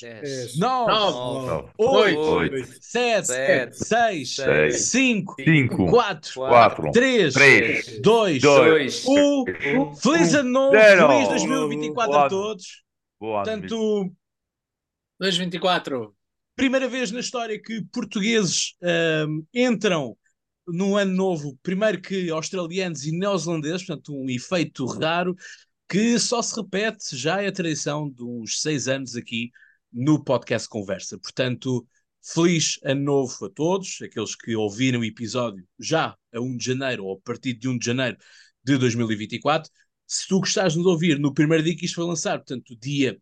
10, Dez. 9, Nove. 8, Oito. 7, Sete. 6, Seis. 5, Cinco. 4, Quatro. 3, Três. 2, Dois. 1. Um. Feliz ano novo, feliz 2024 a todos. Boa. Portanto, 224. primeira vez na história que portugueses ahm, entram no ano novo, primeiro que australianos e neozelandeses, portanto, um efeito raro que só se repete, já é a tradição de uns seis anos aqui no podcast Conversa. Portanto, feliz ano novo a todos, aqueles que ouviram o episódio já a 1 de janeiro ou a partir de 1 de janeiro de 2024. Se tu gostares de nos ouvir no primeiro dia que isto foi lançado, portanto, dia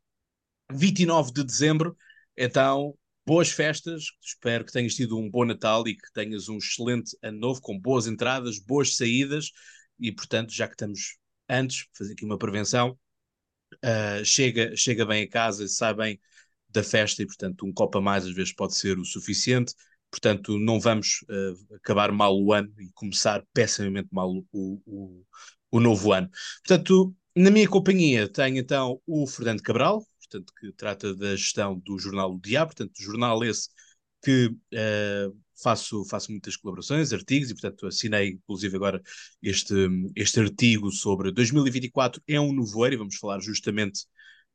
29 de dezembro, então boas festas, espero que tenhas tido um bom Natal e que tenhas um excelente ano novo, com boas entradas, boas saídas, e portanto, já que estamos antes, fazer aqui uma prevenção, uh, chega, chega bem a casa, sai bem da festa e portanto um copo a mais às vezes pode ser o suficiente, portanto não vamos uh, acabar mal o ano e começar pessimamente mal o, o, o novo ano. Portanto, na minha companhia tenho então o Fernando Cabral, portanto, que trata da gestão do jornal O Diabo, portanto, jornal esse que uh, faço, faço muitas colaborações, artigos, e portanto assinei inclusive agora este, este artigo sobre 2024 é um nevoeiro, e vamos falar justamente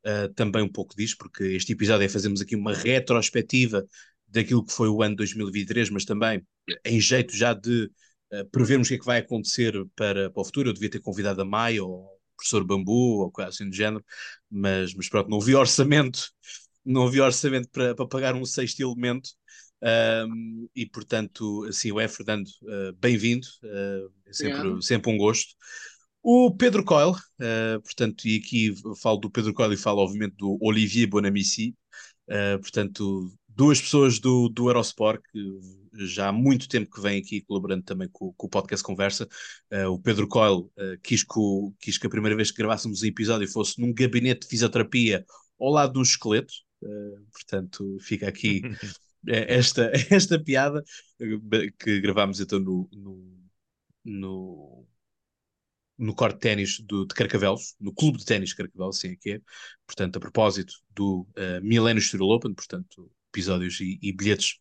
uh, também um pouco disto, porque este episódio é fazermos aqui uma retrospectiva daquilo que foi o ano 2023, mas também em jeito já de uh, prevermos o que é que vai acontecer para, para o futuro. Eu devia ter convidado a Maia ou professor Bambu ou coisa assim do género, mas, mas pronto, não havia orçamento, não havia orçamento para, para pagar um sexto elemento. Um, e portanto, assim, o Fernando, uh, bem-vindo, uh, é sempre, sempre um gosto. O Pedro Coyle, uh, portanto, e aqui falo do Pedro Coyle e falo, obviamente, do Olivier Bonamici, portanto, duas pessoas do, do Eurosport que já há muito tempo que vêm aqui colaborando também com, com o podcast Conversa. Uh, o Pedro Coyle uh, quis, que o, quis que a primeira vez que gravássemos um episódio fosse num gabinete de fisioterapia ao lado de um esqueleto. Uh, portanto, fica aqui esta, esta piada que gravámos então no, no, no, no corte de ténis de Carcavelos, no clube de ténis de Carcavelos, assim é que é. Portanto, a propósito do uh, Millennium Steel Open, portanto, episódios e, e bilhetes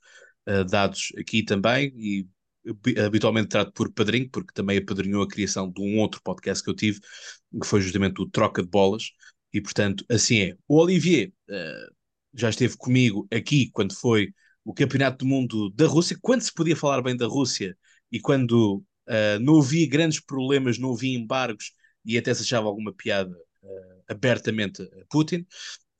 uh, dados aqui também e habitualmente trato por padrinho, porque também apadrinhou a criação de um outro podcast que eu tive, que foi justamente o Troca de Bolas, e portanto, assim é. O Olivier uh, já esteve comigo aqui quando foi o Campeonato do Mundo da Rússia, quando se podia falar bem da Rússia e quando uh, não havia grandes problemas, não havia embargos e até se achava alguma piada uh, abertamente a Putin.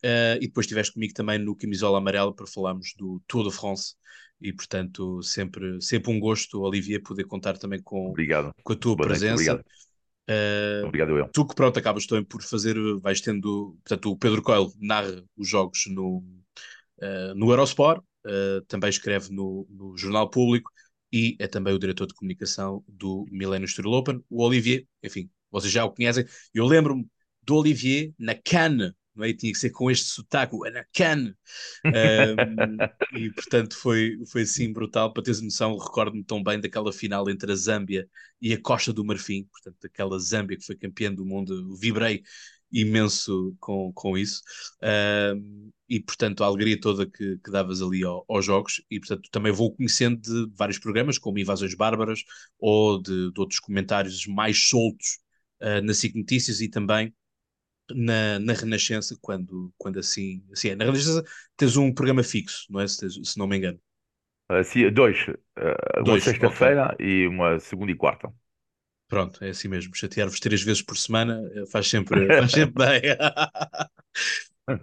Uh, e depois estiveste comigo também no Camisola Amarela para falarmos do Tour de France e portanto sempre, sempre um gosto, Olivier, poder contar também com, obrigado. com a tua Boa presença. Noite, obrigado. Uh, obrigado eu. Tu que pronto, acabas também por fazer, vais tendo, portanto o Pedro Coelho narra os jogos no, uh, no Eurosport, uh, também escreve no, no, Jornal Público e é também o diretor de comunicação do Millennium Steel Open. O Olivier, enfim, vocês já o conhecem, eu lembro-me do Olivier na Cannes não é? tinha que ser com este sotaque, o Anacan. um, e portanto foi, foi assim brutal. Para teres noção, recordo-me tão bem daquela final entre a Zâmbia e a Costa do Marfim, portanto, aquela Zâmbia que foi campeã do mundo. Vibrei imenso com, com isso. E portanto, a alegria toda que, que davas ali ao, aos jogos. E portanto, também vou conhecendo de vários programas, como Invasões Bárbaras ou de, de outros comentários mais soltos uh, na SIC Notícias e também na, na Renascença, quando, quando assim, assim é. Na Renascença tens um programa fixo, não é? Se, se não me engano. Uh, sim, dois. Uh, Dois, uma sexta-feira e uma segunda e quarta. Pronto, é assim mesmo. Chatear-vos três vezes por semana eh, faz sempre, faz sempre bem.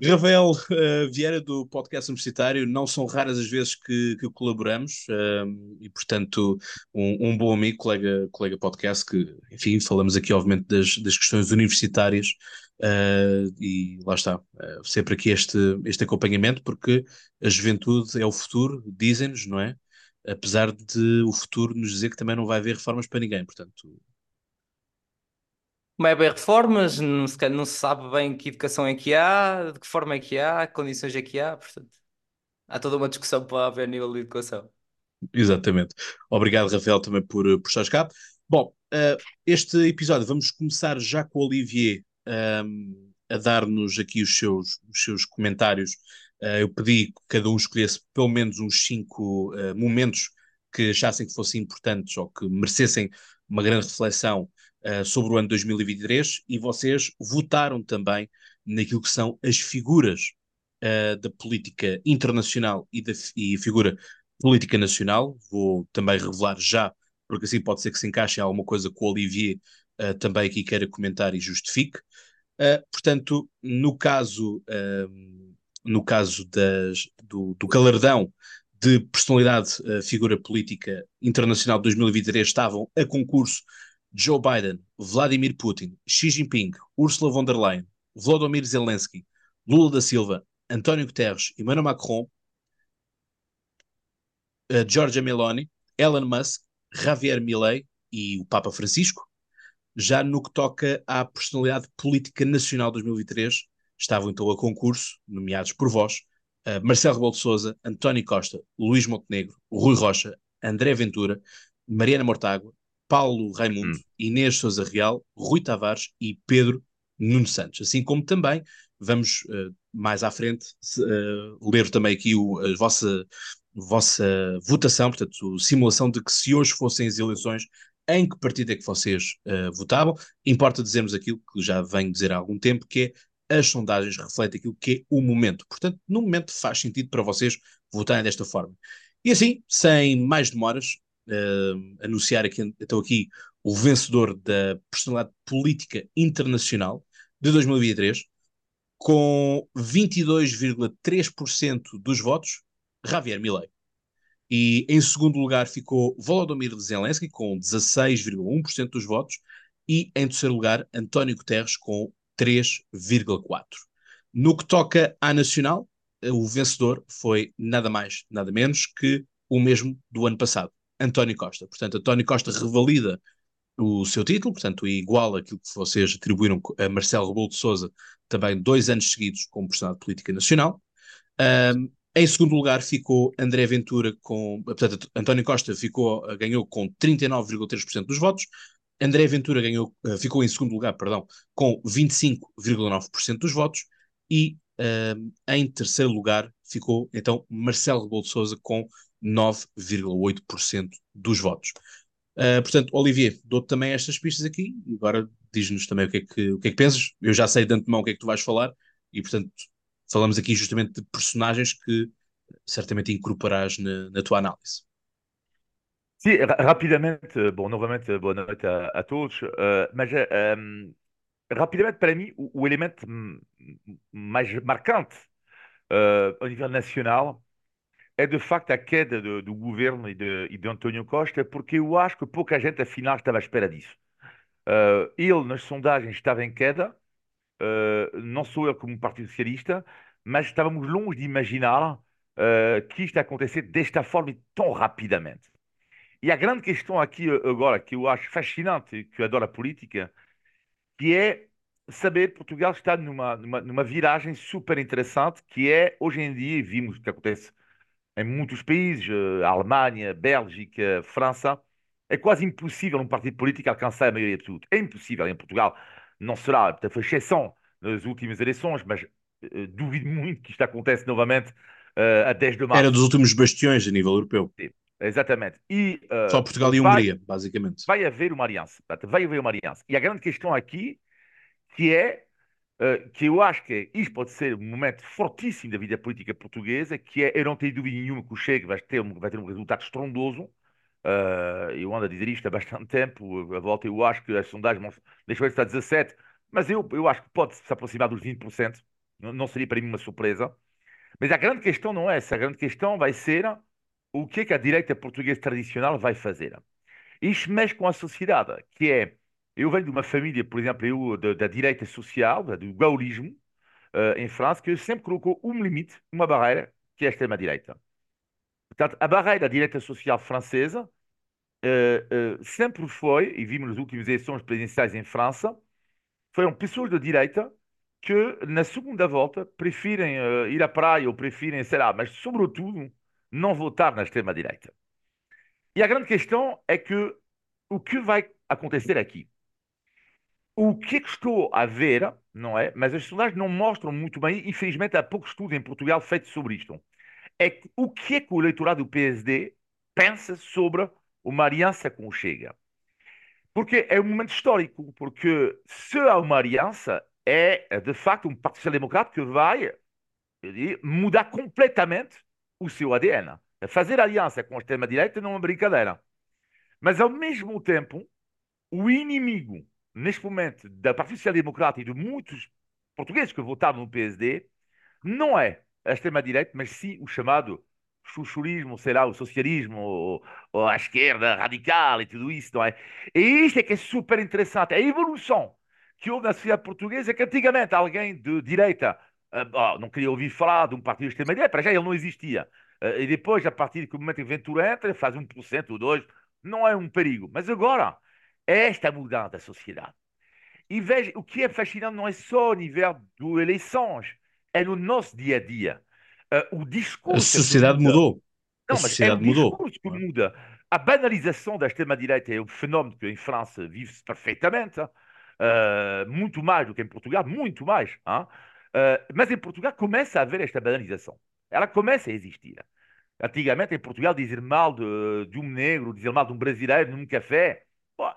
Rafael uh, Vieira, do podcast universitário, não são raras as vezes que, que colaboramos uh, e, portanto, um, um, bom amigo, colega, colega podcast, que, enfim, falamos aqui, obviamente, das, das questões universitárias uh, e lá está, sempre aqui este, este acompanhamento, porque a juventude é o futuro, dizem-nos, não é? Apesar de o futuro nos dizer que também não vai haver reformas para ninguém, portanto, Como é bem reformas, não se, não se sabe bem que educação é que há, de que forma é que há, que condições é que há, portanto, há toda uma discussão para haver nível de educação. Exatamente. Obrigado, Rafael, também por, por estares cá. Bom, uh, este episódio vamos começar já com o Olivier um, a dar-nos aqui os seus, os seus comentários Uh, eu pedi que cada um escolhesse pelo menos uns cinco uh, momentos que achassem que fossem importantes ou que merecessem uma grande reflexão uh, sobre o ano 2023 e vocês votaram também naquilo que são as figuras da política internacional e da e figura política nacional. Vou também revelar já, porque assim pode ser que se encaixe alguma coisa que o Olivier também aqui queira comentar e justifique. portanto, no caso no caso das, do, do galardão de personalidade, uh, figura política internacional de 2023, estavam a concurso Joe Biden, Vladimir Putin, Xi Jinping, Ursula von der Leyen, Volodymyr Zelensky, Lula da Silva, António Guterres, Emmanuel Macron, uh, Meloni, Elon Musk, Javier Milei e o Papa Francisco. Já no que toca à personalidade política nacional 2023, estavam então a concurso, nomeados por vós, uh, Marcelo Rebelo de Sousa, António Costa, Luís Montenegro, Rui Rocha, André Ventura, Mariana Mortágua, Paulo Raimundo, hum. Inês Souza Real, Rui Tavares e Pedro Nuno Santos. Assim como também vamos uh, mais à frente uh, ler também aqui o, a vossa, vossa votação, portanto, simulação de que se hoje fossem as eleições, em que partido é que vocês uh, votavam. Importa dizermos aquilo que já venho dizer há algum tempo, que é as sondagens refletem aquilo que é o momento. Portanto, no momento faz sentido para vocês votarem desta forma. E assim, sem mais demoras, uh, anunciar aqui, então aqui o vencedor da personalidade política internacional de 2023, com 22,3% dos votos, Javier Milei. E em segundo lugar ficou Volodymyr Zelensky, com 16,1% dos votos, e em terceiro lugar, António Guterres, com 3,4. No que toca à Nacional, o vencedor foi nada mais, nada menos que o mesmo do ano passado, António Costa. Portanto, António Costa revalida o seu título, portanto, igual aquilo que vocês atribuíram a Marcelo Rebelo de Sousa, também dois anos seguidos como personagem de política nacional. Um, em segundo lugar ficou André Ventura com, portanto, António Costa ficou, ganhou com 39,3% dos votos, André Ventura ganhou, uh, ficou em segundo lugar, perdão, com 25,9% dos votos e uh, em terceiro lugar ficou então Marcelo Rebelo de Sousa com 9,8% dos votos. Uh, portanto, Olivier, dou-te também estas pistas aqui e agora diz-nos também o que, é que, o que é que pensas. Eu já sei de antemão o que é que tu vais falar e, portanto, falamos aqui justamente de personagens que certamente incorporarás na, na tua análise. Ra- rapidamente, bon, novamente boa noite a, a todos, uh, mas uh, rapidamente para mim o, o elemento mais marcante uh, ao nível nacional é de facto a queda do, do governo e de, e de António Costa, porque eu acho que pouca gente afinal estava à espera disso. Uh, ele nas sondagens estava em queda, uh, não sou eu como Partido Socialista, mas estávamos longe de imaginar uh, que isto ia acontecer desta forma e tão rapidamente. E a grande questão aqui agora, que eu acho fascinante, que eu adoro a política, que é saber que Portugal está numa, numa, numa viragem super interessante, que é, hoje em dia, vimos o que acontece em muitos países, a Alemanha, Bélgica, França, é quase impossível um partido político alcançar a maioria tudo. É impossível. Em Portugal não será, portanto, foi exceção nas últimas eleições, mas uh, duvido muito que isto acontece novamente uh, a 10 de março. Era dos últimos bastiões a nível europeu. Sim. Exatamente. E, uh, Só Portugal e vai, Hungria, basicamente. Vai haver uma aliança. Vai haver uma aliança. E a grande questão aqui, que é, que eu acho que isto pode ser um momento fortíssimo da vida política portuguesa, que é, eu não tenho dúvida nenhuma que o Chega vai ter, vai ter um resultado estrondoso. Uh, eu ando a dizer isto há bastante tempo. A volta, eu acho que as sondagens vão, deixa eu ver se está 17, mas eu, eu acho que pode se aproximar dos 20%. Não, não seria para mim uma surpresa. Mas a grande questão não é essa. A grande questão vai ser o que é que a direita portuguesa tradicional vai fazer? Isto mexe com a sociedade, que é, eu venho de uma família, por exemplo, eu, da, da direita social, do gaullismo, uh, em França, que sempre colocou um limite, uma barreira, que é a extrema-direita. Portanto, a barreira da direita social francesa uh, uh, sempre foi, e vimos nas últimas eleições presidenciais em França, foram pessoas da direita que, na segunda volta, preferem ir à praia ou preferem, sei lá, mas sobretudo não votar na extrema-direita. E a grande questão é que o que vai acontecer aqui? O que é que estou a ver, não é? Mas as sondagens não mostram muito bem, infelizmente há pouco estudo em Portugal feito sobre isto. É que, o que é que o eleitorado do PSD pensa sobre uma aliança com o Chega? Porque é um momento histórico, porque se há uma aliança, é de facto um Partido Social Democrata que vai dizer, mudar completamente o seu ADN. Fazer aliança com a extrema-direita não é uma brincadeira. Mas, ao mesmo tempo, o inimigo, neste momento, da Partido Social Democrata e de muitos portugueses que votaram no PSD, não é a extrema-direita, mas sim o chamado chuchurismo, sei lá, o socialismo, ou, ou, a esquerda radical e tudo isso, não é? E isto é que é super interessante. A evolução que houve na sociedade portuguesa é que antigamente alguém de direita uh, não queria ouvir falar de um partido de extrema-direita, para já ele não existia. Uh, e depois, a partir do momento que Ventura entra, faz 1% ou 2%, não é um perigo. Mas agora, esta mudança da sociedade. E veja, o que é fascinante não é só o nível das eleições, é no nosso dia a dia. Uh, o discurso. A sociedade mudou. Não, a mas é o discurso que muda. A banalização da extrema-direita é um fenómeno que em França vive-se perfeitamente, uh, muito mais do que em Portugal, muito mais. Uh, mas em Portugal começa a haver esta banalização. Ela começa a existir. Antigamente, em Portugal, dizer mal de, de um negro, dizer mal de um brasileiro num café,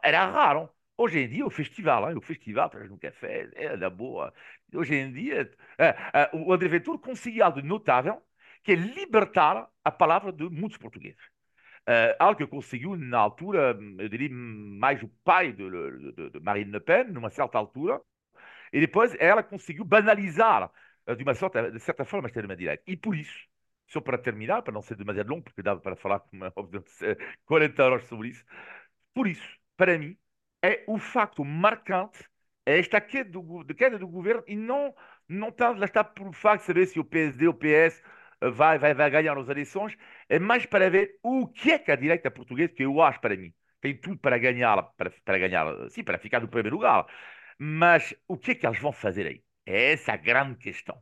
era raro. Hoje em dia, o festival, hein? o festival traz um café, é da boa. Hoje em dia, é, é, o André Ventura conseguiu algo notável, que é libertar a palavra de muitos portugueses. É, algo que conseguiu na altura, eu diria, mais o pai de, de, de Marine Le Pen, numa certa altura, e depois ela conseguiu banalizar, de uma certa, de certa forma, a extrema-direita. E por isso, só para terminar, para não ser demasiado longo, porque dava para falar 40 horas sobre isso, por isso, para mim, é o facto marcante é esta queda do, de queda do governo e não, não está, lá está por facto de saber se o PSD ou o PS eh, vai, vai, vai ganhar as eleições, é mais para ver o que é que a direita portuguesa, que eu acho para mim, tem tudo para ganhar, para, para ganhar, sim, para ficar no primeiro lugar. Mas o que é que eles vão fazer aí? É essa a grande questão.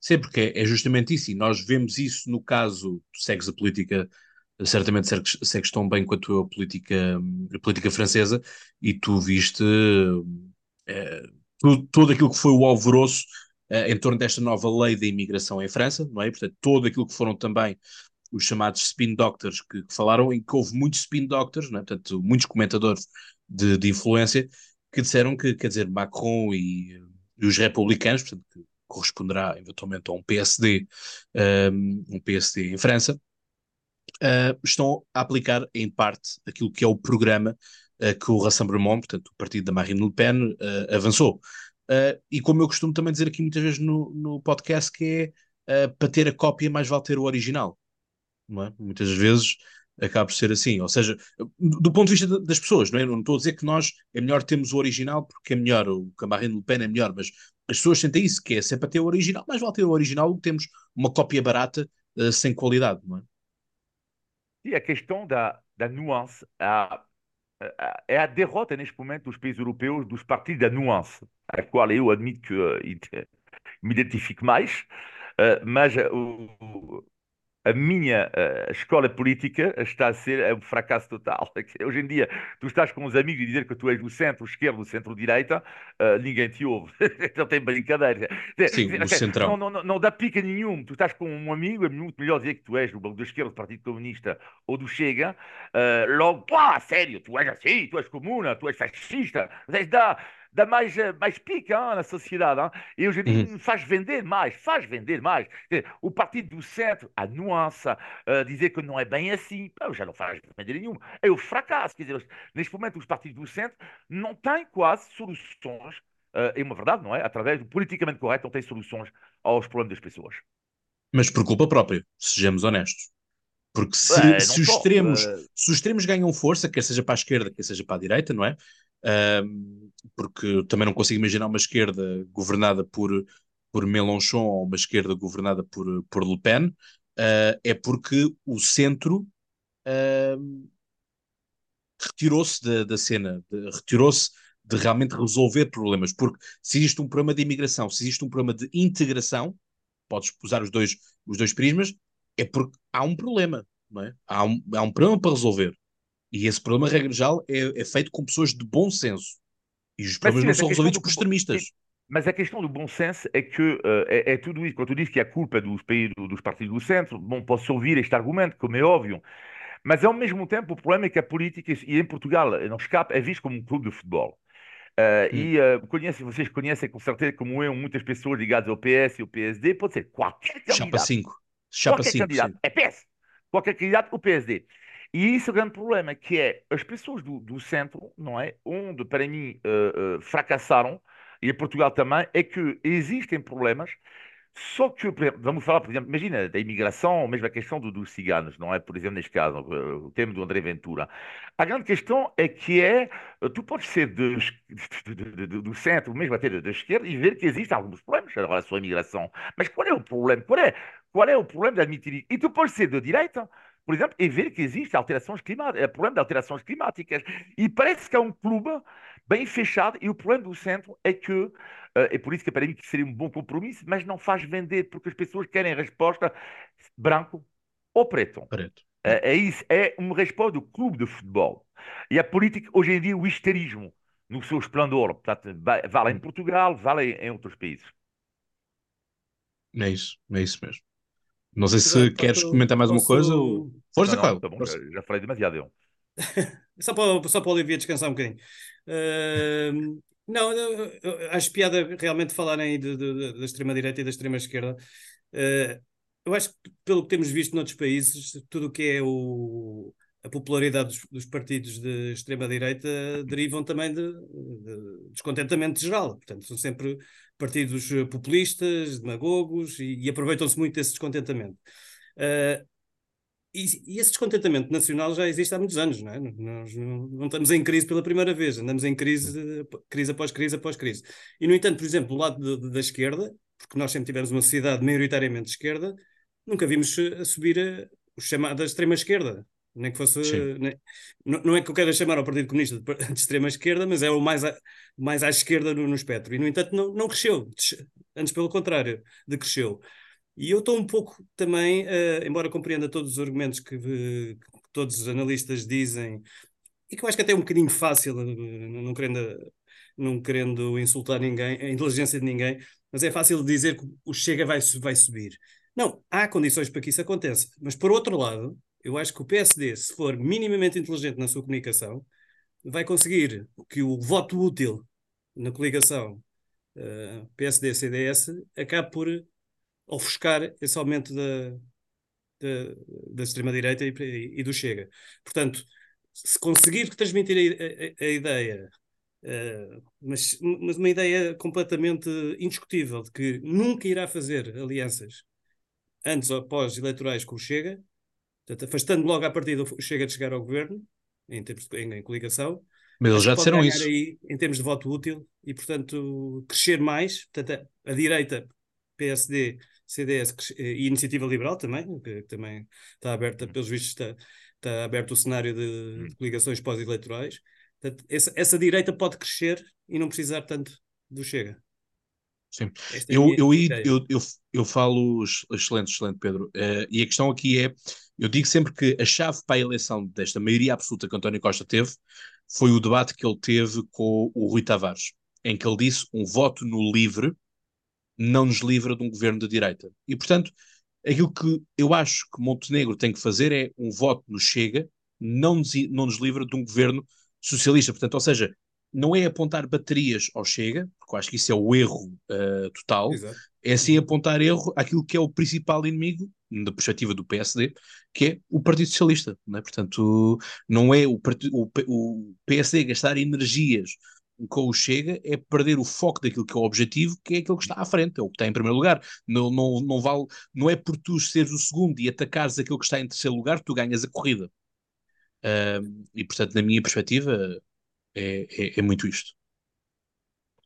Sim, porque é justamente isso, e nós vemos isso no caso, tu segues a política certamente segues tão bem quanto a política, a política francesa e tu viste é, tudo, tudo aquilo que foi o alvoroço é, em torno desta nova lei da imigração em França, não é? Portanto, todo aquilo que foram também os chamados spin doctors que, que falaram, em que houve muitos spin doctors, não é? Portanto, muitos comentadores de, de influência que disseram que, quer dizer, Macron e, e os republicanos, portanto, que corresponderá eventualmente a um PSD, um, um PSD em França, uh, estão a aplicar, em parte, aquilo que é o programa uh, que o Rassemblement, portanto, o partido da Marine Le Pen, uh, avançou. e como eu costumo também dizer aqui muitas vezes no, no podcast, que é para ter a cópia mais vale ter o original. É? Muitas vezes acaba por ser assim. Ou seja, do ponto de vista das pessoas, não é? Não estou a dizer que nós é melhor termos o original porque é melhor, o Marine Le Pen é melhor, mas as pessoas sentem isso, que é sempre a ter o original, mais vale ter o original do que temos uma cópia barata uh, sem qualidade, não é? E a questão da, da nuance, a, a, é a derrota neste momento dos países europeus dos partidos da nuance, a qual eu admito que uh, me identifico mais, uh, mas uh, a minha uh, escola política está a ser um fracasso total. Hoje em dia, tu estás com uns amigos e dizer que tu és do centro-esquerda, do centro-direita, uh, ninguém te ouve. não tem brincadeira. Sim, no centrão. Não, não, não, dá pica nenhum. Tu estás com um amigo, é muito melhor dizer que tu és do Banco da Esquerda, do Partido Comunista ou do Chega. Uh, logo, pá, sério, tu és assim, tu és comuna, tu és fascista. Mas dá dá mais, eh, mais pica hein, na sociedade. Hein? E hoje uhum. faz vender mais, faz vender mais. O partido do centro, a nuance, uh, dizer que não é bem assim, já não faz vender nenhuma. É o fracasso. Quer dizer, neste momento, os partidos do centro não têm quase soluções. Uh, é uma verdade, não é? Através do politicamente correto, não têm soluções aos problemas das pessoas. Mas por culpa própria, sejamos honestos. Porque se, é, se, os extremos, se os extremos ganham força, quer seja para a esquerda, quer seja para a direita, não é? Porque também não consigo imaginar uma esquerda governada por, por Mélenchon ou uma esquerda governada por, por Le Pen, uh, é porque o centro uh, retirou-se da, da cena, retirou-se de realmente resolver problemas, porque se existe um problema de imigração, se existe um problema de integração, podes usar os dois, os dois prismas, é porque há um problema, não é? Há um, há um problema para resolver. E esse problema, regra geral, é, é feito com pessoas de bom senso. E os problemas sim, não são resolvidos por extremistas. Mas a questão do bom senso é que uh, é, é, tudo isso. Quando tu dizes que a culpa dos, países, dos partidos do centro, bom, posso ouvir este argumento, como é óbvio, mas ao mesmo tempo o problema é que a política, e em Portugal não escapa, é visto como um clube de futebol. Uh, hum. E uh, conhece, vocês conhecem com certeza, como eu, muitas pessoas ligadas ao PS e ao PSD, pode ser qualquer candidato. Chapa 5. Chapa qualquer 5. Candidato, é PS. Qualquer candidato, o PSD. E isso é o grande problema, que é as pessoas do, do centro, não é? Onde, para mim, uh, fracassaram, e em Portugal também, é que existem problemas só que, vamos falar, por exemplo, imagina da imigração, mesmo a questão do, dos ciganos, não é? Por exemplo, neste caso, o tema do André Ventura. A grande questão é que é, tu podes ser de, de, de, do centro, mesmo até da esquerda, e ver que existem alguns problemas em relação à imigração. Mas qual é o problema? Qual é, qual é o problema de admitir? E tu podes ser de direita, por exemplo, e ver que existem alterações climáticas, é problema de alterações climáticas. E parece que é um clube bem fechado, e o problema do centro é que Uh, é por isso que para mim que seria um bom compromisso, mas não faz vender, porque as pessoas querem resposta branco ou preto. Preto. Uh, é isso, é uma resposta do clube de futebol. E a política, hoje em dia, o histerismo no seu esplendor. Portanto, vale em Portugal, vale em outros países. É isso, é isso mesmo. Não sei se queres comentar mais uma coisa ou... Força, não, não, tá bom, já falei demasiado. Eu. só, para, só para o Olivia descansar um bocadinho. Uh, não, eu, acho piada realmente falarem de, de, da extrema-direita e da extrema-esquerda. Uh, eu acho que, pelo que temos visto noutros países, tudo o que é o, a popularidade dos, dos partidos de extrema-direita derivam também de, de, descontentamento geral. Portanto, são sempre partidos populistas, demagogos e, e aproveitam-se muito desse descontentamento. Uh, e, e, esse descontentamento nacional já existe há muitos anos, não é? Nós não, não, estamos em crise pela primeira vez, andamos em crise, crise após crise após crise. E, no entanto, por exemplo, do lado de, de, da esquerda, porque nós sempre tivemos uma sociedade maioritariamente de esquerda, nunca vimos a subir a, o chamado da extrema-esquerda. Nem que fosse. Nem, não, não, é que eu queira chamar ao Partido Comunista de, de extrema-esquerda, mas é o mais, a, mais à esquerda no, no espectro. E, no entanto, não, não cresceu. Antes, pelo contrário, decresceu. E eu estou um pouco também, uh, embora compreenda todos os argumentos que, que, todos os analistas dizem, e que eu acho que até é um bocadinho fácil, não querendo, não querendo insultar ninguém, a inteligência de ninguém, mas é fácil dizer que o Chega vai, vai subir. Não, há condições para que isso aconteça. Mas, por outro lado, eu acho que o PSD, se for minimamente inteligente na sua comunicação, vai conseguir que o voto útil na coligação uh, eh, PSD-CDS acabe por ofuscar esse aumento da, da, da extrema-direita e, e, do Chega. Portanto, se conseguir transmitir a, a, a ideia, uh, mas, mas, uma ideia completamente indiscutível de que nunca irá fazer alianças antes ou após eleitorais com o Chega, portanto, afastando logo a partida Chega de chegar ao governo, em, termos de, em, em coligação. Mas eles já disseram isso. Aí, em termos de voto útil e, portanto, crescer mais. Portanto, a, a direita, PSD, CDS e Iniciativa Liberal também, que também está aberta, hum. pelos vistos, está, está aberto o cenário de, hum. de ligações pós-eleitorais. Essa, essa direita pode crescer e não precisar tanto do Chega. Sim, é eu, eu, eu, eu, eu, falo excelente, excelente, Pedro. Uh, e a questão aqui é: eu digo sempre que a chave para a eleição desta maioria absoluta que António Costa teve foi o debate que ele teve com o Rui Tavares, em que ele disse um voto no livre não nos livra de um governo de direita. E, portanto, aquilo que eu acho que Montenegro tem que fazer é um voto no Chega, não nos, não nos livra de um governo socialista. Portanto, ou seja, não é apontar baterias ao Chega, porque eu acho que isso é o erro uh, total, Exato. é sim apontar erro àquilo que é o principal inimigo, da perspectiva do PSD, que é o Partido Socialista. Não é? Portanto, não é o, o, o PSD gastar energias com o Chega é perder o foco daquilo que é o objetivo, que é aquilo que está à frente, é o que está em primeiro lugar. Não, não, não, vale, não é por tu seres o segundo e atacares aquilo que está em terceiro lugar, tu ganhas a corrida. Uh, e portanto, na minha perspectiva, é, é, é muito isto.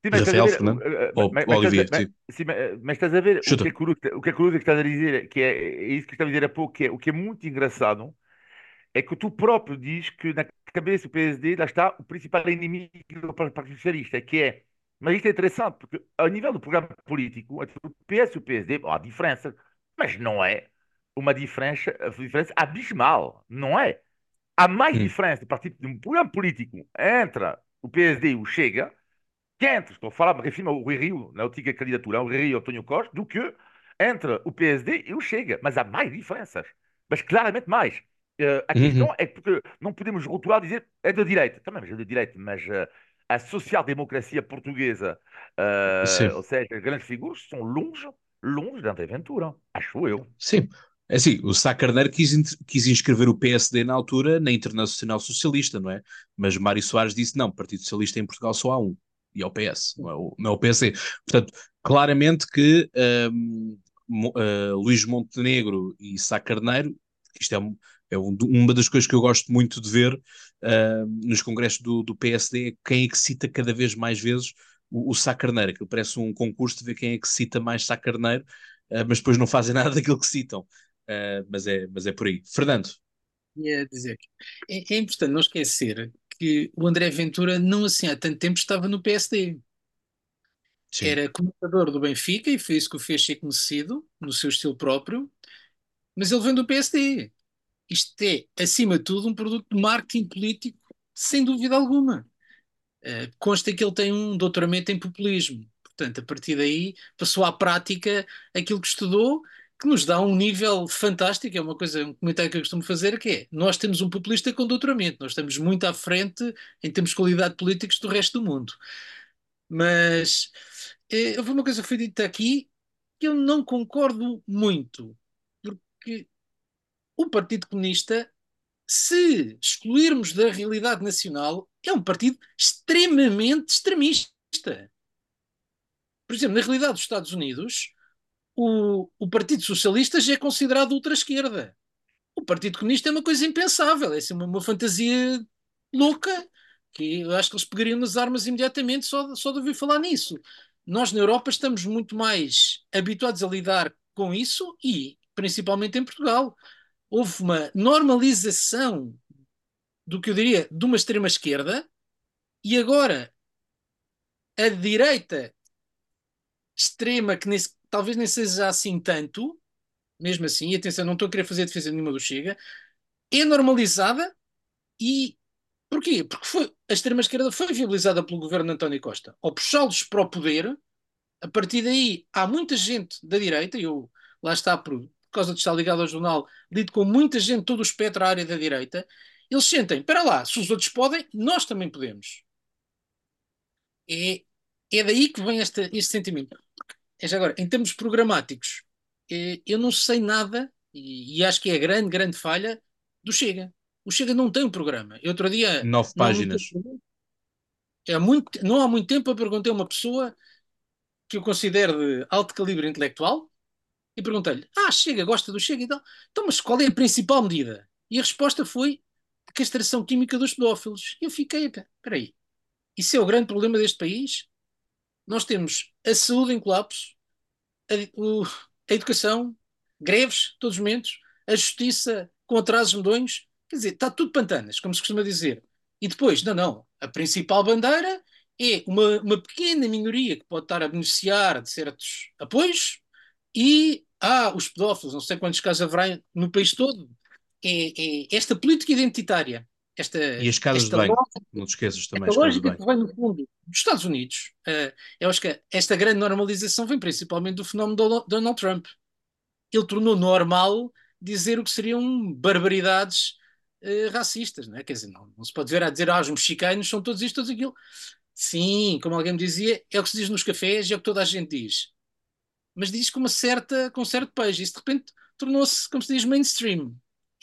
Sim, mas Rafael, ou mas, Olivier, mas, sim. mas, estás a ver o que, é curioso, o que é curioso que estás a dizer, que é, é isso que estava a dizer há pouco, que é, o que é muito engraçado é que tu próprio diz que na cabeça do PSD, lá está o principal inimigo do Partido Socialista, que é. Mas isto é interessante, porque a nível do programa político, entre o PS e o PSD, há diferença, mas não é uma diferença, diferença abismal, não é? Há mais hum. diferença de, partido, de um programa político entre o PSD e o Chega quente, estou a falar, me refiro ao Rui Rio, na antiga candidatura, ao Rui Rio e ao António Costa, do que entre o PSD e o Chega. Mas há mais diferenças. Mas claramente mais. Uh, a Uhum. questão é que porque não podemos rotular dizer é da direita. Também mas é da direita, mas uh, a social-democracia portuguesa, uh, ou seja, grandes figuras, são longe, longe André Ventura, acho eu. Sim. É assim, o Sá Carneiro quis, quis inscrever o PSD na altura na Internacional Socialista, não é? Mas Mário Soares disse, não, Partido Socialista em Portugal só há um, e é o PS, não é o, não é o PSD. Portanto, claramente que Mo- uh, Luís Montenegro e Sá Carneiro, isto é, um- é um- uma das coisas que eu gosto muito de ver uh, nos congressos do, do PSD, é quem é que cita cada vez mais vezes o, o Sá Carneiro, que parece um concurso de ver quem é que cita mais Sá Carneiro, uh, mas depois não fazem nada daquilo que citam. Uh, mas, é, mas é por aí. Fernando, Ia dizer é, é importante não esquecer que o André Ventura não assim há tanto tempo estava no PSD. sim, Era comentador do Benfica e foi isso que o fez ser conhecido, no seu estilo próprio, mas ele vem do PSD. Isto é, acima de tudo, um produto de marketing político, sem dúvida alguma. Uh, consta que ele tem um doutoramento em populismo. Portanto, a partir daí passou à prática aquilo que estudou, que nos dá um nível fantástico. É uma coisa, um comentário que eu costumo fazer, que é, nós temos um populista com doutoramento, nós estamos muito à frente em termos de qualidade políticos do resto do mundo. Mas eh, houve uma coisa que foi dita aqui que eu não concordo muito, porque o Partido Comunista se excluirmos da realidade nacional, é um partido extremamente extremista. Por exemplo, na realidade dos Estados Unidos, o, o Partido Socialista já é considerado ultra-esquerda. O Partido Comunista é uma coisa impensável, é assim uma, uma fantasia louca que eu acho que eles pegariam nas armas imediatamente só, só de ouvir falar nisso. Nós na Europa estamos muito mais habituados a lidar com isso e, principalmente em Portugal, houve uma normalização do que eu diria de uma extrema esquerda e agora a direita extrema que nem, talvez nem seja assim tanto mesmo assim, e atenção, não estou a querer fazer defesa nenhuma do Chega, é normalizada e porquê? Porque foi, a extrema esquerda foi viabilizada pelo governo de António Costa. Ao puxá-los para o poder, a partir daí há muita gente da direita, eu lá está por, por causa de estar ligado ao jornal, lido com muita gente, todo o espectro à área da direita, eles sentem, para lá, se os outros podem, nós também podemos. É, é daí que vem este sentimento. É agora, em termos programáticos, é, eu não sei nada, e, acho que é a grande, grande falha do Chega. O Chega não tem um programa. Eu outro dia. Nove páginas. Não há, muito, não há muito tempo eu perguntei a uma pessoa que eu considero de alto calibre intelectual e perguntei-lhe: Ah, Chega, gosta do Chega e tal. Então, mas qual é a principal medida? E a resposta foi a castração química dos pedófilos. E eu fiquei, espera aí, isso é o grande problema deste país? Nós temos a saúde em colapso, a, o, a educação, greves, todos os momentos, a justiça com atrasos medonhos, quer dizer, está tudo pantanas, como se costuma dizer. E depois, não, não, a principal bandeira é uma, uma pequena minoria que pode estar a beneficiar de certos apoios e há ah, os pedófilos, não sei quantos casos haverá no país todo. É, é esta política identitária. Esta, e as casas de banho, lógica, não te esqueças também. Esta lógica que vem no fundo dos Estados Unidos. Uh, eu acho que esta grande normalização vem principalmente do fenómeno do Donald Trump. Ele tornou normal dizer o que seriam barbaridades uh, racistas, não é? Quer dizer, não, não se pode ver a dizer, ah, os mexicanos são todos isto, todos aquilo. Sim, como alguém me dizia, é o que se diz nos cafés e é o que toda a gente diz. Mas diz com uma certa, com um certo pejo. Isso de repente tornou-se, como se diz, mainstream.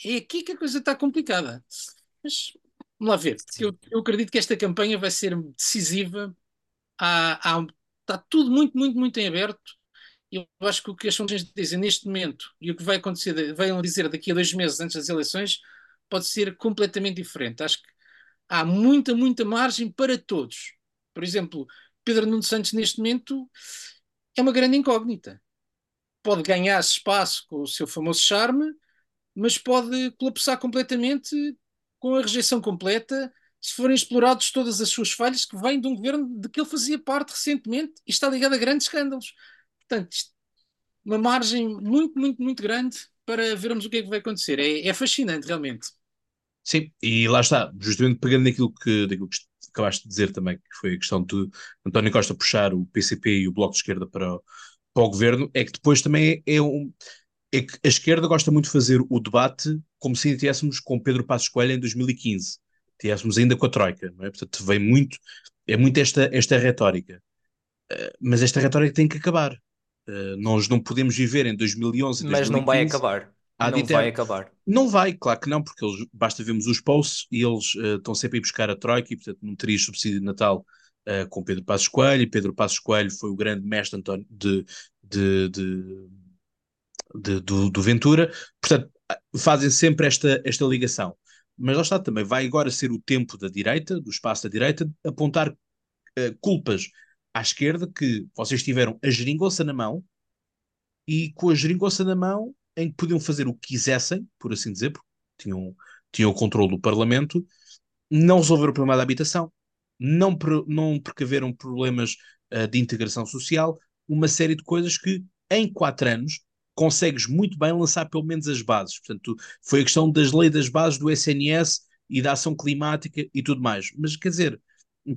É aqui que a coisa está complicada. Mas vamos lá ver. Eu, eu, acredito que esta campanha vai ser decisiva. Há, há, está tudo muito, muito, muito em aberto. Eu acho que o que as fontes dizem neste momento e o que vai acontecer, vão dizer daqui a dois meses antes das eleições, pode ser completamente diferente. Acho que há muita, muita margem para todos. Por exemplo, Pedro Nuno Santos, neste momento, é uma grande incógnita. Pode ganhar espaço com o seu famoso charme, mas pode colapsar completamente com a rejeição completa se forem explorados todas as suas falhas que vêm de um governo de que ele fazia parte recentemente e está ligado a grandes escândalos. Portanto, uma margem muito, muito, muito grande para vermos o que é que vai acontecer. É, é fascinante, realmente. Sim, e lá está, justamente pegando naquilo que, daquilo que acabaste de dizer também, que foi a questão de António Costa puxar o PCP e o Bloco de Esquerda para, para o governo, é que depois também é, é um. É que a esquerda gosta muito de fazer o debate como se ainda tivéssemos com Pedro Passos Coelho em 2015, tivéssemos ainda com a Troika, não é? Portanto, vem muito, é muito esta, esta retórica. Uh, mas esta retórica tem que acabar. Uh, nós não podemos viver em 2011 Mas 2015, não vai acabar. Não vai acabar. Não vai, claro que não, porque eles, basta vermos os posts e eles uh, estão sempre a ir buscar a Troika e, portanto, não teria subsídio de Natal com Pedro Passos Coelho. E Pedro Passos Coelho foi o grande mestre de, de, de, de do, do, Ventura. Portanto, fazem sempre esta, esta ligação. Mas lá está também, vai agora ser o tempo da direita, do espaço da direita, apontar uh, culpas à esquerda que vocês tiveram a geringonça na mão e com a geringonça na mão em que podiam fazer o que quisessem, por assim dizer, porque tinham, tinham o controle do Parlamento, não resolveram o problema da habitação, não, não precaveram problemas uh, de integração social, uma série de coisas que em quatro anos consegues muito bem lançar pelo menos as bases. Portanto, foi a questão das leis das bases do SNS e da ação climática e tudo mais. Mas quer dizer,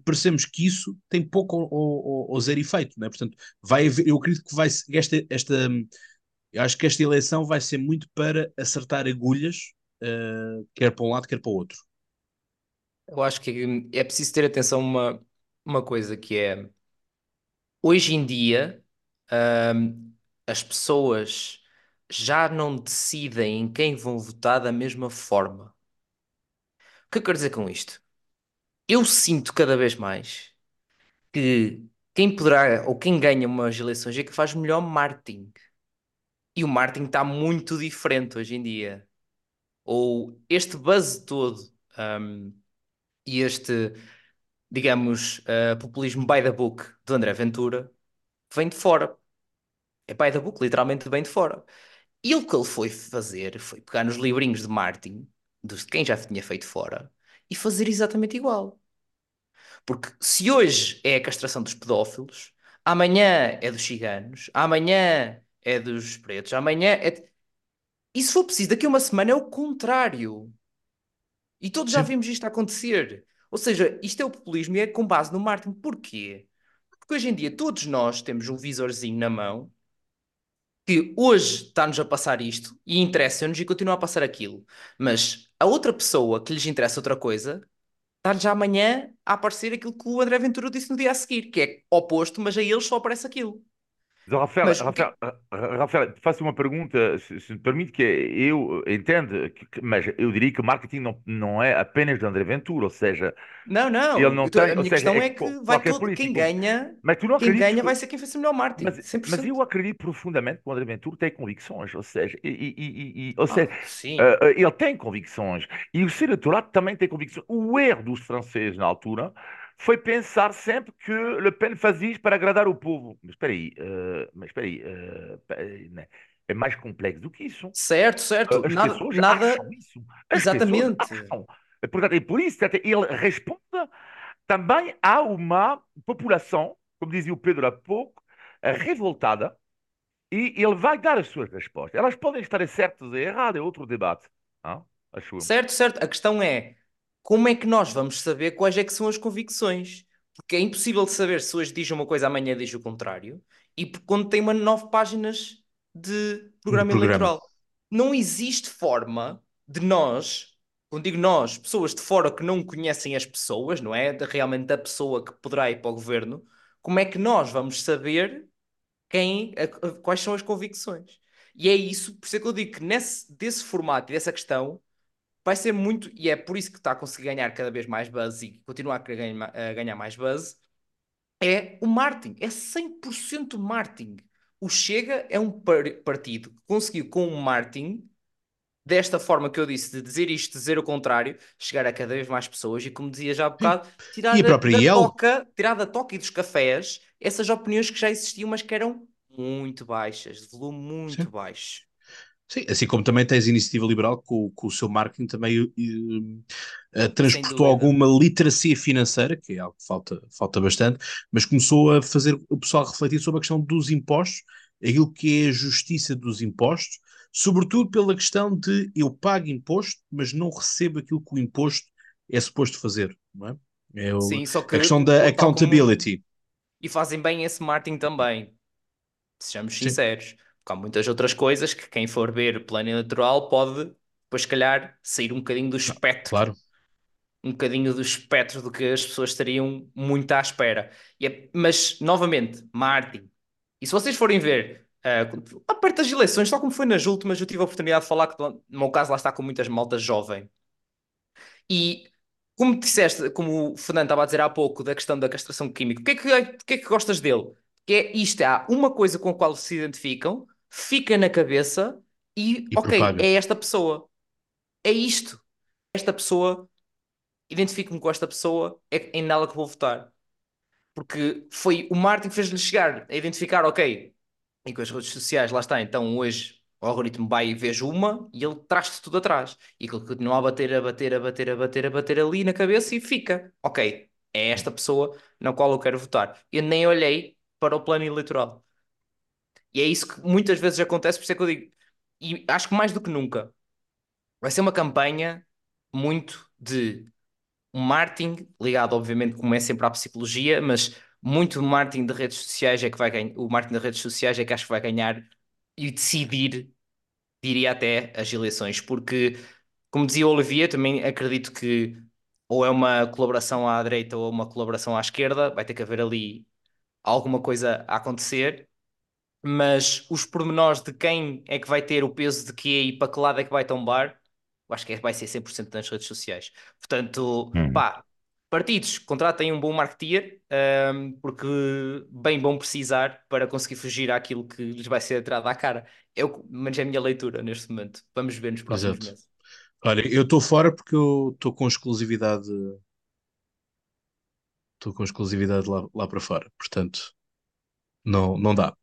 percebemos que isso tem pouco ou, ou, ou zero efeito, não é? Portanto, vai haver, eu acredito que vai esta, esta acho que esta eleição vai ser muito para acertar agulhas, uh, quer para um lado, quer para o outro. Eu acho que é preciso ter atenção uma, uma coisa que é hoje em dia uh, as pessoas já não decidem em quem vão votar da mesma forma. O que eu quero dizer com isto? Eu sinto cada vez mais que quem poderá ou quem ganha umas eleições é que faz melhor marketing. E o marketing está muito diferente hoje em dia. Ou este buzz todo um, e este, digamos, uh, populismo by the book do André Ventura vem de fora. É by the book, literalmente vem de fora. E o que ele foi fazer foi pegar nos livrinhos de marketing, de quem já tinha feito fora, e fazer exatamente igual. Porque se hoje é a castração dos pedófilos, amanhã é dos ciganos, amanhã é dos pretos, amanhã é. E se for preciso, daqui a uma semana é o contrário. E todos já vimos isto acontecer. Ou seja, isto é o populismo e é com base no marketing. Porquê? Porque hoje em dia todos nós temos um visorzinho na mão que hoje está-nos a passar isto e interessa-nos e continua a passar aquilo. Mas a outra pessoa que lhes interessa outra coisa está-lhes amanhã a aparecer aquilo que o André Ventura disse no dia a seguir, que é oposto, mas a eles só aparece aquilo. Rafael, Mas, Rafael. Rafael, faço uma pergunta, se, se, me permite, que eu entendo, que, mas eu diria que o marketing não, não é apenas de André Ventura, ou seja, não, não, ele não tem, a minha questão seja, é, é que vai todo, político. quem ganha, mas tu não quem ganha vai ser quem fez o melhor marketing, mas, mas, eu acredito profundamente que o André Ventura tem convicções, ou seja, e, e, e, ou ah, seja uh, ele tem convicções, e o eleitorado também tem convicções. O erro dos franceses na altura foi pensar sempre que Le Pen fazia para agradar o povo. Mas espera aí, uh, mas espera aí, uh, é mais complexo do que isso. Certo, certo. As nada, pessoas nada... acham isso. As Exatamente. Acham. Portanto, e por isso ele responde também a uma população, como dizia o Pedro há pouco, revoltada, e ele vai dar as suas respostas. Elas podem estar certas ou erradas, é outro debate. Não? Acho certo, certo. A questão é, como é que nós vamos saber quais é que são as convicções? Porque é impossível de saber se hoje diz uma coisa, amanhã diz o contrário, e quando tem uma nove páginas de programa, programa eleitoral. Não existe forma de nós, quando digo nós, pessoas de fora que não conhecem as pessoas, não é? De, realmente da pessoa que poderá ir para o governo, como é que nós vamos saber quem, a, a, quais são as convicções? E é isso, por isso é que eu digo que nesse, desse formato e dessa questão, vai ser muito, e é por isso que está a conseguir ganhar cada vez mais buzz e continuar a ganhar, a ganhar mais buzz, é o marketing, é 100% marketing. O Chega é um partido que conseguiu com o marketing, desta forma que eu disse, de dizer isto, dizer o contrário, chegar a cada vez mais pessoas e, como dizia já há bocado, tirar, da, da toca, tirar da toca e dos cafés essas opiniões que já existiam, mas que eram muito baixas, de volume muito Sim. baixo. Sim, assim como também tens a iniciativa liberal, com, com o seu marketing também uh, transportou alguma literacia financeira, que é algo que falta, falta bastante, mas começou a fazer o pessoal refletir sobre a questão dos impostos, aquilo que é a justiça dos impostos, sobretudo pela questão de eu pago imposto, mas não recebo aquilo que o imposto é suposto fazer, não é? É o- Sim, só a que questão da tal como- accountability. e fazem bem esse marketing também. Sejamos Sim. sinceros. Porque há muitas outras coisas que quem for ver plano eleitoral pode, depois, se calhar, sair um bocadinho do espectro. Claro. Um bocadinho do espectro do que as pessoas estariam muito à espera. É- mas, novamente, marketing. E se vocês forem ver, ah, lá perto das eleições, tal como foi nas últimas, eu tive a oportunidade de falar que, no meu caso, lá está com muitas maltas jovem. E como disseste, como o Fernando estava a dizer há pouco, da questão da castração química, o que é que, o que, é que gostas dele? Que é isto, há uma coisa com a qual se identificam, fica na cabeça e, E ok, é esta pessoa. É isto. Esta pessoa, identifico-me com esta pessoa, é em nela que vou votar. Porque foi o marketing que fez-lhe chegar a identificar, ok, e com as redes sociais, lá está, então hoje o algoritmo vai e vejo uma e ele traz-te tudo atrás. E aquilo continua a bater, a bater, a bater, a bater, a bater ali na cabeça e fica. Ok, é esta pessoa na qual eu quero votar. Eu nem olhei para o plano eleitoral. E é isso que muitas vezes acontece, por isso é que eu digo. E acho que mais do que nunca vai ser uma campanha muito de marketing ligado, obviamente, como é sempre à psicologia, mas muito marketing de redes sociais é que vai ganhar. O marketing de redes sociais é que acho que vai ganhar e decidir, diria até, as eleições, porque, como dizia o Olivier, também acredito que ou é uma colaboração à direita ou uma colaboração à esquerda, vai ter que haver ali alguma coisa a acontecer, mas os pormenores de quem é que vai ter o peso de quê e para que lado é que vai tombar, eu acho que é- vai ser 100% nas redes sociais. Portanto, Hum. pá, partidos, contratem um bom marketeer, ahm, porque bem vão precisar para conseguir fugir àquilo que lhes vai ser atirado à cara. Eu, mas é a minha leitura neste momento. Vamos ver nos próximos Exato. meses. Olha, eu estou fora porque eu estou com exclusividade. Estou com exclusividade lá, lá para fora. Portanto, não, não dá.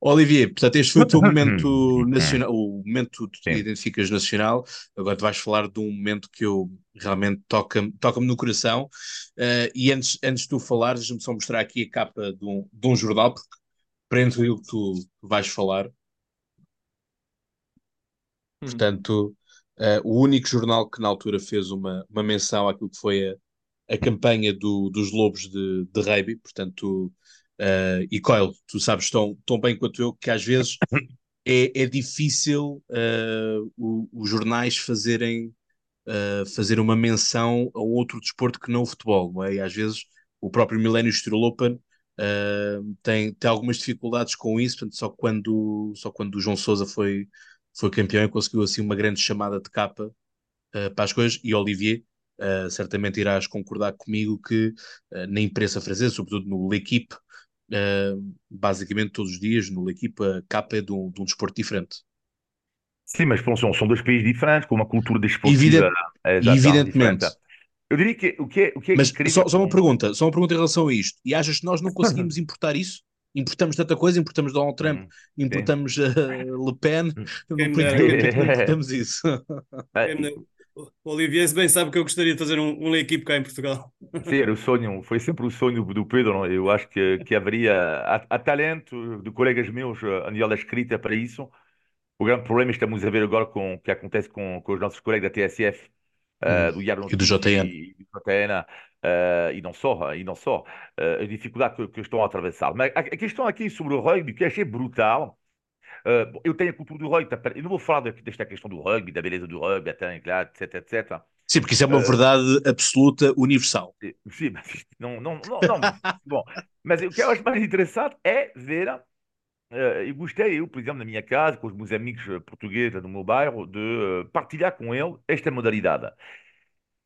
Olivier, portanto, este foi o teu momento nacional, o momento que te identificas nacional. Agora tu vais falar de um momento que eu realmente toca-me toca no coração. Eh, e antes, antes de tu falares, deixa-me só mostrar aqui a capa de um, de um jornal, porque prende o que tu vais falar. Hum. Portanto, eh, o único jornal que na altura fez uma, uma menção àquilo que foi a, a campanha do- dos Lobos de, de Rugby, portanto, eh, e Coyle, tu sabes tão, tão bem quanto eu que às vezes é, é difícil o- os jornais fazerem eh, fazer uma menção a outro desporto que não o futebol, não é? E às vezes o próprio Millennium Stroll Open tem, tem algumas dificuldades com isso, portanto, só quando, só quando o João Sousa foi, foi campeão e conseguiu assim uma grande chamada de capa para as coisas, e Olivier, eh, certamente irás concordar comigo que eh, na imprensa francesa, sobretudo no L'Equipe, eh, basicamente todos os dias no L'Equipe a capa é de um, de um desporto diferente. Sim, mas pronto, são, são dois países diferentes, com uma cultura desportiva eh, E já tão evidentemente. diferente. Eu diria que o que é, o que é Mas incrível só, só uma com- pergunta, só uma pergunta em relação a isto. E achas que nós não conseguimos importar isso? Importamos tanta coisa, importamos Donald Trump, Hum, importamos eh, Le Pen, é que não importamos isso? O Olivier bem sabe que eu gostaria de fazer um, uma equipe cá em Portugal. Sim, era o sonho, foi sempre o sonho do Pedro. não? Eu acho que, que haveria há, há talento de colegas meus eh, a nível da escrita para isso. O grande problema estamos a ver agora com o que acontece com, com os nossos colegas da TSF, eh, Hum, do Diário e do JN. e do JN, eh, e não só, e não só, eh, a dificuldade que, que estão a atravessar. Mas a, a questão aqui sobre o rugby, que achei brutal, bom, eu tenho a cultura do rugby, tá, eu não vou falar desta questão do rugby, da beleza do rugby, até, claro, etc, etc. Sim, porque isso é uma Eh, verdade absoluta, universal. Sim, mas não, não, não, não, bom, mas o que eu acho mais interessante é ver, eh, eu gostei, eu, por exemplo, na minha casa, com os meus amigos portugueses do meu bairro, de partilhar com ele esta modalidade.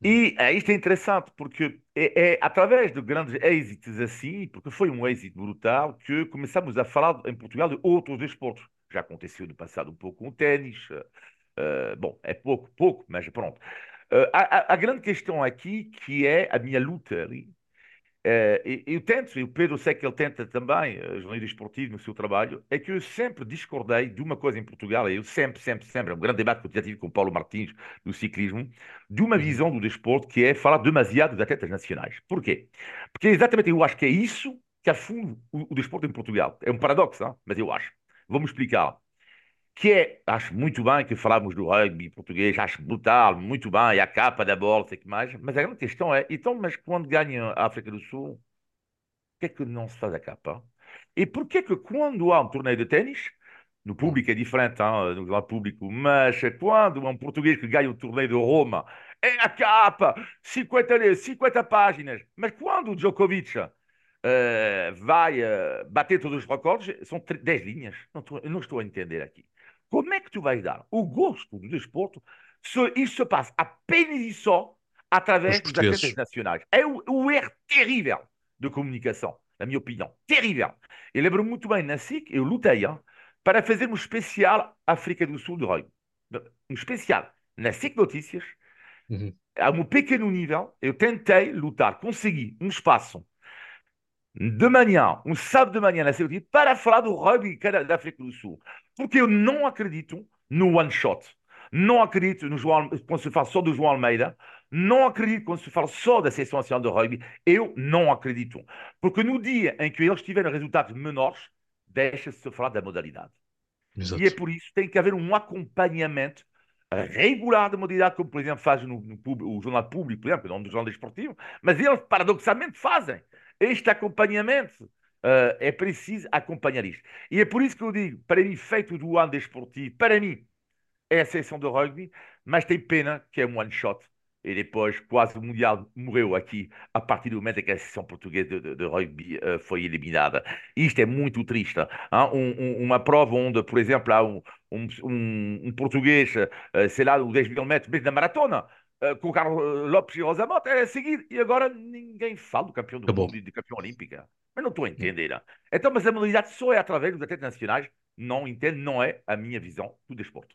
E eh, isto é interessante porque é, é através de grandes êxitos assim, porque foi um êxito brutal, que começamos a falar em Portugal de outros desportos. Já aconteceu no passado um pouco com o ténis, eh, eh, bom, é pouco, pouco, mas pronto. Eh, a, a- grande questão aqui, que é a minha luta ali, eh, e- eu tento, e o Pedro sei que ele tenta também, eh, jornalismo esportivo no seu trabalho, é que eu sempre discordei de uma coisa em Portugal, e eu sempre, sempre, sempre, é um grande debate que eu já tive com o Paulo Martins do ciclismo, de uma Uhum. visão do desporto que é falar demasiado de atletas nacionais. Porquê? Porque exatamente eu acho que é isso que afunda o, o desporto em Portugal. É um paradoxo, mas eu acho. Vamos explicar. que é, acho muito bem que falamos do rugby português, acho brutal, muito bem, e a capa da bola, sei que mais, mas a grande questão é, então, mas quando ganha a África do Sul, por que é que não se faz a capa? E por que é que quando há um torneio de ténis, no público é diferente, no grande público, mas quando um português que ganha o torneio de Roma, é a capa, 50, 50 páginas, mas quando o Djokovic uh, vai uh, bater todos os recordes, são 10 linhas, não estou, não estou a entender aqui. Como é que tu vais dar o gosto do desporto se isso se passa apenas e só através dos atletas nacionais? É o, o erro terrível de comunicação, na minha opinião. Terrível. Eu lembro muito bem, na SIC, eu lutei hein, para fazer um especial África do Sul de rugby. Um especial na SIC Notícias, uhum. a um pequeno nível, eu tentei lutar, consegui um espaço de manhã, um sábado de manhã na CBT, para falar do rugby da África do Sul. Porque eu não acredito no one shot. Não acredito no João, quando se fala só do João Almeida. Não acredito quando se fala só da seção nacional de rugby. Eu não acredito. Porque no dia em que eles tiverem resultados menores, deixa-se falar da modalidade. Exato. E é por isso que tem que haver um acompanhamento regular da modalidade, como por exemplo faz no, no, o Jornal Público, por exemplo, não do Jornal Desportivo, mas eles paradoxalmente fazem este acompanhamento. Uh, é preciso acompanhar isto. E é por isso que eu digo, para mim, feito do ano desportivo, para mim, é a seleção de rugby, mas tem pena que é um one shot. E depois, quase o Mundial morreu aqui, a partir do momento em que a seleção portuguesa de, de, de rugby uh, foi eliminada. Isto é muito triste. Um, um, uma prova onde, por exemplo, há um, um português, uh, sei lá, 10 mil metros, mesmo na maratona, uh, com o Carlos Lopes e Rosa Mota, era a seguir, e agora ninguém fala do campeão do Acabou. mundo e do campeão olímpica. Mas não estou a entender. Então, mas a modalidade só é através dos atletas nacionais, não entendo, não é a minha visão do desporto.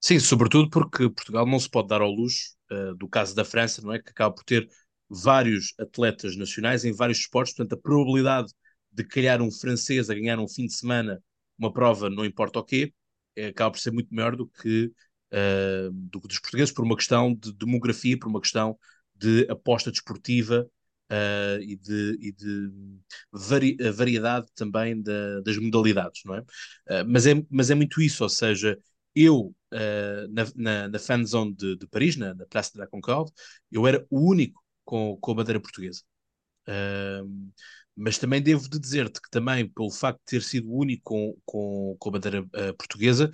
Sim, sobretudo porque Portugal não se pode dar ao luxo uh, do caso da França, não é? Que acaba por ter vários atletas nacionais em vários esportes, portanto, a probabilidade de calhar um francês a ganhar um fim de semana uma prova, não importa o quê, é, acaba por ser muito maior do que uh, dos portugueses, por uma questão de demografia, por uma questão de aposta desportiva uh, e de, e de vari variedade também da, das modalidades, não é? Uh, mas é? Mas é muito isso, ou seja, eu, na, na, na fan zone de, de Paris, na, na Praça de la Concorde, eu era o único com, com a bandeira portuguesa. mas também devo de dizer-te que também, pelo facto de ter sido o único com, com, com a bandeira uh, portuguesa,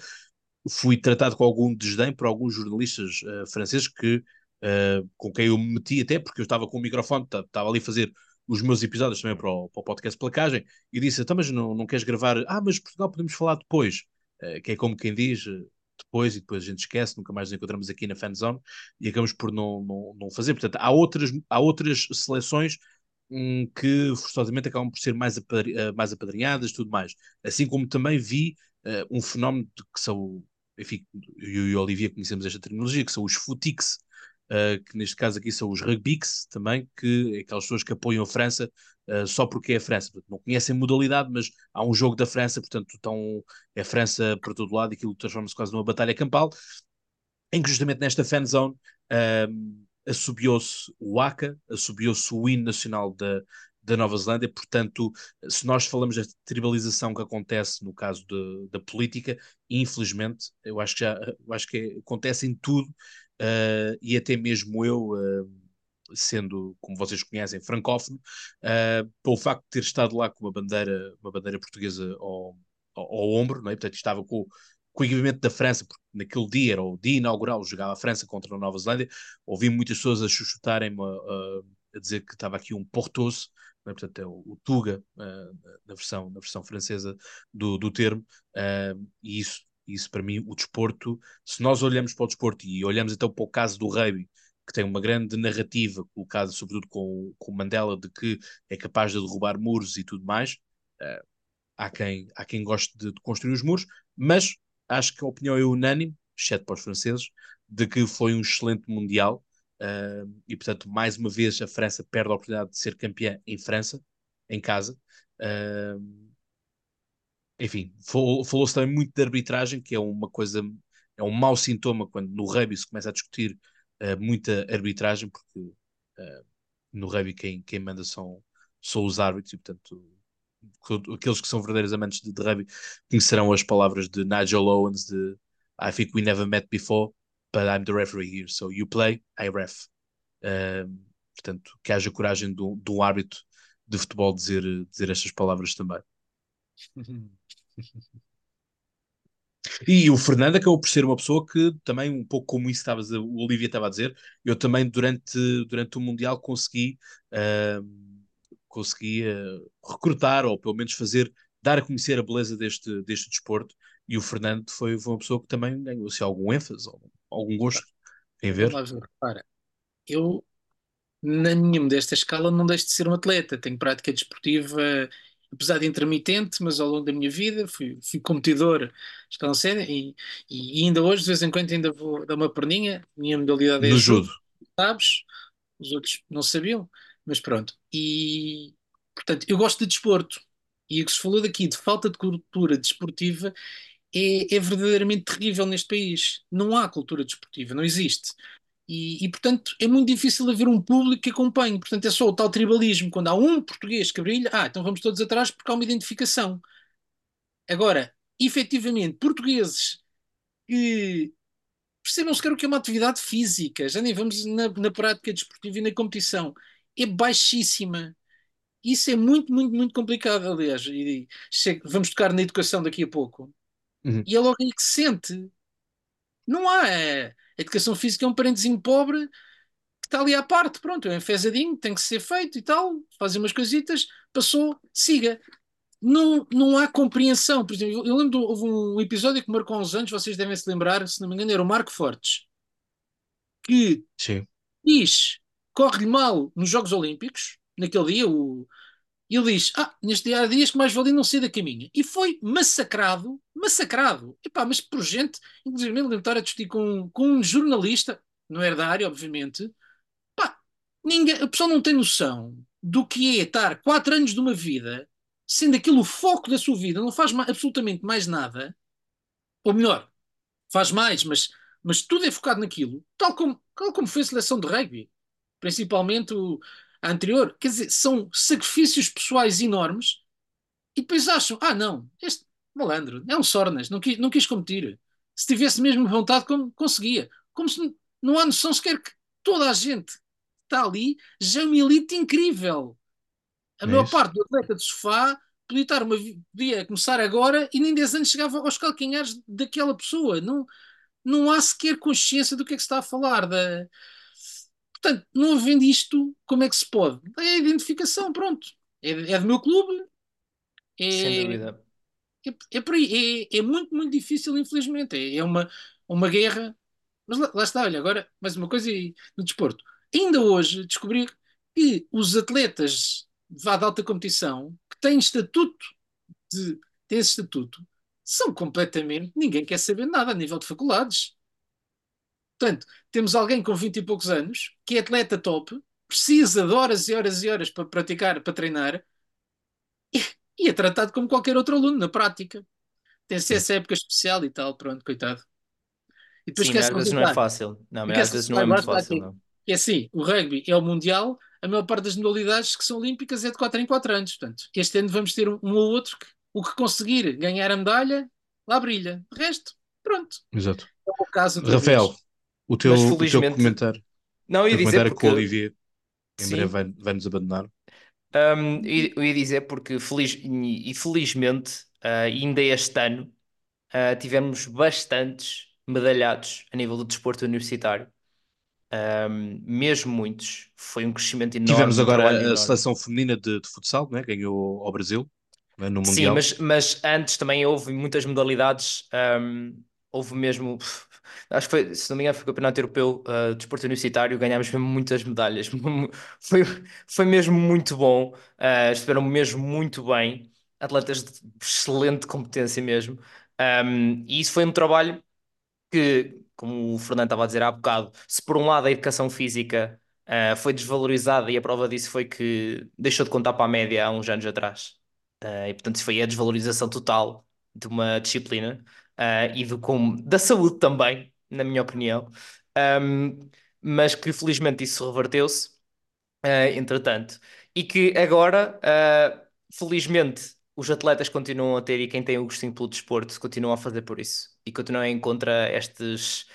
fui tratado com algum desdém por alguns jornalistas uh, franceses que, uh, com quem eu me meti até, porque eu estava com o microfone, estava ali a fazer os meus episódios também para o, para o podcast Placagem, e disse, então, mas não, não queres gravar? Ah, mas Portugal podemos falar depois, uh, que é como quem diz, depois, e depois a gente esquece, nunca mais nos encontramos aqui na Fanzone, e acabamos por não, não, não fazer. Portanto, há outras, há outras seleções hum, que forçosamente acabam por ser mais, mais apadrinhadas tudo mais. Assim como também vi uh, um fenómeno que são enfim, eu e o Olivia conhecemos esta terminologia, que são os futix, uh, que neste caso aqui são os rugbyx também, que é aquelas pessoas que apoiam a França uh, só porque é a França. Portanto, não conhecem modalidade, mas há um jogo da França, portanto, estão, é a França para todo lado e aquilo transforma-se quase numa batalha campal, em que justamente nesta fanzone uh, assobiou-se o ACA, assobiou-se o hino nacional da, da Nova Zelândia. Portanto, se nós falamos da tribalização que acontece no caso de, da política, infelizmente, eu acho que já eu acho que acontece em tudo, uh, e até mesmo eu. Uh, sendo, como vocês conhecem, francófono, uh, pelo facto de ter estado lá com uma bandeira, uma bandeira portuguesa ao, ao, ao ombro, não é? portanto estava com, com o equipamento da França, porque naquele dia era o dia inaugural, jogava a França contra a Nova Zelândia, ouvi muitas pessoas a chuchutarem-me a, a dizer que estava aqui um Portoso, né? portanto é o, o Tuga, uh, na, versão, na versão francesa do, do termo, uh, e isso, isso para mim, o desporto, se nós olhamos para o desporto e olhamos então para o caso do rugby, que tem uma grande narrativa colocada sobretudo com, com Mandela de que é capaz de derrubar muros e tudo mais, uh, há, quem, há quem goste de, de construir os muros, mas acho que a opinião é unânime, exceto para os franceses, de que foi um excelente Mundial, Uh, e portanto, mais uma vez, a França perde a oportunidade de ser campeã em França, em casa. Uh, enfim, falou-se também muito de arbitragem, que é uma coisa, é um mau sintoma quando no rugby se começa a discutir uh, muita arbitragem, porque no rugby quem, quem manda são, são os árbitros, e portanto aqueles que são verdadeiros amantes de, de rugby conhecerão as palavras de Nigel Owens de I think we never met before, but I'm the referee here, so you play, I ref. Uh, portanto, que haja coragem um, de um árbitro de futebol dizer, dizer estas palavras também. E o Fernando acabou por ser uma pessoa que também, um pouco como isso estavas, o Olivia estava a dizer, eu também durante, durante o Mundial consegui, uh, consegui uh, recrutar, ou pelo menos fazer, dar a conhecer a beleza deste, deste desporto, e o Fernando foi, foi uma pessoa que também ganhou assim, algum ênfase, algum, algum gosto em ver. Repara, eu na minha modesta escala não deixo de ser um atleta, tenho prática desportiva apesar de intermitente, mas ao longo da minha vida fui, fui competidor escala séria e, e, ainda hoje, de vez em quando, ainda vou dar uma perninha. Minha modalidade é no judo, sabes? Os outros não sabiam, mas pronto. E portanto, eu gosto de desporto. E o que se falou daqui de falta de cultura desportiva é, é verdadeiramente terrível neste país. Não há cultura desportiva, não existe. E, e, portanto, é muito difícil haver um público que acompanhe. Portanto, é só o tal tribalismo. Quando há um português que brilha, ah, então vamos todos atrás porque há uma identificação. Agora, efetivamente, portugueses que percebam sequer o que é uma atividade física, já nem vamos na, na prática desportiva e na competição, é baixíssima. Isso é muito, muito, muito complicado, aliás. E, vamos tocar na educação daqui a pouco. Uhum. E é logo aí que se sente. Não há. É, a educação física é um parentezinho pobre que está ali à parte, pronto, é enfesadinho, tem que ser feito e tal, fazem umas coisitas, passou, siga. Não, não há compreensão. Por exemplo, eu lembro, houve um episódio que marcou uns anos, vocês devem se lembrar, se não me engano, era o Marco Fortes, que Sim. diz, corre-lhe mal nos Jogos Olímpicos, naquele dia, o, e ele diz: Ah, neste dia há dias que mais valia não sair da caminha. E foi massacrado, massacrado. Epá, mas por gente, inclusive lembro estar a discutir com, com um jornalista, não era da área, obviamente. Pá, ninguém, a pessoa não tem noção do que é estar quatro anos de uma vida, sendo aquilo o foco da sua vida, não faz absolutamente mais nada, ou melhor, faz mais, mas, mas tudo é focado naquilo, tal como, tal como foi a seleção de rugby. Principalmente o anterior, quer dizer, são sacrifícios pessoais enormes e depois acham, ah não, este malandro é um sornas, não quis, não quis competir. Se tivesse mesmo vontade, como, conseguia. Como se não há noção sequer que toda a gente que está ali já é uma elite incrível. A é maior isso. parte do atleta de sofá podia, estar uma, podia começar agora e nem 10 anos chegava aos calcanhares daquela pessoa. Não, não há sequer consciência do que é que se está a falar. Da, Portanto, não havendo isto, como é que se pode? É a identificação, pronto. É, é do meu clube. É, Sem dúvida. É, é por aí. É, é, muito, muito difícil, infelizmente. É, é uma, uma guerra. Mas lá, lá, está, olha, agora mais uma coisa no desporto. Ainda hoje descobri que os atletas de alta competição que têm estatuto de têm esse estatuto são completamente ninguém quer saber nada a nível de faculdades. Portanto, temos alguém com 20 e poucos anos, que é atleta top, precisa de horas e horas e horas para praticar, para treinar, e, e é tratado como qualquer outro aluno na prática. Tem acesso a época especial e tal, pronto, coitado. E depois Sim, às vezes não é fácil. Não, mas às vezes não é muito fácil. Não. É assim, o rugby é o mundial, a maior parte das modalidades que são olímpicas é de 4 em 4 anos. Portanto, este ano vamos ter um, um ou outro que o que conseguir ganhar a medalha, lá brilha. O resto, pronto. Exato. É o caso Rafael, vez o teu, felizmente... o teu comentário. Não, eu ia dizer porque... que o Olivier em Sim. breve vai, vai nos abandonar. Um, eu ia dizer porque feliz, e felizmente uh, ainda este ano uh, tivemos bastantes medalhados a nível do desporto universitário. Um, mesmo muitos, foi um crescimento enorme. Tivemos agora a, enorme. seleção feminina de, de futsal, né? ganhou ao Brasil né? no Mundial. Sim, mas, mas antes também houve muitas modalidades. Um, houve mesmo acho que foi, se não me engano, foi o Campeonato Europeu uh, de Desporto Universitário, ganhámos mesmo muitas medalhas. foi, foi mesmo muito bom, uh, estiveram mesmo muito bem, atletas de excelente competência mesmo. Um, e isso foi um trabalho que, como o Fernando estava a dizer há bocado, se por um lado a educação física uh, foi desvalorizada e a prova disso foi que deixou de contar para a média há uns anos atrás. Uh, e portanto, isso foi a desvalorização total de uma disciplina uh, e do, como, da saúde também, na minha opinião, um, mas que felizmente isso reverteu-se, uh, entretanto, e que agora uh, felizmente, os atletas continuam a ter e quem tem o gostinho pelo desporto continua a fazer por isso. E continua em contra estes,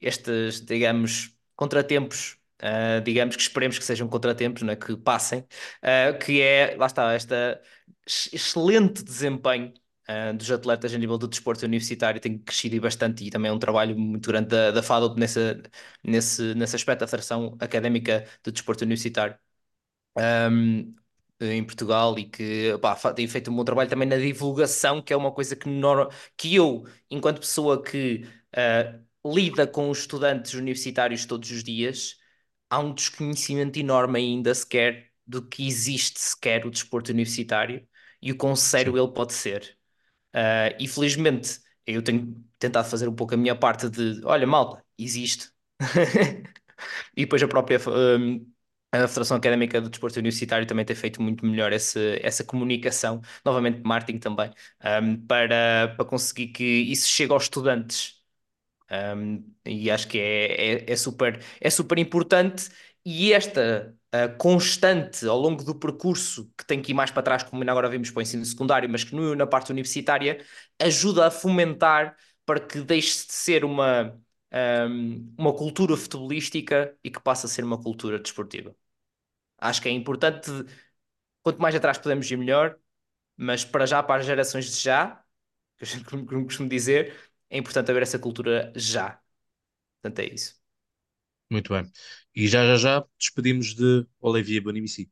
estes digamos, contratempos. Uh, digamos que esperemos que sejam contratempos, né, que passem, uh, que é, lá está, este excelente desempenho uh, dos atletas a nível do desporto universitário tem crescido bastante e também é um trabalho muito grande da, da FADO nessa, nesse, nesse aspecto da atração académica do desporto universitário. Um, em Portugal e que pá, tem feito um bom trabalho também na divulgação, que é uma coisa que, que eu, enquanto pessoa que uh, lida com os estudantes universitários todos os dias, há um desconhecimento enorme ainda sequer do que existe sequer o desporto universitário e o quão sério ele pode ser. Uh, e felizmente eu tenho tentado fazer um pouco a minha parte de olha, malta, existe. e depois a própria um, a Federação Académica do Desporto Universitário também tem feito muito melhor essa, essa comunicação, novamente marketing também, um, para, para conseguir que isso chegue aos estudantes. Um, e acho que é, é, é, super, é super importante. E esta uh, constante ao longo do percurso, que tem que ir mais para trás, como agora vimos para o ensino secundário, mas que no, na parte universitária, ajuda a fomentar para que deixe de ser uma, um, uma cultura futebolística e que passe a ser uma cultura desportiva. Acho que é importante, quanto mais atrás podemos ir, melhor, mas para já, para as gerações de já, que costumo dizer, é importante haver essa cultura já. Portanto, é isso. Muito bem. E já, já, já despedimos de Olivier Bonimici.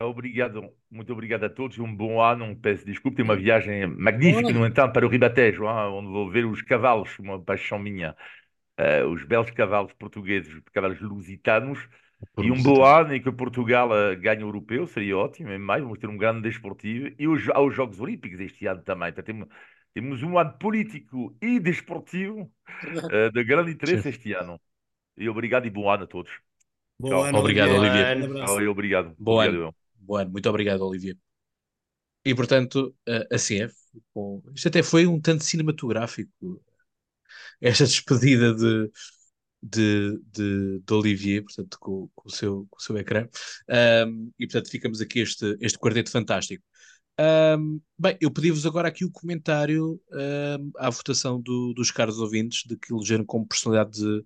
Obrigado, muito obrigado a todos. Um bom ano. Peço desculpa, tenho uma viagem magnífica, no entanto, para o Ribatejo, onde vou ver os cavalos, uma paixão minha. Uh, os belos cavalos portugueses, cavalos lusitanos. Por e um bom ano em que Portugal uh, ganha o europeu, seria ótimo. Em maio vamos ter um grande desportivo. E os, aos Jogos Olímpicos este ano também. Então, temos, temos um ano político e desportivo uh, de grande interesse Sim. este ano. E obrigado e bom ano a todos. Bom ano, obrigado, Olivia. Um obrigado. Bom obrigado. ano. Bom ano. Muito obrigado, Olivia. E portanto, assim é. Bom, isto até foi um tanto cinematográfico. Esta despedida de, de, de, de Olivier, portanto, com, com, o, seu, com o seu ecrã. Um, e portanto, ficamos aqui este, este quarteto fantástico. Um, bem, eu pedi-vos agora aqui o comentário um, à votação do, dos caros ouvintes de que elegeram como personalidade de,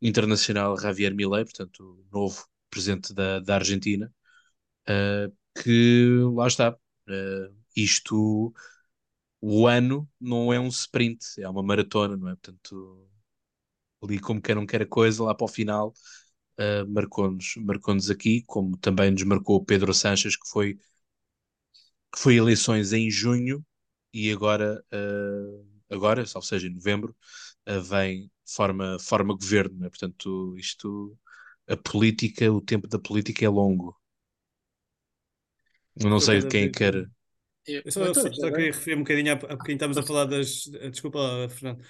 internacional Javier Milei, portanto, novo presidente da, da Argentina, uh, que lá está. Uh, isto, o ano não é um sprint, é uma maratona, não é? Portanto, ali como quer não quer a coisa, lá para o final, uh, marcou-nos marcou aqui, como também nos marcou Pedro Sanches, que foi, que foi eleições em junho e agora, uh, agora, ou seja, em novembro, uh, vem forma, forma governo, né? portanto, isto, a política, o tempo da política é longo. Eu não sei de quem quer. Eu só, só, só queria referir um bocadinho a pouquinho estamos a falar das. Desculpa, Fernando.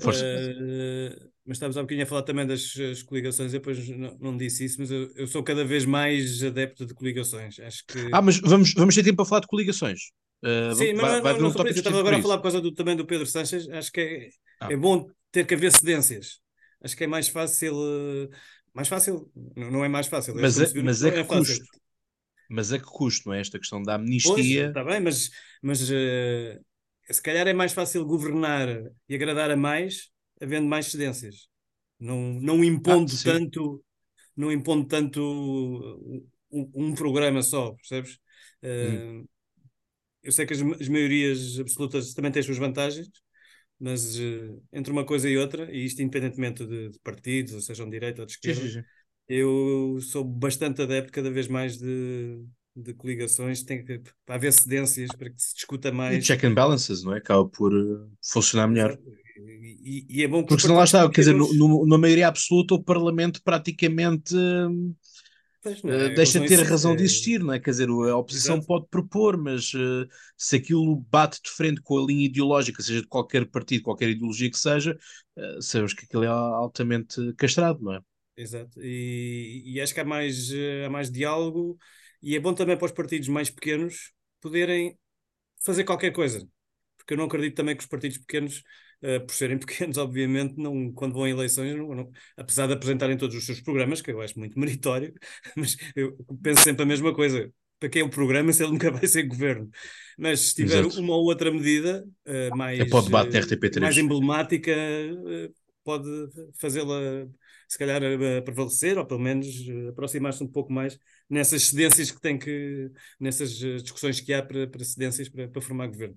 Força. Uh, mas estávamos há um bocadinho a falar também das coligações, eu depois não, não, disse isso, mas eu, eu, sou cada vez mais adepto de coligações. Acho que... Ah, mas vamos, vamos ter tempo para falar de coligações. Uh, Sim, vai, mas vai não, não, um não estava agora a falar por causa do, também do Pedro Sanches, acho que é, ah. é bom ter que haver cedências. Acho que é mais fácil. Mais fácil, não é mais fácil. É mas, é, mas é, que é custo. Mas a que custo, não é? Esta questão da amnistia. Está bem, mas, mas uh, se calhar é mais fácil governar e agradar a mais havendo mais cedências. Não, não impondo ah, tanto, não impondo tanto um, um, programa só, percebes? Uh, hum. Eu sei que as, as maiorias absolutas também têm as suas vantagens, mas uh, entre uma coisa e outra, e isto independentemente de, de partidos, sejam de direita ou de esquerda, sim, sim, sim. eu sou bastante adepto cada vez mais de, de coligações, tem que haver cedências para que se discuta mais. E check and balances, não é? Acaba por uh, funcionar melhor. E, e, é bom Porque senão lá está, quer dizer, na maioria absoluta, o Parlamento praticamente. É, uh, deixa de ter a razão é... de existir, não é? Quer dizer, a oposição Exato. pode propor, mas uh, se aquilo bate de frente com a linha ideológica, seja de qualquer partido, qualquer ideologia que seja, uh, sabemos que aquilo é altamente castrado, não é? Exato, e, e acho que há mais, há mais diálogo e é bom também para os partidos mais pequenos poderem fazer qualquer coisa, porque eu não acredito também que os partidos pequenos por serem pequenos, obviamente, não, quando vão a eleições, não, não, apesar de apresentarem todos os seus programas, que eu acho muito meritório, mas eu penso sempre a mesma coisa. para que é o programa se ele nunca vai ser governo. Mas se tiver Exato. uma ou outra medida uh, mais, É uh, RTP3. mais emblemática, uh, pode fazê-la se calhar prevalecer, ou pelo menos aproximar-se um pouco mais nessas cedências que tem que, nessas discussões que há para, para cedências para, para formar governo.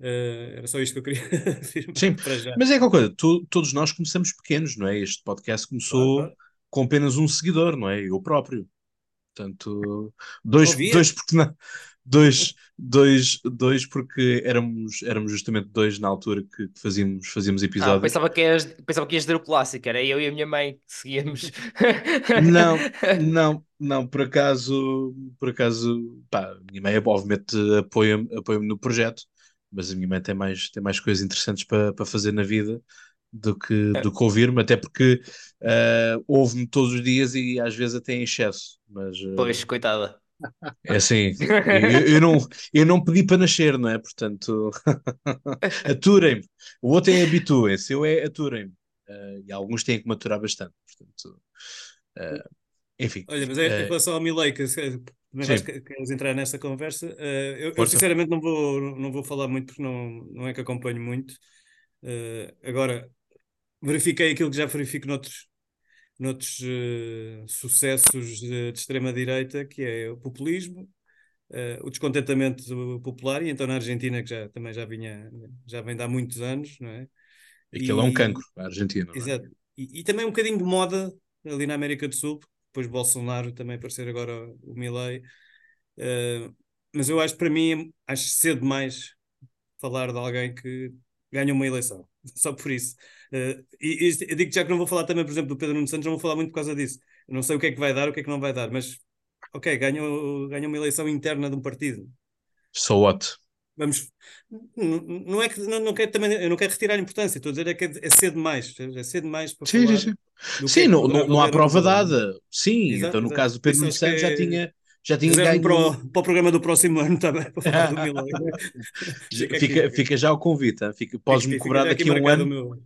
Uh, era só isto que eu queria Sim, para já. mas é qualquer coisa, tu, todos nós começamos pequenos, não é? Este podcast começou Claro, claro. com apenas um seguidor, não é? Eu próprio. Portanto, dois, Ouvia. dois porque não, dois, dois, dois porque éramos, éramos justamente dois na altura que, que fazíamos, fazíamos Ah, episódios. pensava que ias, pensava que ias dizer o clássico, era eu e a minha mãe que seguíamos. Não, não, não, por acaso, por acaso, pá, a minha mãe obviamente apoia-me apoia no projeto, mas a minha mãe tem mais, tem mais coisas interessantes para para fazer na vida do que, do que ouvir-me, até porque ah, ouve-me todos os dias e às vezes até em excesso, mas ah, Pois, coitada. é assim, eu, eu não, eu não pedi para nascer, não é? Portanto, aturem-me. O outro é habituem-se, eu é aturem-me. Ah, e alguns têm que maturar bastante, portanto, ah, enfim. Olha, mas em Eh, relação ao Milley, que, que queres entrar nessa conversa, eh, eu, eu sinceramente não vou, não vou falar muito porque não, não é que acompanho muito. Eh, agora, verifiquei aquilo que já verifico noutros, noutros eh, sucessos de, de extrema-direita, que é o populismo, eh, o descontentamento popular, e então na Argentina, que já, também já vinha, já vem de há muitos anos, não é? Aquilo é um E- cancro, a Argentina. é? Exato. E, e também um bocadinho de moda ali na América do Sul, depois Bolsonaro também aparecer agora o Milei. Eh, mas eu acho para mim, acho cedo demais falar de alguém que ganha uma eleição, só por isso. Eh, e, e eu digo já que não vou falar também, por exemplo, do Pedro Nuno Santos, não vou falar muito por causa disso. Eu não sei o que é que vai dar, o que é que não vai dar, mas ok, ganha uma eleição interna de um partido. So what? Vamos, não, é que não, não quero também, eu não quero retirar importância, estou a dizer é que é cedo demais, é cedo demais para Sim, falar sim, sim. Sim, é não, não, não há prova um dada. Sim, Exato, então no exato. caso do Pedro Santos já que tinha, já tinha ganho. para o, para o programa do próximo ano também, para falar do Milei. Fica Fica, fica já o convite. hein? Fica, Podes-me cobrar daqui a um ano. o meu-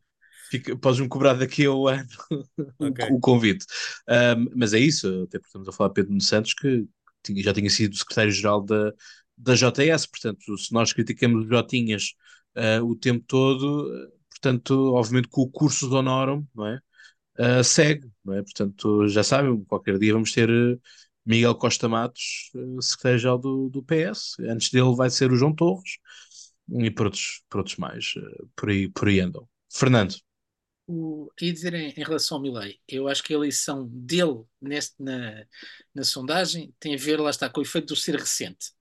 Fica, podes-me cobrar daqui a um ano o, Ok. o convite. Ahm, mas é isso, até porque estamos a falar de Pedro Santos, que tinha- já tinha sido secretário-geral da, da JS, portanto, se nós criticamos os Jotinhas ah, o tempo todo, ah, portanto, obviamente que o curso de honorum, é? Ah, segue, é? Portanto, já sabem, qualquer dia vamos ter Miguel Costa Matos, secretário-geral do, do PS, antes dele vai ser o João Torres, e por outros, por outros mais, por aí, por aí andam. Fernando. O, ia dizer em, em relação ao Milley, eu acho que a eleição dele neste, na, na sondagem tem a ver, lá está, com o efeito do ser recente.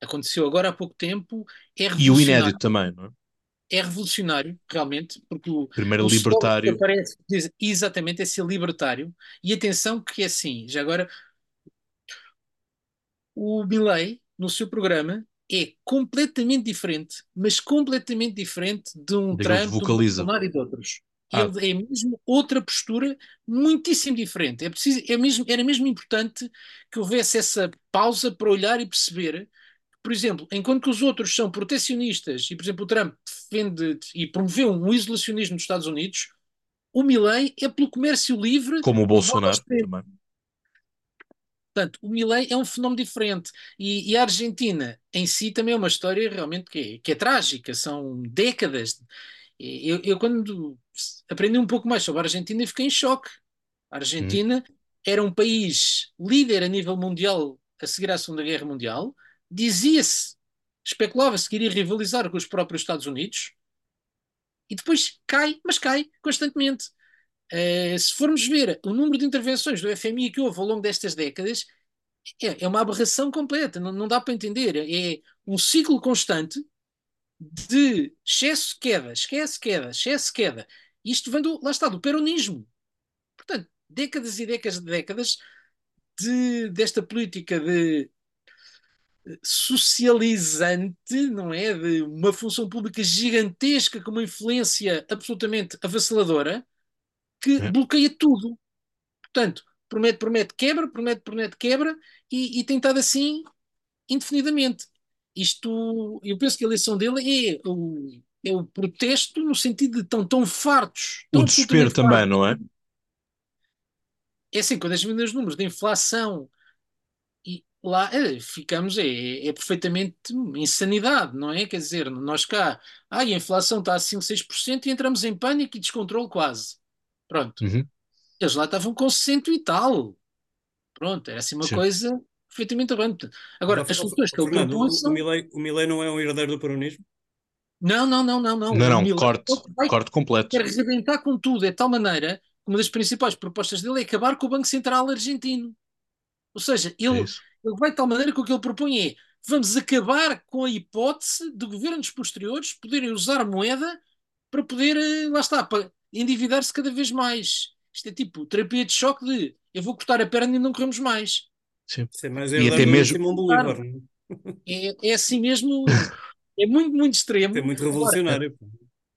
Aconteceu agora há pouco tempo, é E o inédito também, não é? é revolucionário, realmente, porque o, Primeiro o libertário. aparece diz exatamente é ser libertário. E atenção que é assim, já agora, o Milley, no seu programa, é completamente diferente, mas completamente diferente de um Trump, de um vocaliza. Bolsonaro e de outros. Ah. Ele é mesmo outra postura muitíssimo diferente. É preciso, é mesmo, era mesmo importante que houvesse essa pausa para olhar e perceber por exemplo, enquanto que os outros são protecionistas e, por exemplo, o Trump defende e promoveu um isolacionismo nos Estados Unidos, o Milley é pelo comércio livre. Como o Bolsonaro também. Portanto, o Milley é um fenómeno diferente. E, e a Argentina em si também é uma história realmente que é, que é trágica. São décadas. Eu, eu, quando aprendi um pouco mais sobre a Argentina, fiquei em choque. A Argentina era um país líder a nível mundial a seguir à Segunda Guerra Mundial. Dizia-se, especulava-se que iria rivalizar com os próprios Estados Unidos. E depois cai, mas cai constantemente. Uh, se formos ver o número de intervenções do FMI que houve ao longo destas décadas, é, é uma aberração completa, não, não, dá para entender. É um ciclo constante de excesso, queda, esquece, queda, excesso, queda. Isto vem do, lá está, do peronismo. Portanto, décadas e décadas e décadas de, desta política de socializante, não é? De uma função pública gigantesca com uma influência absolutamente avassaladora que é. bloqueia tudo. Portanto, promete, promete, quebra, promete, promete, quebra e, e tem estado assim indefinidamente. Isto, eu penso que a eleição dele é o, é o protesto no sentido de tão, tão fartos. Tão o desespero também, fartos. não é? É assim, quando a gente vê os números da inflação lá eh, ficamos, é, é perfeitamente insanidade, não é? Quer dizer, nós cá, ah, a inflação está a 5, 6% e entramos em pânico e descontrole quase. Pronto. Uhum. Eles lá estavam com 60 e tal. Pronto, era assim uma Sim. coisa perfeitamente errante. Agora, Mas, as soluções que ele Fernando, propõe o, Milei, o Milei não é um herdeiro do peronismo? Não, não, não, não, não. Não, não, Milei corte, vai corte completo. quer arrebentar com tudo, é de tal maneira que uma das principais propostas dele é acabar com o Banco Central argentino. Ou seja, É ele, isso. Ele vai de tal maneira que o que ele propõe é vamos acabar com a hipótese de governos posteriores poderem usar moeda para poder, eh, lá está, para endividar-se cada vez mais. Isto é tipo terapia de choque de eu vou cortar a perna e não corremos mais. Sim. Isso é mais E até do mesmo- Simão Bolívar. é? É, é assim mesmo, é muito, muito extremo. É muito Agora, revolucionário. pô.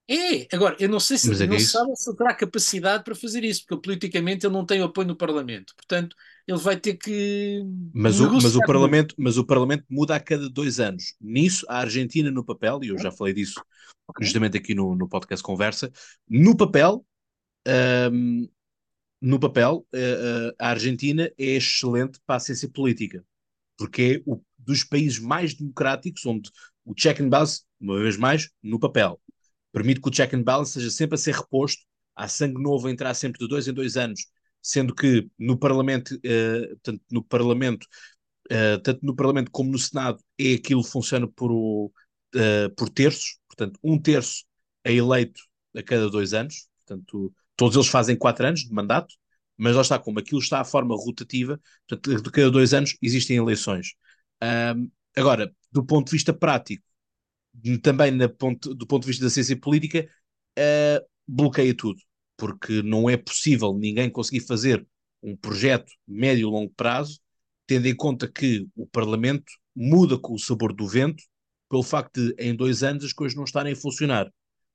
É, agora, eu não sei se é não é isso. sabe se terá capacidade para fazer isso, porque politicamente ele não tem apoio no Parlamento. Portanto, ele vai ter que Mas o, mas, o parlamento, mas o Parlamento muda a cada dois anos. Nisso, a Argentina no papel, e eu já falei disso justamente aqui no, no podcast Conversa, no papel, ahm, no papel, eh, eh, a Argentina é excelente para a ciência política, porque é o dos países mais democráticos, onde o check and balance, uma vez mais, no papel, permite que o check and balance seja sempre a ser reposto, há sangue novo a entrar sempre de dois em dois anos, sendo que no Parlamento, eh, portanto, no Parlamento, eh, tanto no Parlamento como no Senado, é aquilo que funciona por, eh, por terços, portanto, um terço é eleito a cada dois anos, portanto, todos eles fazem quatro anos de mandato, mas lá está, como aquilo está à forma rotativa, portanto, de cada dois anos existem eleições. Agora, do ponto de vista prático, também ponto, do ponto de vista da ciência política, uh, bloqueia tudo, porque não é possível ninguém conseguir fazer um projeto médio e longo prazo, tendo em conta que o Parlamento muda com o sabor do vento, pelo facto de em dois anos as coisas não estarem a funcionar.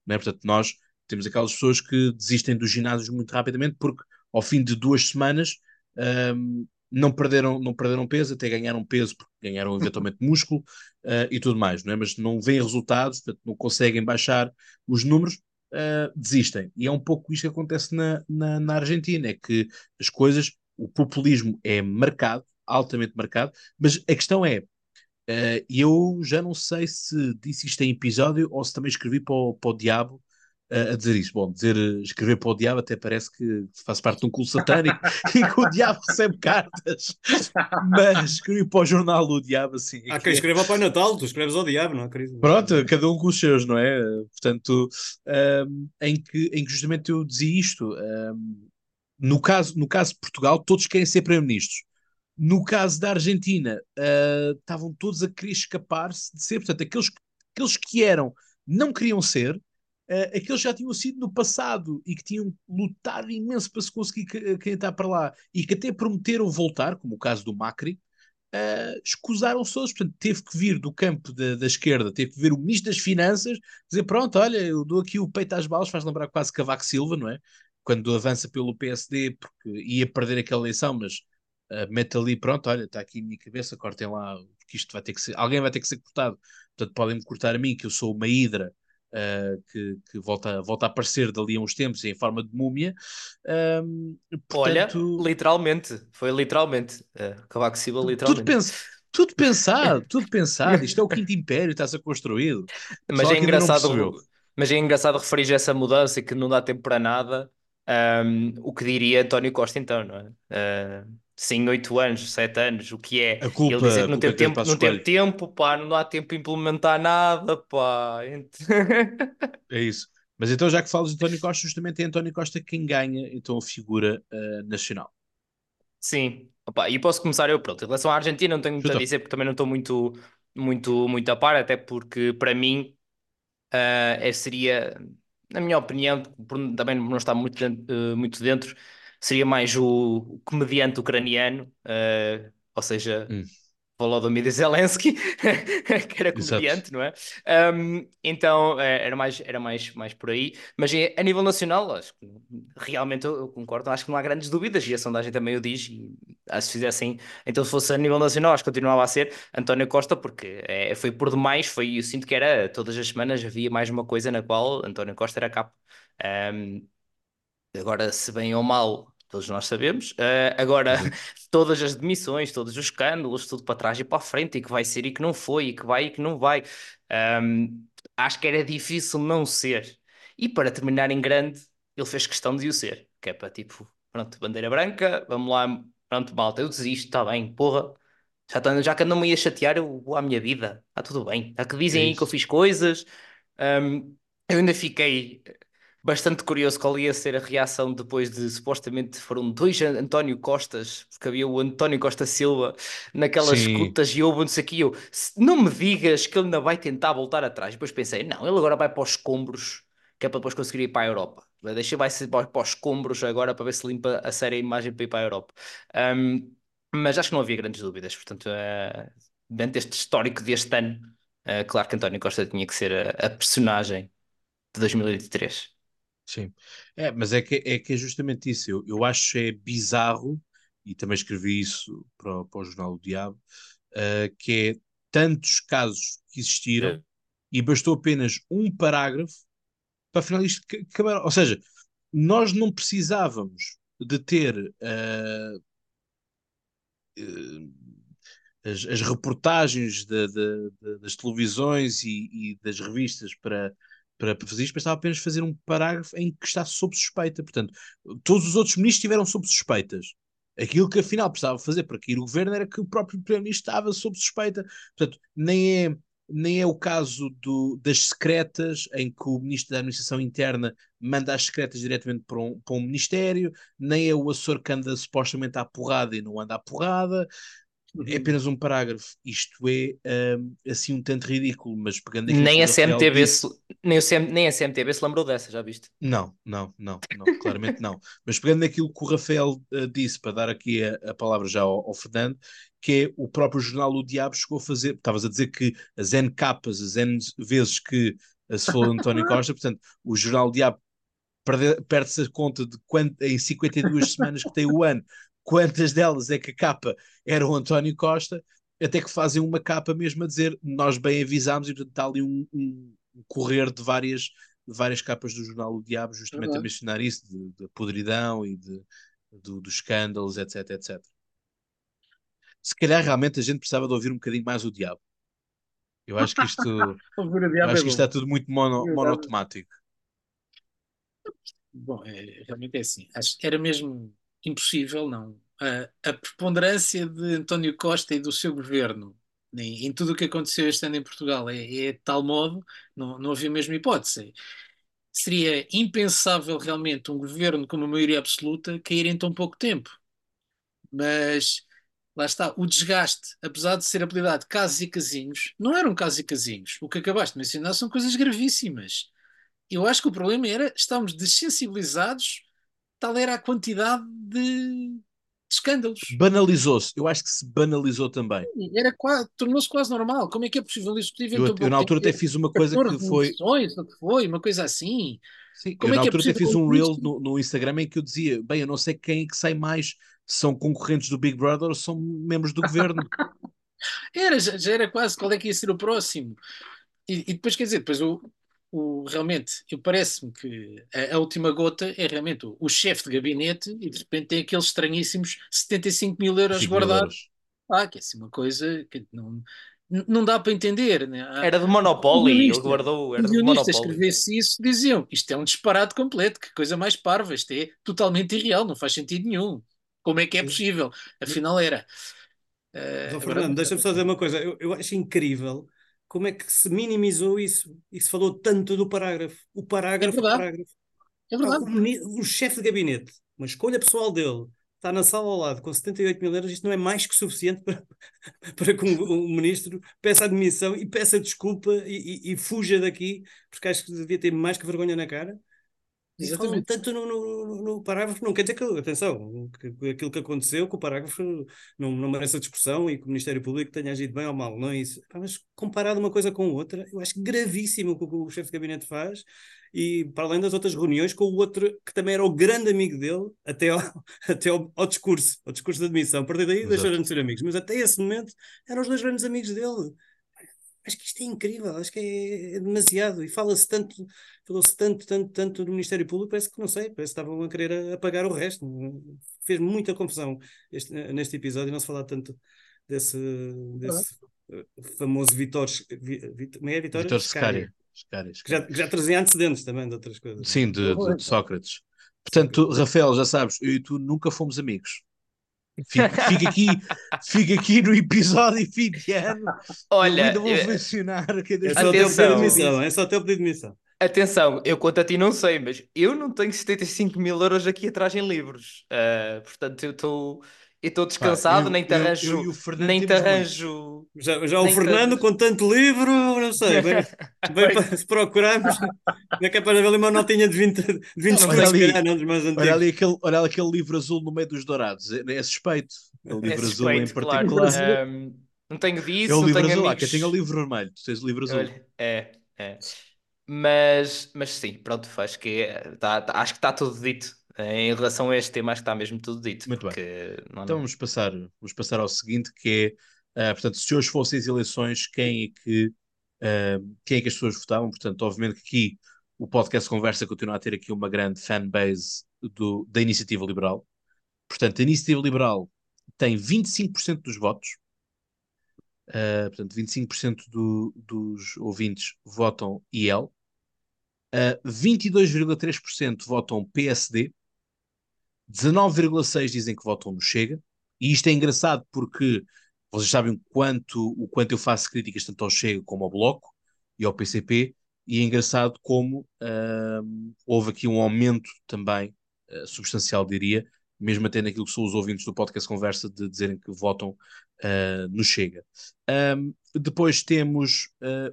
Não é? Portanto, nós temos aquelas pessoas que desistem dos ginásios muito rapidamente porque ao fim de duas semanas um, não perderam, não perderam peso, até ganharam peso porque ganharam eventualmente músculo uh, e tudo mais, não é? Mas não veem resultados, portanto, não conseguem baixar os números, uh, desistem. E é um pouco isto que acontece na, na, na Argentina, é que as coisas, o populismo é marcado, altamente marcado, mas a questão é, uh, eu já não sei se disse isto em episódio ou se também escrevi para o, para o diabo a dizer isso. Bom, dizer, escrever para o diabo até parece que faz parte de um culto satânico e que o diabo recebe cartas. Mas escrevi para o jornal do diabo assim. Há quem escreva ao Pai Natal, tu escreves ao diabo, não é, querido? Pronto, cada um com os seus, não é? Portanto, um, em, que, em que justamente eu dizia isto. Um, no, caso, no caso de Portugal, todos querem ser primeiro-ministros. No caso da Argentina, uh, estavam todos a querer escapar-se de ser. Portanto, aqueles, aqueles que eram não queriam ser, uh, aqueles já tinham sido no passado e que tinham lutado imenso para se conseguir candidatar para lá e que até prometeram voltar, como o caso do Macri, uh, escusaram-se todos. Portanto, teve que vir do campo da, da, esquerda, teve que vir o ministro das Finanças, dizer: pronto, olha, eu dou aqui o peito às balas, faz lembrar quase Cavaco Silva, não é? Quando avança pelo PSD, porque ia perder aquela eleição, mas uh, mete ali, pronto, olha, está aqui a minha cabeça, cortem lá, porque isto vai ter que ser, alguém vai ter que ser cortado. Portanto, podem-me cortar a mim, que eu sou uma hidra. Uh, que, que volta, volta a aparecer dali a uns tempos em forma de múmia. Um, portanto... Olha, literalmente, foi literalmente. Uh, Cavaco Silva, literalmente. Tudo, tudo pensado, tudo pensado. Isto é o quinto império, está a ser construído. Mas é, engraçado, mas é engraçado referir essa mudança que não dá tempo para nada. Um, o que diria António Costa, então, não é? Uh, sim, oito anos, sete anos, o que é? A culpa, Ele dizer que não é teve tempo, não teve tempo, pá, não dá tempo para implementar nada, pá. é isso. Mas então, já que falas de António Costa, justamente é António Costa quem ganha então a figura uh, nacional. Sim, Opa, e posso começar eu, pronto. Em relação à Argentina, não tenho muito a dizer, porque também não estou muito, muito, muito a par, até porque para mim uh, seria, na minha opinião, por, também não está muito, uh, muito dentro, seria mais o, comediante ucraniano, uh, ou seja, hum. Volodymyr Zelensky, que era comediante, Exato. não é? Um, então era mais, era mais, mais por aí. Mas a nível nacional, acho que realmente eu, eu, concordo, acho que não há grandes dúvidas, e a sondagem também o diz. E, se fizessem, então se fosse a nível nacional, acho que continuava a ser António Costa, porque é, foi por demais. Foi, eu sinto que era todas as semanas havia mais uma coisa na qual António Costa era capa. Um, agora, se bem ou mal todos nós sabemos. Uh, agora, Uhum. todas as demissões, todos os escândalos, tudo para trás e para a frente, e que vai ser e que não foi, e que vai e que não vai. Um, acho que era difícil não ser. E para terminar em grande, ele fez questão de o ser, que é para tipo, pronto, bandeira branca, vamos lá, pronto, malta, eu desisto, está bem, porra. Já, tá- já que andam me a chatear, eu vou à minha vida, está tudo bem. Está que dizem É aí que eu fiz coisas. Um, eu ainda fiquei bastante curioso qual ia ser a reação depois de supostamente foram dois An- António Costas, porque havia o António Costa Silva naquelas Sim. escutas e houve não sei o que eu, "Se- não me digas que ele ainda vai tentar voltar atrás. Depois pensei, não, ele agora vai para os escombros, que é para depois conseguir ir para a Europa. Deixa vai ser para para os escombros agora para ver se limpa a séria imagem para ir para a Europa. Um, mas acho que não havia grandes dúvidas, portanto, uh, dentro deste histórico deste ano, uh, claro que António Costa tinha que ser a, a personagem de 2023. Sim. É, mas é que é, que é justamente isso. Eu, eu acho é bizarro, e também escrevi isso para, o- para o Jornal do Diabo, uh, que é tantos casos que existiram É. e bastou apenas um parágrafo para afinal isto ca- acabar. Ou seja, nós não precisávamos de ter uh, uh, as, as reportagens da- da- da- das televisões e, e das revistas para, para, para fazer isto, bastava apenas fazer um parágrafo em que está sob suspeita. Portanto, todos os outros ministros estiveram sob suspeitas. Aquilo que afinal precisava fazer para cair o governo era que o próprio primeiro-ministro estava sob suspeita. Portanto, nem é, nem é o caso do, das secretas, em que o ministro da Administração Interna manda as secretas diretamente para um, para um ministério, nem é o Açor que anda supostamente à porrada e não anda à porrada. É apenas um parágrafo. Isto é hum, assim um tanto ridículo, mas pegando aquilo Nem a disse- se, nem, o CM, nem a CMTV se lembrou dessa, já viste? Não, não, não, não, claramente não. Mas pegando naquilo que o Rafael eh, disse, para dar aqui a, a palavra já ao, ao Fernando, que é o próprio jornal O Diabo chegou a fazer, estavas a dizer que as N capas, as N vezes que eh, se falou de António Costa, portanto, o jornal O Diabo perde- perde-se a conta de quant, em 52 semanas que tem o ano, quantas delas é que a capa era o António Costa, até que fazem uma capa mesmo a dizer nós bem avisámos e portanto está ali um, um- correr de várias, de várias capas do jornal O Diabo, justamente a Verdade. mencionar isso, de, de podridão e de, do- dos escândalos, etc, etc. Se calhar realmente a gente precisava de ouvir um bocadinho mais o Diabo. Eu acho que isto, Ouvir o eu diabo é acho que isto está tudo muito mono, Verdade. monotemático. Bom, é, realmente é assim. Acho era mesmo impossível, não. A, a preponderância de António Costa e do seu governo em, em tudo o que aconteceu este ano em Portugal é, é de tal modo, não, não havia mesmo hipótese. Seria impensável realmente um governo com uma maioria absoluta cair em tão pouco tempo. Mas lá está, o desgaste, apesar de ser apelidado casos e casinhos, não eram casos e casinhos. O que acabaste de mencionar são coisas gravíssimas. Eu acho que o problema era estarmos desensibilizados, tal era a quantidade de, de escândalos. Banalizou-se, eu acho que se banalizou também. Era quase, tornou-se quase normal. Como é que é possível em Eu, tão eu na altura até fiz uma coisa 14 que foi. que foi, uma coisa assim. Sim, Como eu é na é altura até possível fiz um reel no, no Instagram em que eu dizia: bem, eu não sei quem é que sai mais, são concorrentes do Big Brother ou são membros do governo. Era, já, já era quase qual é que ia ser o próximo. E, e depois, quer dizer, depois o, o, realmente, eu parece-me que a, a última gota é realmente o, o chefe de gabinete e de repente tem aqueles estranhíssimos 75 mil euros 5 mil guardados. Ah, que é assim uma coisa que não, não dá para entender. Né? Há- Era de Monopoly, ele guardou, era de Monopoly. escrevesse isso diziam isto é um disparate completo, que coisa mais parva, isto é totalmente irreal, não faz sentido nenhum. Como é que é possível? Afinal era. João agora- Fernando, deixa-me só dizer uma coisa. Eu, eu acho incrível como é que se minimizou isso e se falou tanto do parágrafo. O parágrafo, É o verdade. parágrafo. É verdade. O, o chefe de gabinete, uma escolha pessoal dele, está na sala ao lado com 78 mil euros, isto não é mais que suficiente para, para que um, um ministro peça admissão e peça desculpa e, e- e fuja daqui, porque acho que devia ter mais que vergonha na cara. Exatamente. tanto no, no- no parágrafo, não quer dizer que, atenção, que, aquilo que aconteceu, que o parágrafo não, não merece a discussão e que o Ministério Público tenha agido bem ou mal, não é isso. Mas comparado uma coisa com outra, eu acho gravíssimo o que o chefe de gabinete faz e para além das outras reuniões com o outro que também era o grande amigo dele até ao, até ao, ao discurso, ao discurso de admissão. A partir daí deixaram de ser amigos, mas até esse momento eram os dois grandes amigos dele. Acho que isto é incrível, acho que é, é demasiado. E fala-se tanto, falou-se tanto, tanto, tanto do Ministério Público, parece que não sei, parece que estavam a querer apagar o resto. Fez muita confusão este, neste episódio não se falar tanto desse, desse uh, famoso Vitor. Vitor, é Vitor? Vitor Scária. Que já, já trazia antecedentes também de outras coisas. Sim, de, de, de Sócrates. Portanto, Rafael, já sabes, eu e tu nunca fomos amigos. Fica, fica, aqui, fica aqui no episódio fim de ano. Olha, ainda vou mencionar. É só até o pedido de missão. É só até o pedido de missão. Atenção, eu quanto a ti não sei, mas eu não tenho 75 mil euros aqui atrás em livros. Uh, portanto, eu estou eu estou descansado, Pá, eu, nem te arranjo. Eu, eu nem te arranjo. Já, já o Fernando, te... com tanto livro, não sei, bem, bem para, se procurarmos, não é capaz de haver ali uma notinha de 20, de 20 olha, ali, calhar, não, dos mais antigos. olha ali aquele, olha ali aquele livro azul no meio dos dourados, é, é suspeito. O livro é suspeito, azul em particular. Claro. Um, não tenho disso, é o livro tenho azul, amigos... ah, que tenho o livro vermelho, tu tens o livro azul. Olha, é, é. Mas, mas sim, pronto, acho que, é, tá, tá, acho que está tudo dito. Em relação a este tema, acho que está mesmo tudo dito. Muito bem. Então vamos passar, vamos passar ao seguinte, que é, uh, portanto, se hoje fossem as eleições, quem é que, uh, quem é que as pessoas votavam? Portanto, obviamente que aqui o podcast Conversa continua a ter aqui uma grande fanbase do, da Iniciativa Liberal. Portanto, a Iniciativa Liberal tem 25% dos votos. Uh, portanto, 25% do, dos ouvintes votam IEL. Uh, 22,3% votam PSD 19,6 dizem que votam no Chega, e isto é engraçado porque vocês sabem quanto, o quanto eu faço críticas tanto ao Chega como ao Bloco e ao PCP, e é engraçado como uh, houve aqui um aumento também uh, substancial, diria, mesmo até naquilo que são os ouvintes do podcast Conversa, de dizerem que votam uh, no Chega. Um, depois temos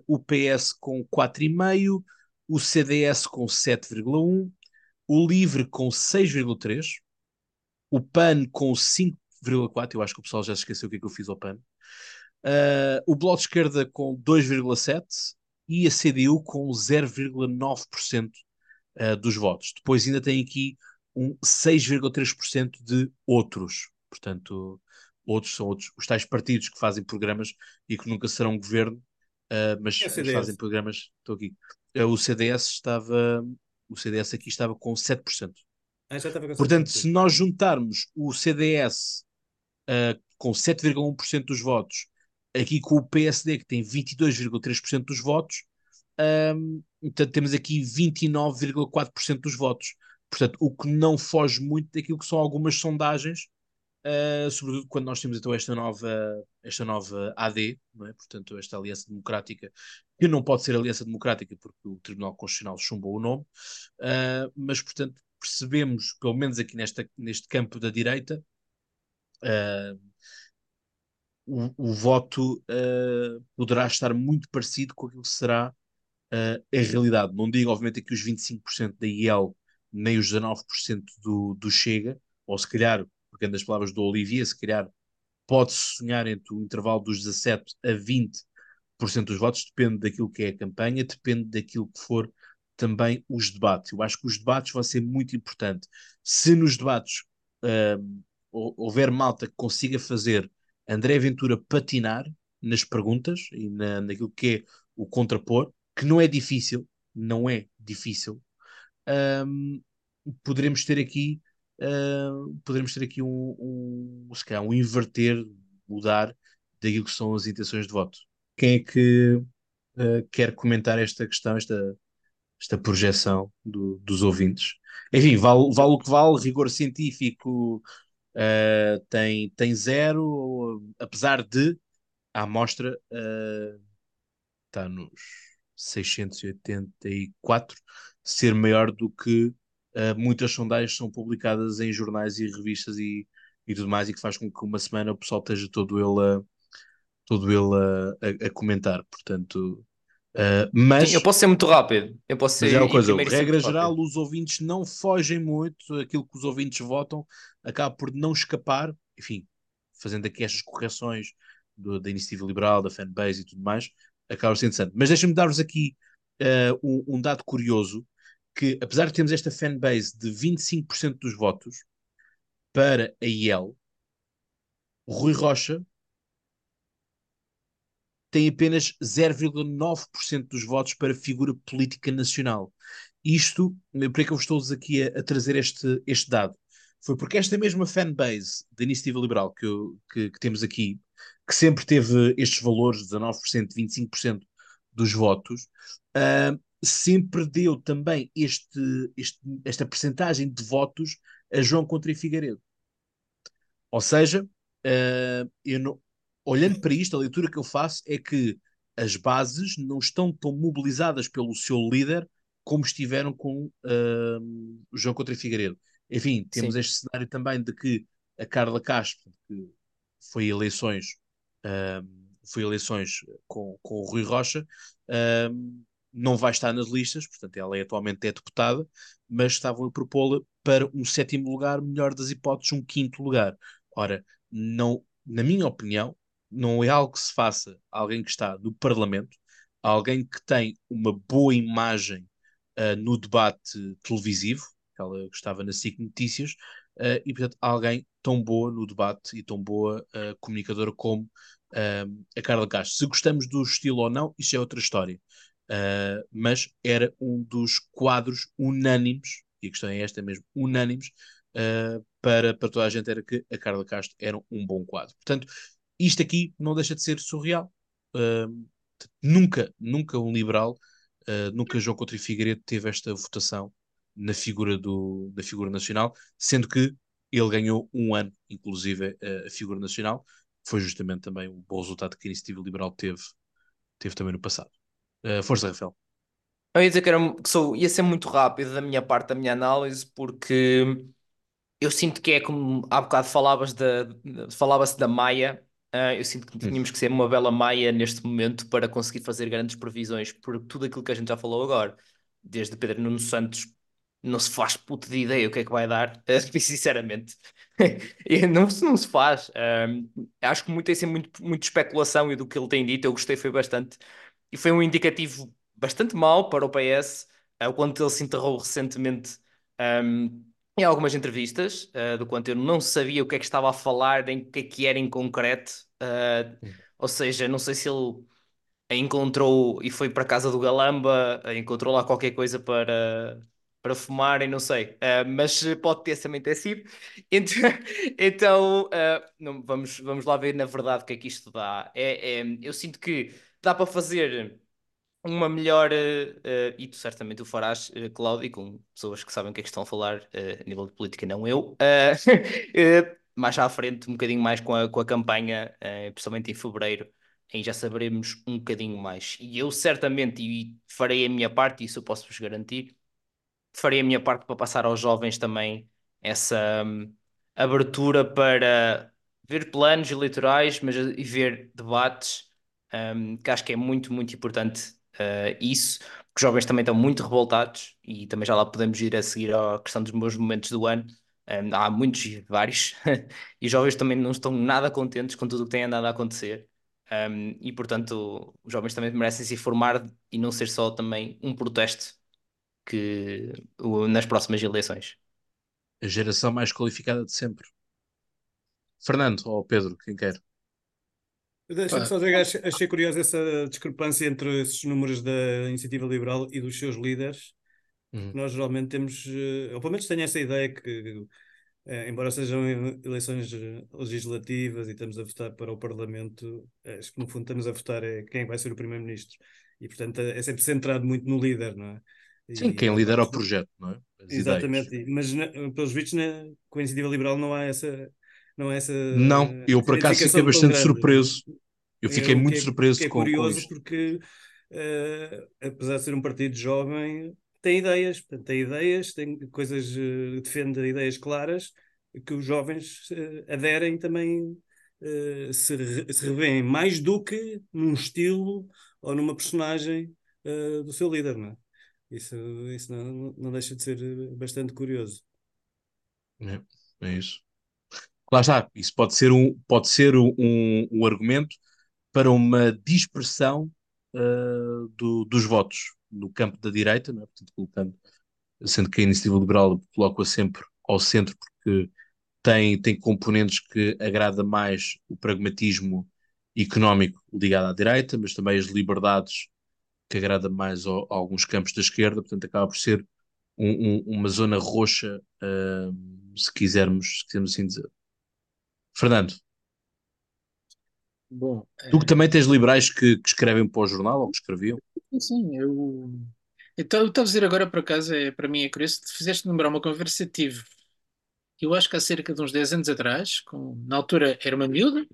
o PS com 4,5, o CDS com 7,1, o Livre com 6,3, o PAN com 5,4, eu acho que o pessoal já se esqueceu o que é que eu fiz ao PAN, uh, o Bloco de Esquerda com 2,7 e a CDU com 0,9% uh, dos votos. Depois ainda tem aqui um 6,3% de outros, portanto, outros são outros, os tais partidos que fazem programas e que nunca serão governo, uh, mas é fazem programas, estou aqui. Uh, o CDS estava, o CDS aqui estava com 7%. Ah, Portanto, se nós juntarmos o CDS uh, com 7,1% dos votos, aqui com o PSD, que tem 22,3% dos votos, um, então temos aqui 29,4% dos votos. Portanto, o que não foge muito daquilo que são algumas sondagens, uh, sobretudo quando nós temos então esta nova, esta nova AD, não é? portanto, esta Aliança Democrática, que não pode ser Aliança Democrática porque o Tribunal Constitucional chumbou o nome, uh, mas, portanto, percebemos, pelo menos aqui nesta, neste campo da direita, uh, o, o, voto uh, poderá estar muito parecido com aquilo que será uh, a realidade. Não digo, obviamente, aqui os 25% da IEL, nem os 19% do, do Chega, ou se calhar, porque das palavras do Olivier, se calhar pode-se sonhar entre o intervalo dos 17% a 20% dos votos, depende daquilo que é a campanha, depende daquilo que for também os debates. Eu acho que os debates vão ser muito importantes. Se nos debates uh, houver malta que consiga fazer André Ventura patinar nas perguntas e na, naquilo que é o contrapor, que não é difícil, não é difícil, um, poderemos ter aqui uh, poderemos ter aqui um, um, se calhar, um inverter, mudar daquilo que são as intenções de voto. Quem é que uh, quer comentar esta questão, esta, esta projeção do, dos ouvintes. Enfim, vale, vale o que vale, rigor científico uh, tem, tem zero, apesar de a amostra uh, está nos 684, ser maior do que uh, muitas sondagens são publicadas em jornais e revistas e, e tudo mais, e que faz com que uma semana o pessoal esteja todo ele a, todo ele a, a, a comentar. Portanto, Uh, mas Sim, eu posso ser muito rápido. Eu posso ser. Mas é uma coisa, regra geral, rápido. os ouvintes não fogem muito, aquilo que os ouvintes votam acaba por não escapar, enfim, fazendo aqui estas correções do, da iniciativa liberal, da fanbase e tudo mais, acaba sendo interessante. Mas deixem-me dar-vos aqui uh, um, um, dado curioso: que apesar de termos esta fanbase de 25% dos votos para a IEL, Rui Rocha tem apenas 0,9% dos votos para figura política nacional. Isto, por é que eu estou aqui a, a, trazer este, este dado? Foi porque esta mesma fanbase da Iniciativa Liberal que, eu, que, que temos aqui, que sempre teve estes valores, 19%, 25% dos votos, uh, sempre deu também este, este, esta percentagem de votos a João Contra Figueiredo. Ou seja, uh, eu não, olhando para isto, a leitura que eu faço é que as bases não estão tão mobilizadas pelo seu líder como estiveram com uh, o João Contra Figueiredo. Enfim, temos Sim. este cenário também de que a Carla Castro, que foi eleições, uh, foi eleições com, com o Rui Rocha, uh, não vai estar nas listas, portanto ela é atualmente é deputada, mas estavam a propô-la para um sétimo lugar, melhor das hipóteses, um quinto lugar. Ora, não, na minha opinião, não é algo que se faça alguém que está no Parlamento, alguém que tem uma boa imagem uh, no debate televisivo, ela estava na SIC Notícias, uh, e portanto alguém tão boa no debate e tão boa uh, comunicadora como a Carla Castro. Se gostamos do estilo ou não, isso é outra história. mas era um dos quadros unânimes, e a questão é esta mesmo, unânimes, para, para toda a gente era que a Carla Castro era um bom quadro. Portanto, isto aqui não deixa de ser surreal. Uh, nunca, nunca um liberal, uh, nunca João Coutinho Figueiredo teve esta votação na figura, do, da figura nacional, sendo que ele ganhou um ano, inclusive, a, figura nacional. Foi justamente também um bom resultado que a Iniciativa Liberal teve, teve também no passado. Uh, força, Rafael. Eu ia dizer que, era, que sou, ia ser muito rápido da minha parte, da minha análise, porque eu sinto que é como há bocado falavas da, falava-se da Maia Uh, eu sinto que tínhamos que ser uma bela maia neste momento para conseguir fazer grandes previsões por tudo aquilo que a gente já falou agora. Desde Pedro Nuno Santos, não se faz puta de ideia o que é que vai dar, uh, sinceramente. não, não se faz. Uh, acho que muito tem sido muito, muito especulação e do que ele tem dito, eu gostei, foi bastante. E foi um indicativo bastante mau para o PS, uh, quando ele se enterrou recentemente. Um, em algumas entrevistas, uh, do quanto eu não sabia o que é que estava a falar, nem o que é que era em concreto. Uh, ou seja, não sei se ele encontrou e foi para a casa do Galamba, encontrou lá qualquer coisa para, para fumar e não sei. Uh, mas pode ter também ter sido. Então, então não, vamos, vamos lá ver na verdade o que é que isto dá. É, é eu sinto que dá para fazer uma melhor, uh, e tu certamente o farás, uh, Cláudio, com pessoas que sabem o que é que estão a falar uh, a nível de política, não eu, mais à frente, um bocadinho mais com a, com a campanha, principalmente em fevereiro, aí já saberemos um bocadinho mais. E eu certamente e farei a minha parte, isso eu posso-vos garantir, farei a minha parte para passar aos jovens também essa um, abertura para ver planos eleitorais, mas e ver debates. Um, que acho que é muito, muito importante uh, isso, porque os jovens também estão muito revoltados e também já lá podemos ir a seguir à questão dos meus momentos do ano. Um, há muitos e vários, e os jovens também não estão nada contentes com tudo o que tem andado a acontecer. Um, e portanto, os jovens também merecem se informar e não ser só também um protesto que nas próximas eleições. A geração mais qualificada de sempre. Fernando ou Pedro, quem quer. Deixa-me só dizer que achei curiosa essa discrepância entre esses números da Iniciativa Liberal e dos seus líderes. Uhum. Nós geralmente temos, eh, ou pelo menos tenho essa ideia que, eh, embora sejam eleições legislativas e estamos a votar para o Parlamento, acho que no fundo estamos a votar é quem vai ser o Primeiro-Ministro. E portanto é sempre centrado muito no líder, não é? Sim, e, quem lidera o projeto, não é? As exatamente, ideias. mas pelos vistos na, com a Iniciativa Liberal não há essa não é essa. Não, eu por acaso fiquei bastante surpreso. Eu fiquei eu, muito que, surpreso que é com, curioso com porque, uh, apesar de ser um partido jovem, tem ideias, tem ideias, tem coisas, uh, defende ideias claras que os jovens uh, aderem também, uh, se, se revêem mais do que num estilo ou numa personagem do seu líder, não é? Isso, isso não, não deixa de ser bastante curioso. É, é isso. Lá está, isso pode ser um, pode ser um, um argumento para uma dispersão uh, do, dos votos no campo da direita, é? Portanto, colocando, sendo que a iniciativa liberal coloca sempre ao centro, porque tem, tem componentes que agrada mais o pragmatismo económico ligado à direita, mas também as liberdades que agrada mais a, a alguns campos da esquerda, portanto acaba por ser um, um, uma zona roxa, uh, se quisermos, se quisermos assim dizer. Fernando, Bom, tu que eh, também tens liberais que, que escrevem para o jornal ou que escreviam, sim, eu. Então, eu estava a dizer agora, por acaso, é, para mim é curioso, te fizeste lembrar uma conversa que tive, eu acho que há cerca de uns 10 anos atrás, com, na altura era uma miúda,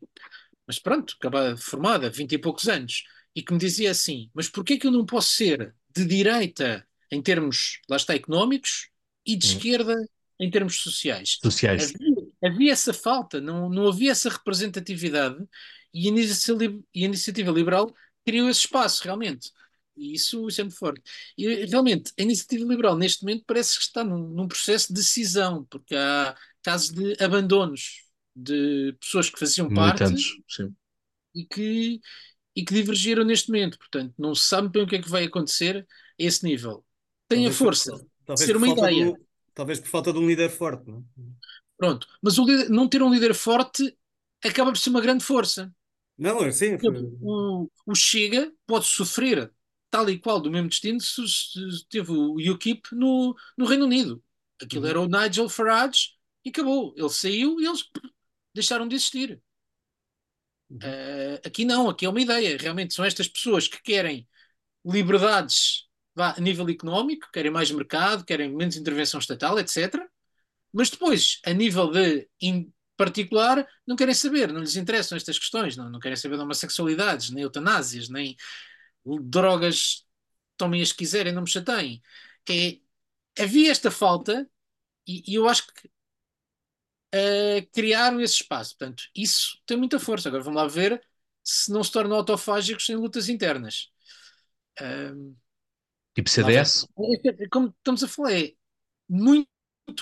mas pronto, acabada, formada, 20 e poucos anos, e que me dizia assim: Mas porquê que eu não posso ser de direita em termos, lá está, económicos e de Hum. esquerda em termos sociais? sociais. Havia, havia essa falta, não, não havia essa representatividade e a iniciativa, e a iniciativa liberal criou esse espaço, realmente. E isso, isso é muito forte. E realmente, a iniciativa liberal, neste momento, parece que está num, num processo de decisão, porque há casos de abandonos de pessoas que faziam parte Militantes, sim. e que, e que divergiram neste momento. Portanto, não se sabe bem o que é que vai acontecer a esse nível. Tem a Talvez por- força de Talvez ser por uma falta de ideia. um- talvez por falta de um líder forte, não é? Pronto. Mas o líder- não ter um líder forte acaba por ser uma grande força. Não, sim, Por exemplo, o, o Chega pode sofrer tal e qual do mesmo destino se, se teve o UKIP no, no Reino Unido. Aquilo Uhum. era o Nigel Farage e acabou. Ele saiu e eles deixaram de existir. Uhum. Eh, aqui não, aqui é uma ideia. Realmente são estas pessoas que querem liberdades vá, a nível económico, querem mais mercado, querem menos intervenção estatal, etc. Mas depois, a nível de em particular, não querem saber, não lhes interessam estas questões, não, não querem saber de homossexualidades, nem eutanásias, nem drogas, tomem as que quiserem, não me chateiem. É, havia esta falta e, e eu acho que eh, criaram esse espaço. Portanto, isso tem muita força. Agora vamos lá ver se não se tornam autofágicos sem lutas internas. Ahm, Tipo. CDS, É- é Como estamos a falar, é muito,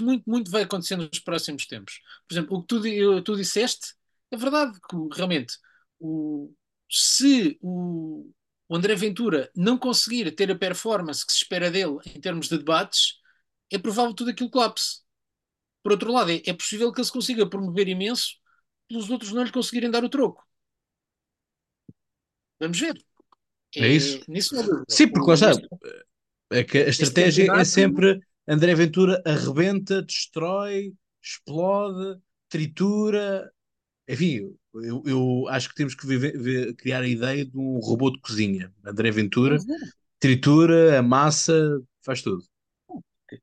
muito, muito vai acontecer nos próximos tempos. Por exemplo, o que tu, tu disseste é verdade, que realmente o, se o, o André Ventura não conseguir ter a performance que se espera dele em termos de debates, é provável que tudo aquilo colapse. Por outro lado, é, é possível que ele se consiga promover imenso pelos outros não lhe conseguirem dar o troco. Vamos ver. É isso? Nisso não. Sim, porque lá está. É que a estratégia é sempre André Ventura arrebenta, destrói, explode, tritura. Enfim, eu, eu acho que temos que viver- ver- criar a ideia de um robô de cozinha. André Ventura ver. tritura, amassa, faz tudo.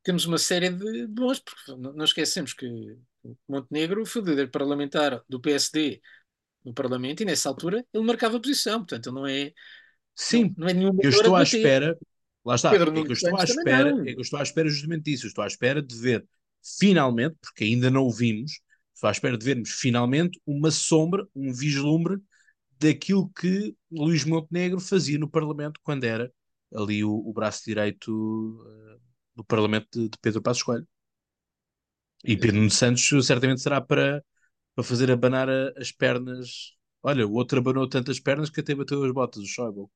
temos uma série de bons, porque não esquecemos que o Montenegro foi o líder parlamentar do PSD no Parlamento e nessa altura ele marcava posição, portanto ele não é, Sim, não, não é nenhum eu estou à espera. Lá está, Pedro é que eu estou à espera, não. é que eu estou à espera justamente disso. Eu estou à espera de ver finalmente, porque ainda não o vimos, estou à espera de vermos finalmente uma sombra, um vislumbre daquilo que Luís Montenegro fazia no Parlamento quando era ali o, o braço direito eh, do Parlamento de, de Pedro Passos Coelho. E Pedro Nuno Santos certamente será para, para fazer abanar a- as pernas. Olha, o outro abanou tantas pernas que até bateu as botas, o Schäuble.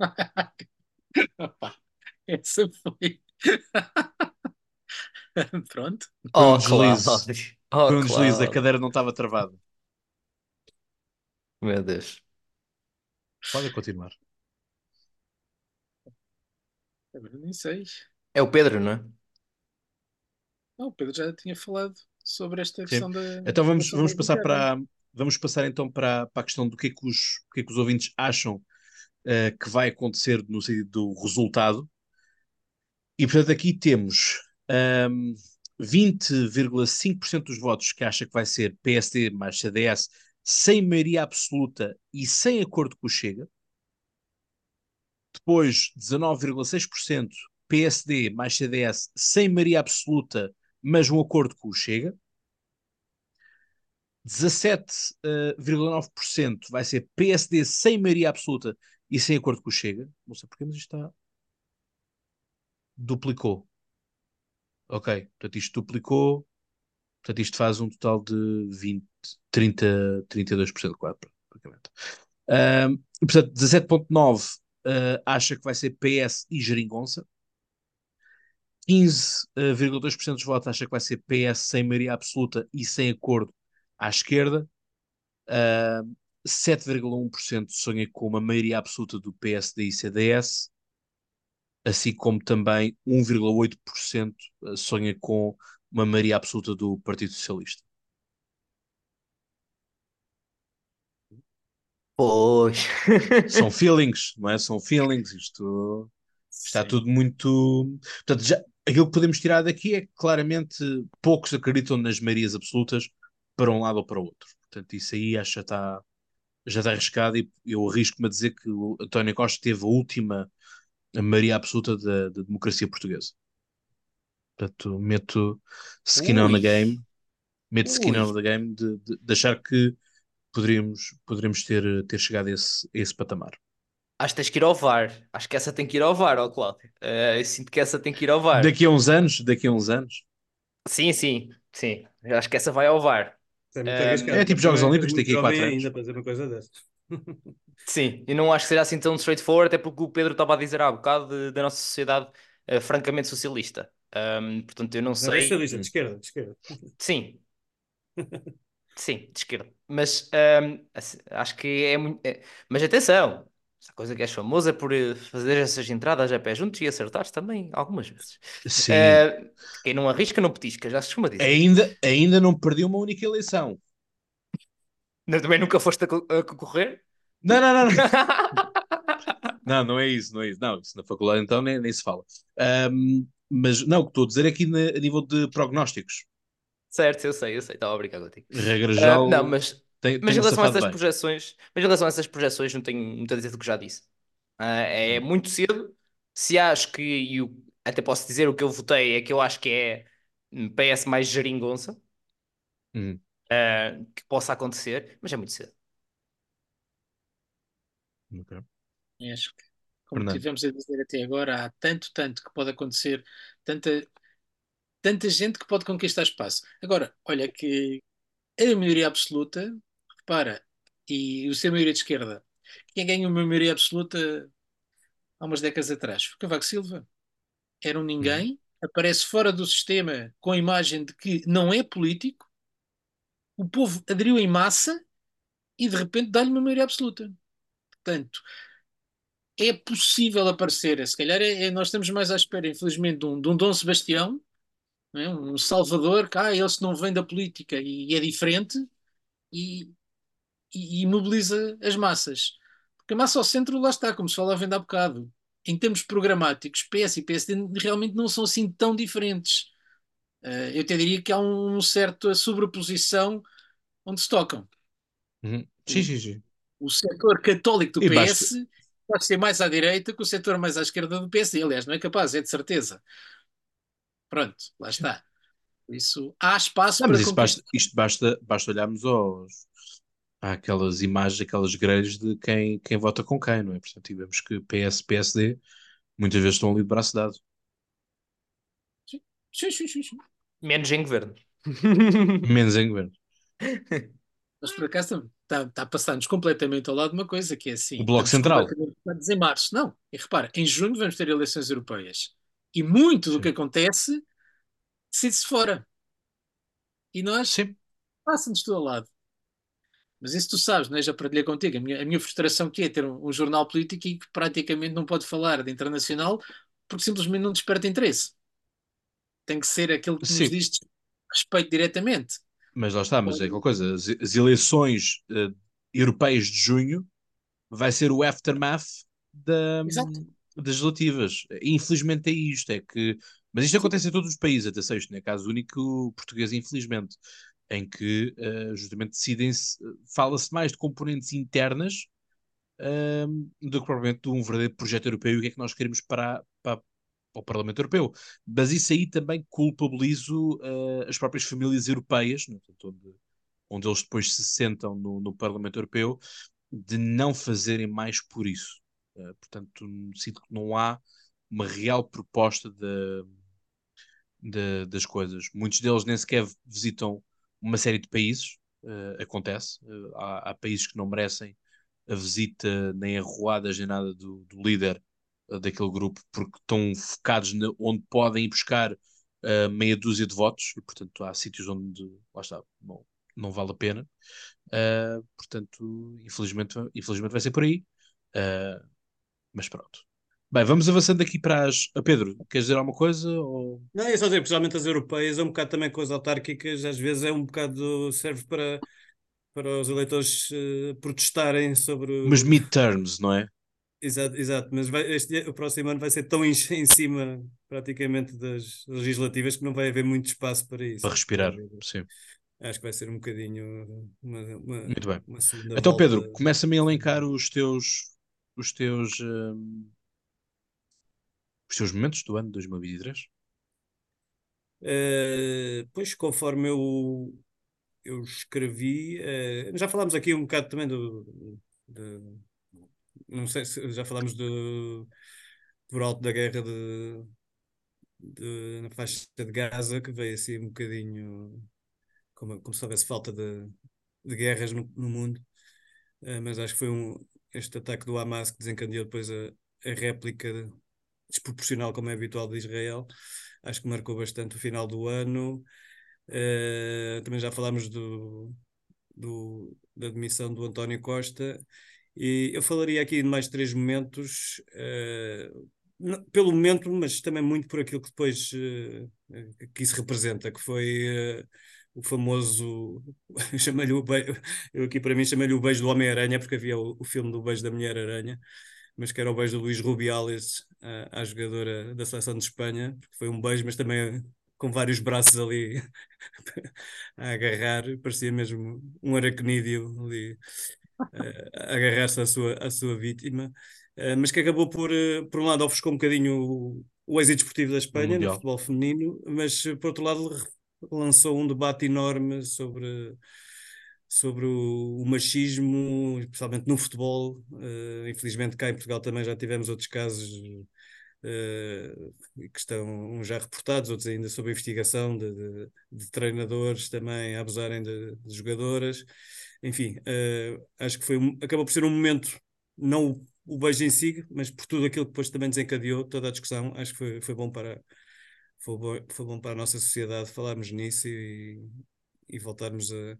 Essa foi. Pronto. Um Oh, deslize. Oh, um deslize, a cadeira não estava travada. Meu Deus. Pode continuar. Agora nem sei. É o Pedro, não é? Não, o Pedro já tinha falado sobre esta Sim. questão da. Então vamos, vamos passar para vamos passar então para, para a questão do que é que os, que é que os ouvintes acham eh, que vai acontecer no sentido do resultado. E portanto aqui temos ahm, 20,5% dos votos que acha que vai ser PSD mais CDS sem maioria absoluta e sem acordo com o Chega. Depois 19,6% PSD mais CDS sem maioria absoluta, mas um acordo com o Chega. 17,9% vai ser PSD sem maioria absoluta e sem acordo com o Chega. Não sei porquê, mas isto está. Duplicou. Ok, portanto isto duplicou. Portanto isto faz um total de 20, 30, 32% quase, praticamente. E, portanto, 17,9% ah, acha que vai ser PS e Geringonça. 15,2% dos votos acha que vai ser PS sem maioria absoluta e sem acordo à esquerda. Uh, 7,1% sonha com uma maioria absoluta do PSD e CDS, assim como também 1,8% sonha com uma maioria absoluta do Partido Socialista. Pois. São feelings, não é? São feelings. Isto está Sim. tudo muito. Portanto, já, aquilo que podemos tirar daqui é que claramente poucos acreditam nas maiorias absolutas para um lado ou para o outro. Portanto, isso aí acho que está, já está arriscado e eu arrisco-me a dizer que o António Costa teve a última maioria absoluta da, da democracia portuguesa. Portanto, meto skin on the Ui. game, meto skin Ui. on the game de, de, de achar que poderíamos, poderíamos ter, ter chegado a esse, a esse patamar. Acho que tens que ir ao VAR. Acho que essa tem que ir ao VAR, ó Cláudio. Eh, eu sinto que essa tem que ir ao VAR. Daqui a uns anos, daqui a uns anos. Sim, sim, sim. Acho que essa vai ao VAR. É É, é tipo Jogos Olímpicos, a muito quatro jovem anos. ainda para fazer uma coisa dessas. Sim, eu não acho que seja assim tão straightforward, até porque o Pedro estava a dizer há bocado de- da nossa sociedade eh, francamente socialista. Ahm, portanto, eu não Não é sei. socialista, de esquerda, de esquerda. Sim, sim, de esquerda. Mas assim, acho que é muito. é- Mas atenção, essa coisa que és famoso é por eh, fazer essas entradas a pé juntos e acertares também algumas vezes. Sim. Eh, quem não arrisca, não petisca, já se costuma dizer. Ainda, ainda não perdi uma única eleição. Não- Também nunca foste a, co- a concorrer? Não, não, não, não. Não, não é isso, não é isso. Não, isso na faculdade então nem, nem se fala. Ahm, mas não, o que estou a dizer é aqui na- a nível de prognósticos. Certo, eu sei, eu sei, estava a brincar contigo. Regra geral, não, mas tem, Mas em relação a essas bem. projeções, mas em relação a essas projeções, não tenho muito a dizer do que já disse. Ah, é Hum. muito cedo. Se acho que, e até posso dizer o que eu votei, é que eu acho que é PS mais geringonça, Hum. ah, que possa acontecer, mas é muito cedo. Ok. E acho que, como Fernando. tivemos a dizer até agora, há tanto, tanto que pode acontecer, tanta, tanta gente que pode conquistar espaço. Agora, olha que a maioria absoluta, repara, e o ser maioria de esquerda, quem ganhou uma maioria absoluta há umas décadas atrás foi Cavaco Silva. Era um ninguém, aparece fora do sistema com a imagem de que não é político, o povo aderiu em massa e de repente dá-lhe uma maioria absoluta. Portanto, é possível aparecer, se calhar é, é- nós estamos mais à espera, infelizmente, de um, de um Dom Sebastião, é? um Salvador, que ah, ele se não vem da política e, é diferente e, e- e mobiliza as massas. Porque a massa ao centro, lá está, como se falava ainda há bocado. Em termos programáticos, PS e PSD realmente não são assim tão diferentes. Eh, eu até diria que há um certo sobreposição onde se tocam. Uhum. Sim, sim, sim. O setor católico do E PS pode ser mais à direita que o setor mais à esquerda do PSD. Aliás, não é capaz, é de certeza. Pronto, lá está. Isso, há espaço Não, mas para isso conquistar. basta, isto basta, basta olharmos aos, àquelas imagens, aquelas grelhas de quem, quem vota com quem, não é? Portanto, e vemos que PS, PSD muitas vezes estão ali de braço dado. Sim, sim, sim, sim. Menos em governo. Menos em governo. Mas por acaso está, está a passar-nos completamente ao lado de uma coisa que é assim. O Bloco estamos Central. em março. Não, e repara, em junho vamos ter eleições europeias. E muito do Sim. que acontece decide-se fora. E nós Sim. passa-nos tudo ao lado. Mas isso tu sabes, não é? Já partilhei contigo. A minha, a minha frustração que é ter um, um jornal político e que praticamente não pode falar de internacional porque simplesmente não desperta interesse. Tem que ser aquele que nos Sim. diz respeito diretamente. Mas lá está, mas é aquela coisa, as, as eleições eh, europeias de junho vai ser o aftermath da, das legislativas. Infelizmente é isto, é que. Mas isto acontece em todos os países, atenção, isto não é caso único português, infelizmente, em que eh, justamente decidem-se, fala-se mais de componentes internas ehm, do que propriamente de um verdadeiro projeto europeu e o que é que nós queremos para, para, para o Parlamento Europeu. Mas isso aí também culpabilizo eh, as próprias famílias europeias, portanto, onde, onde eles depois se sentam no, no Parlamento Europeu, de não fazerem mais por isso. Eh, portanto, sinto que não há uma real proposta de, de- das coisas. Muitos deles nem sequer visitam uma série de países, eh, acontece. Eh, há, há países que não merecem a visita nem a ruada nem nada do, do líder eh, daquele grupo, porque estão focados na- onde podem ir buscar meia dúzia de votos, e portanto há sítios onde, lá está, bom, não vale a pena. Uh, portanto, infelizmente, infelizmente vai ser por aí. Uh, mas pronto. Bem, vamos avançando aqui para as. A Pedro, queres dizer alguma coisa? Ou... Não, é só dizer, principalmente as europeias, é um bocado também com as autárquicas, às vezes é um bocado. serve para, para os eleitores uh, protestarem sobre. Mas midterms, não é? Exato, exato. mas vai, este, o próximo ano vai ser tão em, em, cima praticamente das legislativas que não vai haver muito espaço para isso. Para respirar, sim. Acho que vai ser um bocadinho uma, uma Muito bem. então, volta... Pedro, começa-me a elencar os teus os teus um, os teus momentos do ano de 2023? Uh, eh, pois, conforme eu, eu escrevi, uh, já falámos aqui um bocado também do, do não sei se já falámos do por alto da guerra de, de, na faixa de Gaza, que veio assim um bocadinho como, como se houvesse falta de, de guerras no, no mundo, uh, mas acho que foi um, este ataque do Hamas que desencadeou depois a, a réplica desproporcional, como é habitual, de Israel. Acho que marcou bastante o final do ano. Uh, também já falámos do, do, da demissão do António Costa. E eu falaria aqui de mais três momentos, uh, pelo momento, mas também muito por aquilo que depois uh, que isso representa, que foi o famoso, chamei-lhe o beijo, eu aqui para mim chamei-lhe o beijo do Homem-Aranha, porque havia o, o, filme do beijo da Mulher-Aranha, mas que era o beijo do Luís Rubiales à, à jogadora da seleção de Espanha, porque foi um beijo, mas também com vários braços ali a agarrar, parecia mesmo um aracnídeo ali a agarrar-se à sua, à sua vítima, eh, mas que acabou por, eh, por um lado, ofuscou um bocadinho o, o êxito esportivo da Espanha no futebol feminino, mas por outro lado lançou um debate enorme sobre, sobre o, o machismo, especialmente no futebol. Uh, infelizmente, cá em Portugal também já tivemos outros casos uh, que estão já reportados, outros ainda sob investigação de, de, de treinadores também a abusarem de, de jogadoras. Enfim, uh, acho que foi acabou por ser um momento, não o, o beijo em si, mas por tudo aquilo que depois também desencadeou toda a discussão, acho que foi, foi bom para foi bom, foi bom para a nossa sociedade falarmos nisso e, e voltarmos a,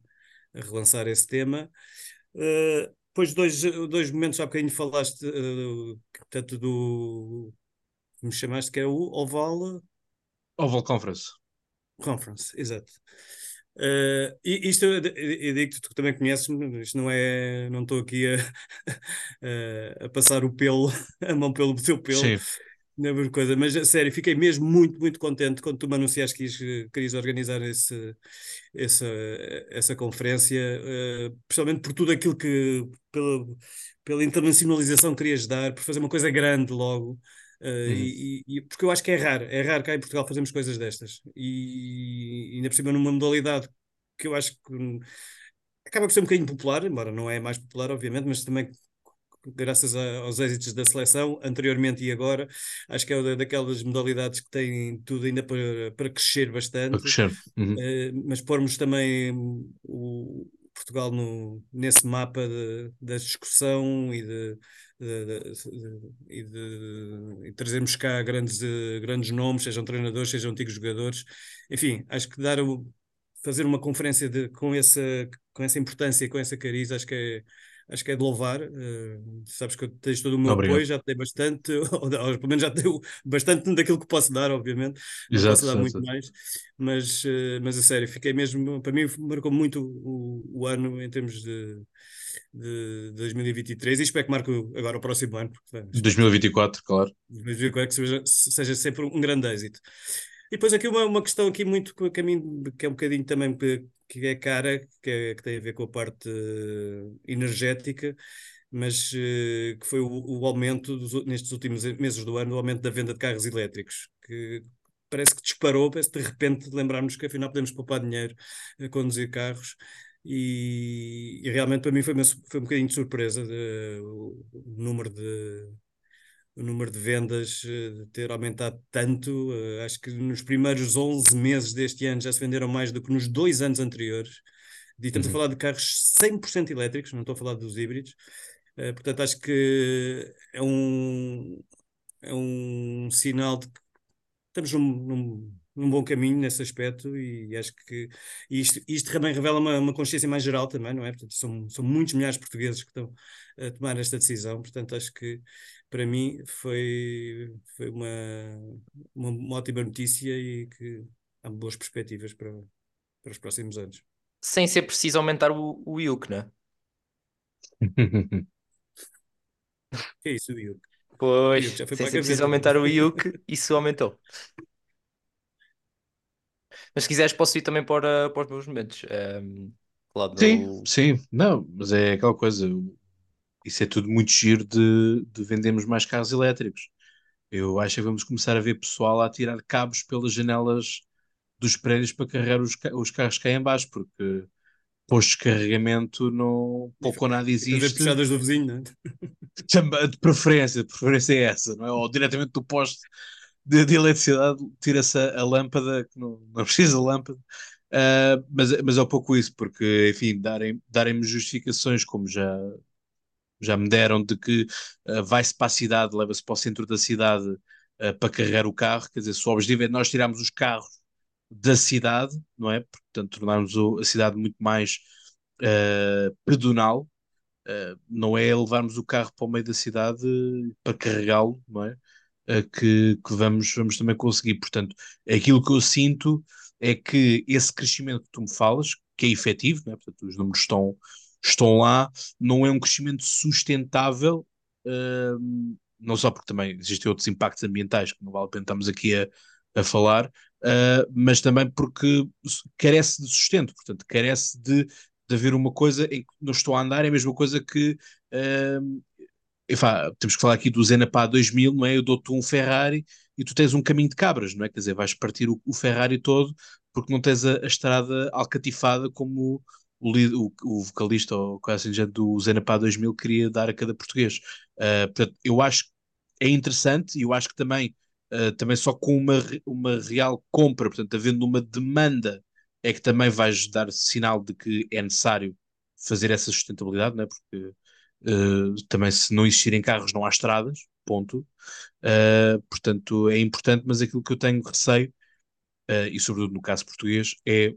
a, relançar esse tema. Uh, depois dois, dois momentos, há bocadinho falaste uh, tanto do que me chamaste que é o Oval Oval Conference. Conference, exato. Uh, e isto eu, eu digo que tu também conheces, isto não é, não estou aqui a, a, a, passar o pelo, a mão pelo teu pelo. Sim. Não é coisa, mas a sério, fiquei mesmo muito, muito contente quando tu me anunciaste que querias organizar esse, essa, essa conferência, uh, principalmente por tudo aquilo que, pela, pela internacionalização que querias dar, por fazer uma coisa grande logo. Uh, uhum. e, e, porque eu acho que é raro, é raro cá em Portugal fazermos coisas destas. E, e ainda por cima numa modalidade que eu acho que acaba por ser um bocadinho popular, embora não é mais popular, obviamente, mas também graças a, aos êxitos da seleção, anteriormente e agora. Acho que é daquelas modalidades que têm tudo ainda para, para crescer bastante. Para crescer. Uhum. Uh, mas pormos também o Portugal no, nesse mapa da discussão e de, e de, e trazermos cá grandes, grandes nomes, sejam treinadores, sejam antigos jogadores. Enfim, acho que dar o, fazer uma conferência de, com, essa, com essa importância, com essa cariz, acho que é acho que é de louvar. Uh, sabes que eu tens todo o meu Obrigado. apoio, já te dei bastante, ou, ou, pelo menos já te dei bastante daquilo que posso dar, obviamente. Exato, posso dar muito exato. mais, mas, uh, mas a sério, fiquei mesmo, para mim marcou muito o, o ano em termos de, de 2023 e espero que marque agora o próximo ano. Porque, 2024, claro. 2024 que seja, seja sempre um grande êxito. E depois aqui uma, uma questão aqui muito que, mim, que é um bocadinho também que, que é cara, que, é, que tem a ver com a parte uh, energética, mas uh, que foi o, o aumento dos, nestes últimos meses do ano, o aumento da venda de carros elétricos, que parece que disparou, parece que de repente lembrarmos que afinal podemos poupar dinheiro a conduzir carros. E, e realmente para mim foi, uma, foi um bocadinho de surpresa de, o, o número de, o número de vendas uh, ter aumentado tanto. Uh, acho que nos primeiros 11 meses deste ano já se venderam mais do que nos dois anos anteriores. E estamos uhum. a falar de carros 100% elétricos, não estou a falar dos híbridos. Uh, portanto, acho que é um, é um sinal de que estamos num, num, num bom caminho nesse aspecto e acho que isto, isto também revela uma, uma consciência mais geral também, não é? Portanto, são, são muitos milhares de portugueses que estão a tomar esta decisão, portanto acho que para mim foi, foi uma, uma, uma ótima notícia e que há boas perspectivas para, para os próximos anos. Sem ser preciso aumentar o, o IUC, não é? Que é isso, o IUC? Pois, IUC já foi sem ser preciso aumentar o IUC, isso aumentou. Mas se quiseres, posso ir também para, para os meus momentos. Um, Cláudio, Sim, sim, não, mas é aquela coisa, isso é tudo muito giro de, de vendermos mais carros elétricos. Eu acho que vamos começar a ver pessoal a tirar cabos pelas janelas dos prédios para carregar os, os carros cá em baixo, porque postos de carregamento não, pouco ou nada existe. puxadas do vizinho, não é? De preferência, de preferência é essa, não é? Ou diretamente do poste de, de eletricidade, tira-se a, a lâmpada, que não, não precisa lâmpada. Ah, mas, mas é pouco isso, porque, enfim, darem, darem-me justificações, como já, já me deram, de que ah, vai-se para a cidade, leva-se para o centro da cidade ah, para carregar o carro. Quer dizer, se o objetivo é nós tirarmos os carros da cidade, não é? Portanto, tornarmos a cidade muito mais pedonal. Uh, não é levarmos o carro para o meio da cidade para carregá-lo, não é? Uh, que, que vamos, vamos também conseguir. Portanto, aquilo que eu sinto é que esse crescimento que tu me falas, que é efetivo, não é? Portanto, os números estão, estão lá, não é um crescimento sustentável, uh, não só porque também existem outros impactos ambientais que não vale a pena estarmos aqui a, a falar, uh, mas também porque carece de sustento, portanto, carece de de haver uma coisa em que não estou a andar, é a mesma coisa que hum, temos que falar aqui do Zenapá 2000, não é? Eu dou-te um Ferrari e tu tens um caminho de cabras, não é? Quer dizer, vais partir o, o Ferrari todo porque não tens a, a estrada alcatifada como o, o, o vocalista ou coisa assim do Zenapá 2000 queria dar a cada português. Uh, portanto, eu acho que é interessante e eu acho que também, uh, também só com uma, uma real compra, portanto, havendo uma demanda é que também vais dar sinal de que é necessário fazer essa sustentabilidade, não é? Porque uh, também se não existirem carros não há estradas, ponto. Uh, portanto, é importante, mas aquilo que eu tenho receio, uh, e sobretudo no caso português, é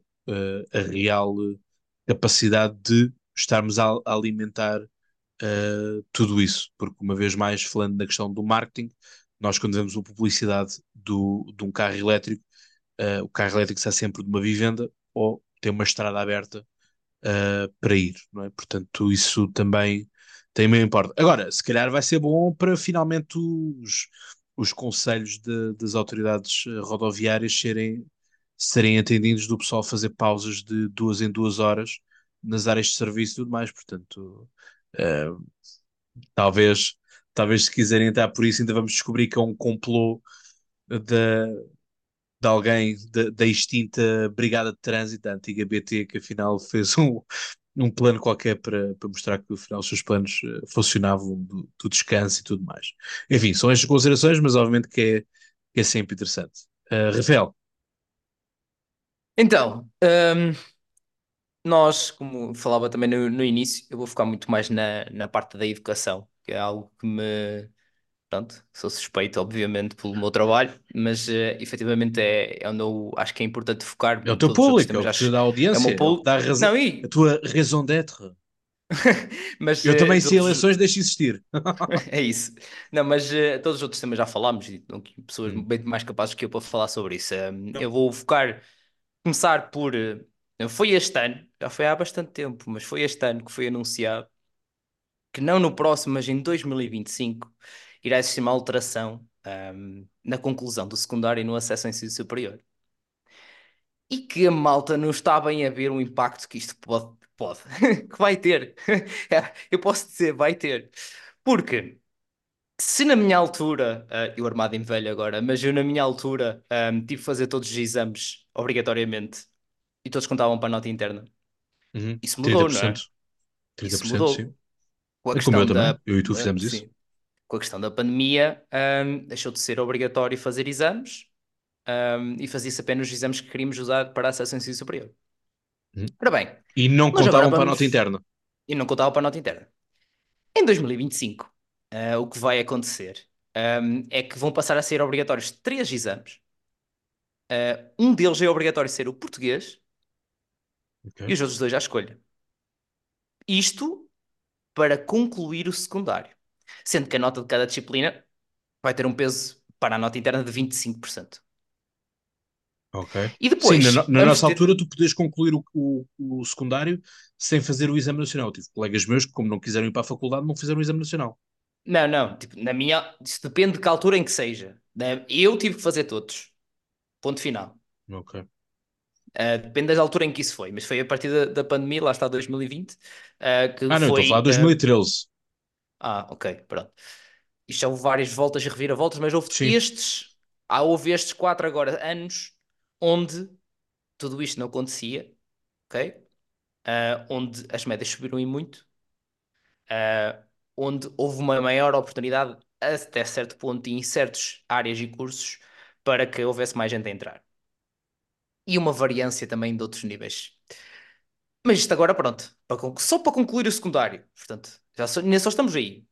a real capacidade de estarmos a, a alimentar tudo isso, porque uma vez mais, falando na questão do marketing, nós quando vemos uma publicidade do, de um carro elétrico, o carro elétrico está sempre de uma vivenda ou tem uma estrada aberta para ir, é? Portanto, isso também, também importa. Agora, se calhar vai ser bom para finalmente os, os conselhos de- das autoridades eh, rodoviárias serem, serem atendidos do pessoal fazer pausas de duas em duas horas nas áreas de serviço e tudo mais. Portanto, eh, talvez, talvez se quiserem entrar por isso, ainda vamos descobrir que é um complô da, de alguém da, da extinta Brigada de Trânsito, a antiga BT, que afinal fez um, um plano qualquer para, para mostrar que afinal os seus planos eh, funcionavam do, do descanso e tudo mais. Enfim, são estas considerações, mas obviamente que é, que é sempre interessante. Uh, Rafael, Então, hum, nós, como falava também no, no início, eu vou focar muito mais na, na parte da educação, que é algo que me. Pronto, sou suspeito, obviamente, pelo meu trabalho, mas eh, efetivamente é, é onde eu acho que é importante focar. é o teu Todos os outros público, é o que dá é audiência, é público. dá a, razão, Não, e, a tua raison d'être. mas Eu eh, também, se outros- eleições, deixo existir. É isso. Não, mas eh, todos os outros temas já falámos e aqui pessoas Hum. bem mais capazes que eu para falar sobre isso. Um, eu vou focar, começar por. eh, foi este ano, já foi há bastante tempo, mas foi este ano que foi anunciado que não no próximo, mas em 2025, irá existir uma alteração um, na conclusão do secundário e no acesso ao ensino superior. E que a malta não está bem a ver o impacto que isto pode, pode, que vai ter. Eu posso dizer, vai ter. Porque se na minha altura, ah, eu armado em velho agora, mas eu na minha altura ahm, tive que fazer todos os exames obrigatoriamente e todos contavam para a nota interna. Uhum. Isso mudou, não é? 30%. Isso 30%, mudou. sim. Com a É como eu da, também, eu e tu fizemos isso. sim. Com a questão da pandemia, ahm, deixou de ser obrigatório fazer exames ahm, e fazia-se apenas os exames que queríamos usar para acesso ao ensino superior. Uhum. Ora bem, E não contavam agora para a vamos- nota interna. e não contava para a nota interna. Em 2025, ah, o que vai acontecer ahm, é que vão passar a ser obrigatórios três exames Uh, um deles é obrigatório ser o português Ok. e os outros dois à escolha. Isto para concluir o secundário. Sendo que a nota de cada disciplina vai ter um peso para a nota interna de 25%. Ok. E depois, Sim, na, na nossa ter- altura, tu podes concluir o, o, o secundário sem fazer o exame nacional. Tive colegas meus que, como não quiseram ir para a faculdade, não fizeram o exame nacional. Não, não, tipo, na minha, isso depende de que altura em que seja. Eu tive que fazer todos. Ponto final. Ok. Uh, depende da altura em que isso foi, mas foi a partir da, da pandemia, lá está 2020, uh, que Ah, não, foi. estou a falar de uh, 2013. Ah, ok, pronto. Isto houve várias voltas e reviravoltas, mas houve Sim. estes, há, houve estes quatro agora anos onde tudo isto não acontecia, ok? Ah, onde as médias subiram e muito, ah, onde houve uma maior oportunidade até certo ponto em certas áreas e cursos para que houvesse mais gente a entrar. E uma variância também de outros níveis. Mas isto agora, pronto, para só para concluir o secundário. Portanto, já só, nem só estamos aí.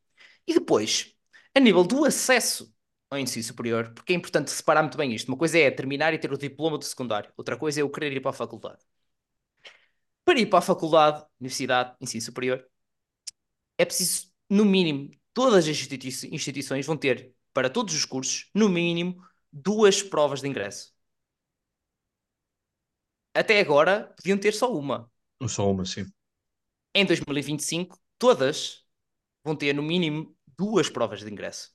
E depois, a nível do acesso ao ensino superior, porque é importante separar muito bem isto. Uma coisa é terminar e ter o diploma do secundário, outra coisa é eu querer ir para a faculdade. Para ir para a faculdade, universidade, ensino superior, é preciso, no mínimo, todas as institui- instituições vão ter, para todos os cursos, no mínimo, duas provas de ingresso. Até agora, podiam ter só uma. Só uma, sim. Em 2025, todas vão ter no mínimo duas provas de ingresso.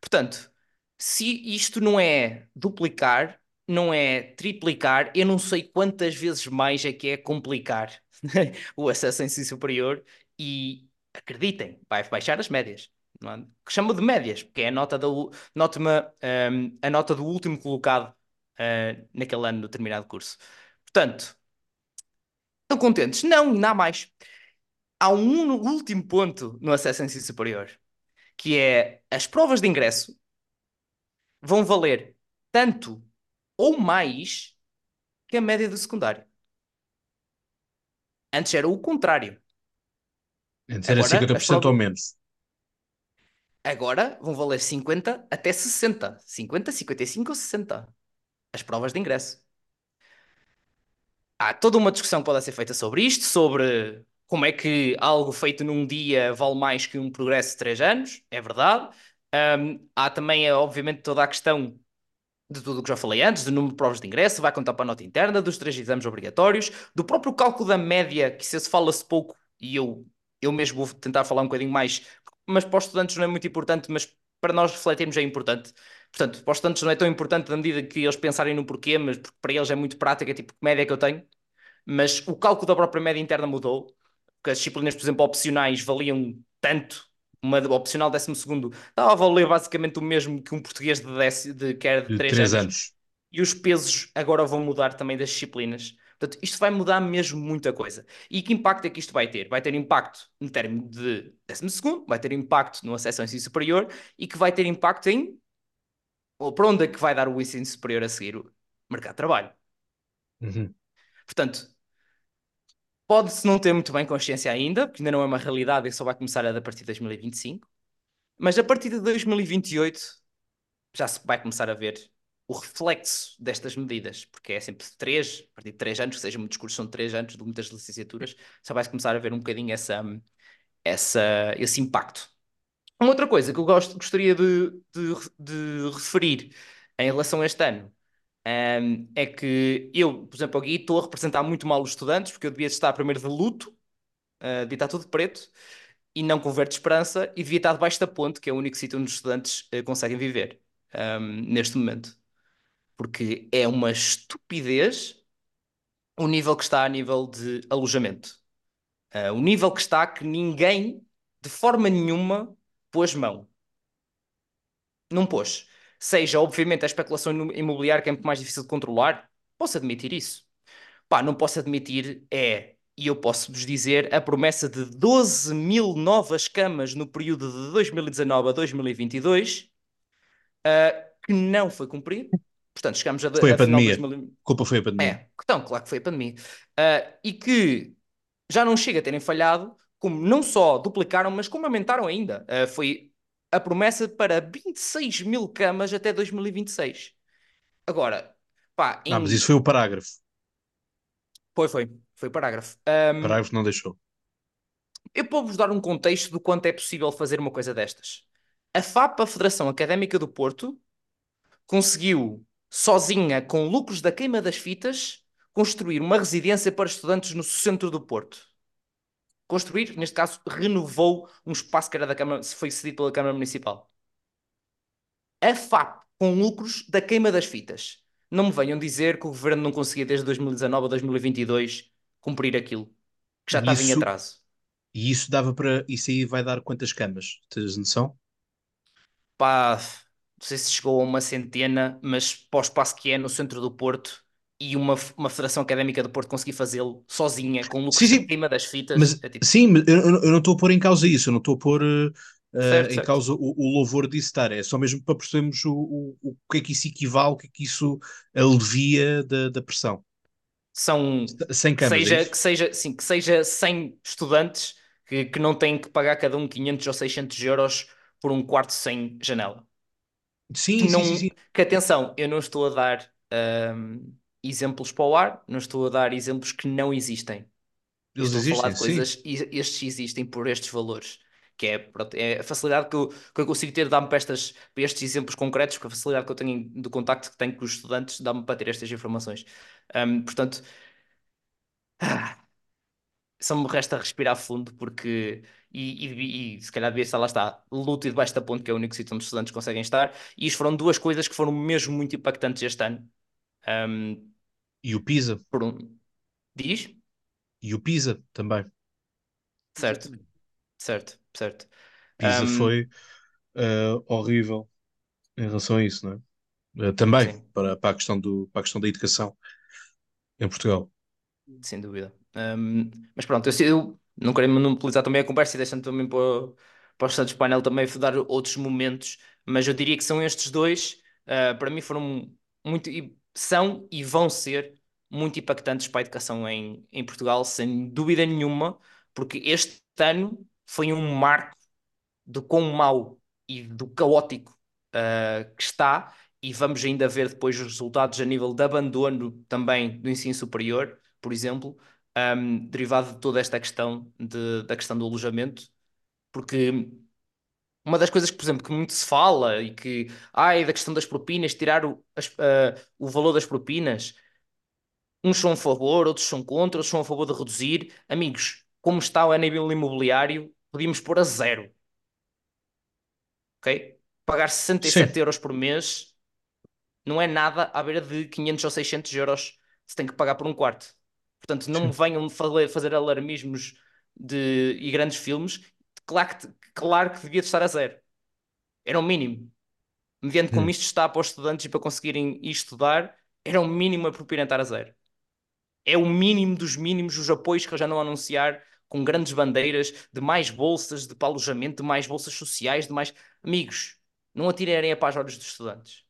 Portanto, se isto não é duplicar, não é triplicar, eu não sei quantas vezes mais é que é complicar o acesso ao ensino superior e acreditem, vai baixar as médias. Não é? Chamo de médias, porque é a nota, do, nota um, a nota do último colocado uh, naquele ano no determinado curso. Portanto, estão contentes? Não, ainda há mais há um último ponto no acesso ao ensino superior, que é as provas de ingresso vão valer tanto ou mais que a média do secundário. Antes era o contrário. Antes era Agora, 50% as provas- ou menos. Agora vão valer 50 até 60. 50, 55 ou 60. As provas de ingresso. Há toda uma discussão que pode ser feita sobre isto, sobre como é que algo feito num dia vale mais que um progresso de três anos, é verdade. Um, há também, é, obviamente, toda a questão de tudo o que já falei antes, do número de provas de ingresso, vai contar para a nota interna, dos três exames obrigatórios, do próprio cálculo da média, que se fala-se pouco, e eu, eu mesmo vou tentar falar um bocadinho mais, mas para os estudantes não é muito importante, mas para nós refletirmos é importante. Portanto, para os estudantes não é tão importante na medida que eles pensarem no porquê, mas porque para eles é muito prática, tipo, que média é que eu tenho. Mas o cálculo da própria média interna mudou, porque as disciplinas, por exemplo, opcionais valiam tanto, uma opcional décimo segundo estava a valer basicamente o mesmo que um português de, décimo, de que era de De 3 3 anos. anos. E os pesos agora vão mudar também das disciplinas. Portanto, isto vai mudar mesmo muita coisa. E que impacto é que isto vai ter? Vai ter impacto no término de décimo segundo, vai ter impacto no acesso ao ensino superior e que vai ter impacto em ou para onde é que vai dar o ensino superior a seguir? O mercado de trabalho. Uhum. Portanto, pode-se não ter muito bem consciência ainda, porque ainda não é uma realidade e só vai começar a, partir de 2025. Mas a partir de 2028 já se vai começar a ver o reflexo destas medidas, porque é sempre três, a partir de três anos, que sejam muitos cursos são três anos, de muitas licenciaturas, só vai começar a ver um bocadinho essa, essa, esse impacto. Uma outra coisa que eu gostaria de, de, de referir em relação a este ano um, é que eu, por exemplo, aqui estou a representar muito mal os estudantes, porque eu devia estar primeiro de luto, uh, devia estar tudo preto, e não com verde esperança, e devia estar debaixo da ponte, que é o único sítio onde os estudantes uh, conseguem viver um, neste momento. Porque é uma estupidez o nível que está a nível de alojamento. Uh, o nível que está que ninguém, de forma nenhuma, pôs mão. Não pôs. Seja, obviamente, a especulação imobiliária que é muito mais difícil de controlar, posso admitir isso. Pá, não posso admitir é, e eu posso vos dizer, a promessa de 12 mil novas camas no período de 2019 a 2022, uh, que não foi cumprido. Portanto, chegamos a, Foi a, a pandemia. Final de 2000... Culpa foi a pandemia. É, então, claro que foi a pandemia. Uh, e que já não chega a terem falhado, como não só duplicaram, mas como aumentaram ainda. Uh, foi a promessa para 26 mil camas até 2026. Agora, Pá, Ah, mas em- isso foi o parágrafo. Foi, foi. Foi parágrafo. O Ahm, parágrafo não deixou. eu vou-vos dar um contexto do quanto é possível fazer uma coisa destas. A FAP, a Federação Académica do Porto, conseguiu, sozinha, com lucros da queima das fitas, construir uma residência para estudantes no centro do Porto. Construir, neste caso, renovou um espaço que era da Câmara, foi cedido pela Câmara Municipal. A FAP, com lucros da queima das fitas. Não me venham dizer que o governo não conseguia desde 2019 a 2022 cumprir aquilo, que já estava em Isso- atraso. E isso dava para. Isso aí vai dar quantas camas? Tens noção? Pá, não sei se chegou a uma centena, mas para o espaço que é no centro do Porto e uma, uma Federação Académica do Porto conseguir fazê-lo sozinha, com Sim, sim. da queima das fitas, Mas, é tipo, sim, mas eu, eu- não estou a pôr em causa isso, eu não estou a pôr eh, Certo, em certo. causa o, o louvor disso estar, é só mesmo para percebermos o, o, o que é que isso equivale, o que é que isso alivia da, da pressão. são Sem é seja, isso? que seja, sim, que seja 100 estudantes que, que não têm que pagar cada um 500 ou 600 euros por um quarto sem janela. Sim, Que sim, não, sim, sim. que atenção, eu não estou a dar ahm, exemplos para o ar, não estou a dar exemplos que não existem. Eles estou a falar existem, de sim. coisas e estes existem por estes valores. Que é, pronto, é a facilidade que eu, que eu consigo ter dá-me para, estas, para estes exemplos concretos, porque a facilidade que eu tenho do contacto que tenho com os estudantes dá-me para ter estas informações. Ahm, portanto, só me resta respirar fundo porque. E, e, e se calhar devia estar lá está, luto e debaixo da ponte, que é o único sítio onde os estudantes conseguem estar. E isto foram duas coisas que foram mesmo muito impactantes este ano. Ahm, E o Pisa, por um... Diz? e o Pisa também. Certo, Exatamente. certo, certo. Pisa Ahm, foi eh, horrível em relação a isso, não é? Eh, também sim. para, para a questão do, para a questão da educação em Portugal. Sem dúvida. Ahm, mas pronto, eu, eu não quero monopolizar também a conversa e deixando também para, para os Santos Painel também dar outros momentos, mas eu diria que são estes dois, ah, para mim foram muito, e são e vão ser muito impactantes para a educação em, em Portugal, sem dúvida nenhuma, porque este ano foi um marco do quão mau e do caótico ah, que está, e vamos ainda ver depois os resultados a nível de abandono também do ensino superior, por exemplo, ahm, derivado de toda esta questão de- da questão do alojamento, porque uma das coisas que, por exemplo, que muito se fala e que, ai, da questão das propinas, tirar o, as- ah, o valor das propinas, uns são a favor, outros são contra, outros são a favor de reduzir. Amigos, como está o nível imobiliário, podíamos pôr a zero ok? Pagar 67 Sim. euros por mês não é nada à beira de 500 ou 600 euros se tem que pagar por um quarto. Portanto, não Sim. venham fazer alarmismos de, e grandes filmes. Claro que, claro que devia de estar a zero. Era o mínimo. Mediante como Hum. isto está para os estudantes e para conseguirem ir estudar, era o mínimo a propina estar a zero. É o mínimo dos mínimos os apoios que eles já não anunciar com grandes bandeiras de mais bolsas de alojamento, de mais bolsas sociais, de mais... Amigos, não atirem a paz aos olhos dos estudantes.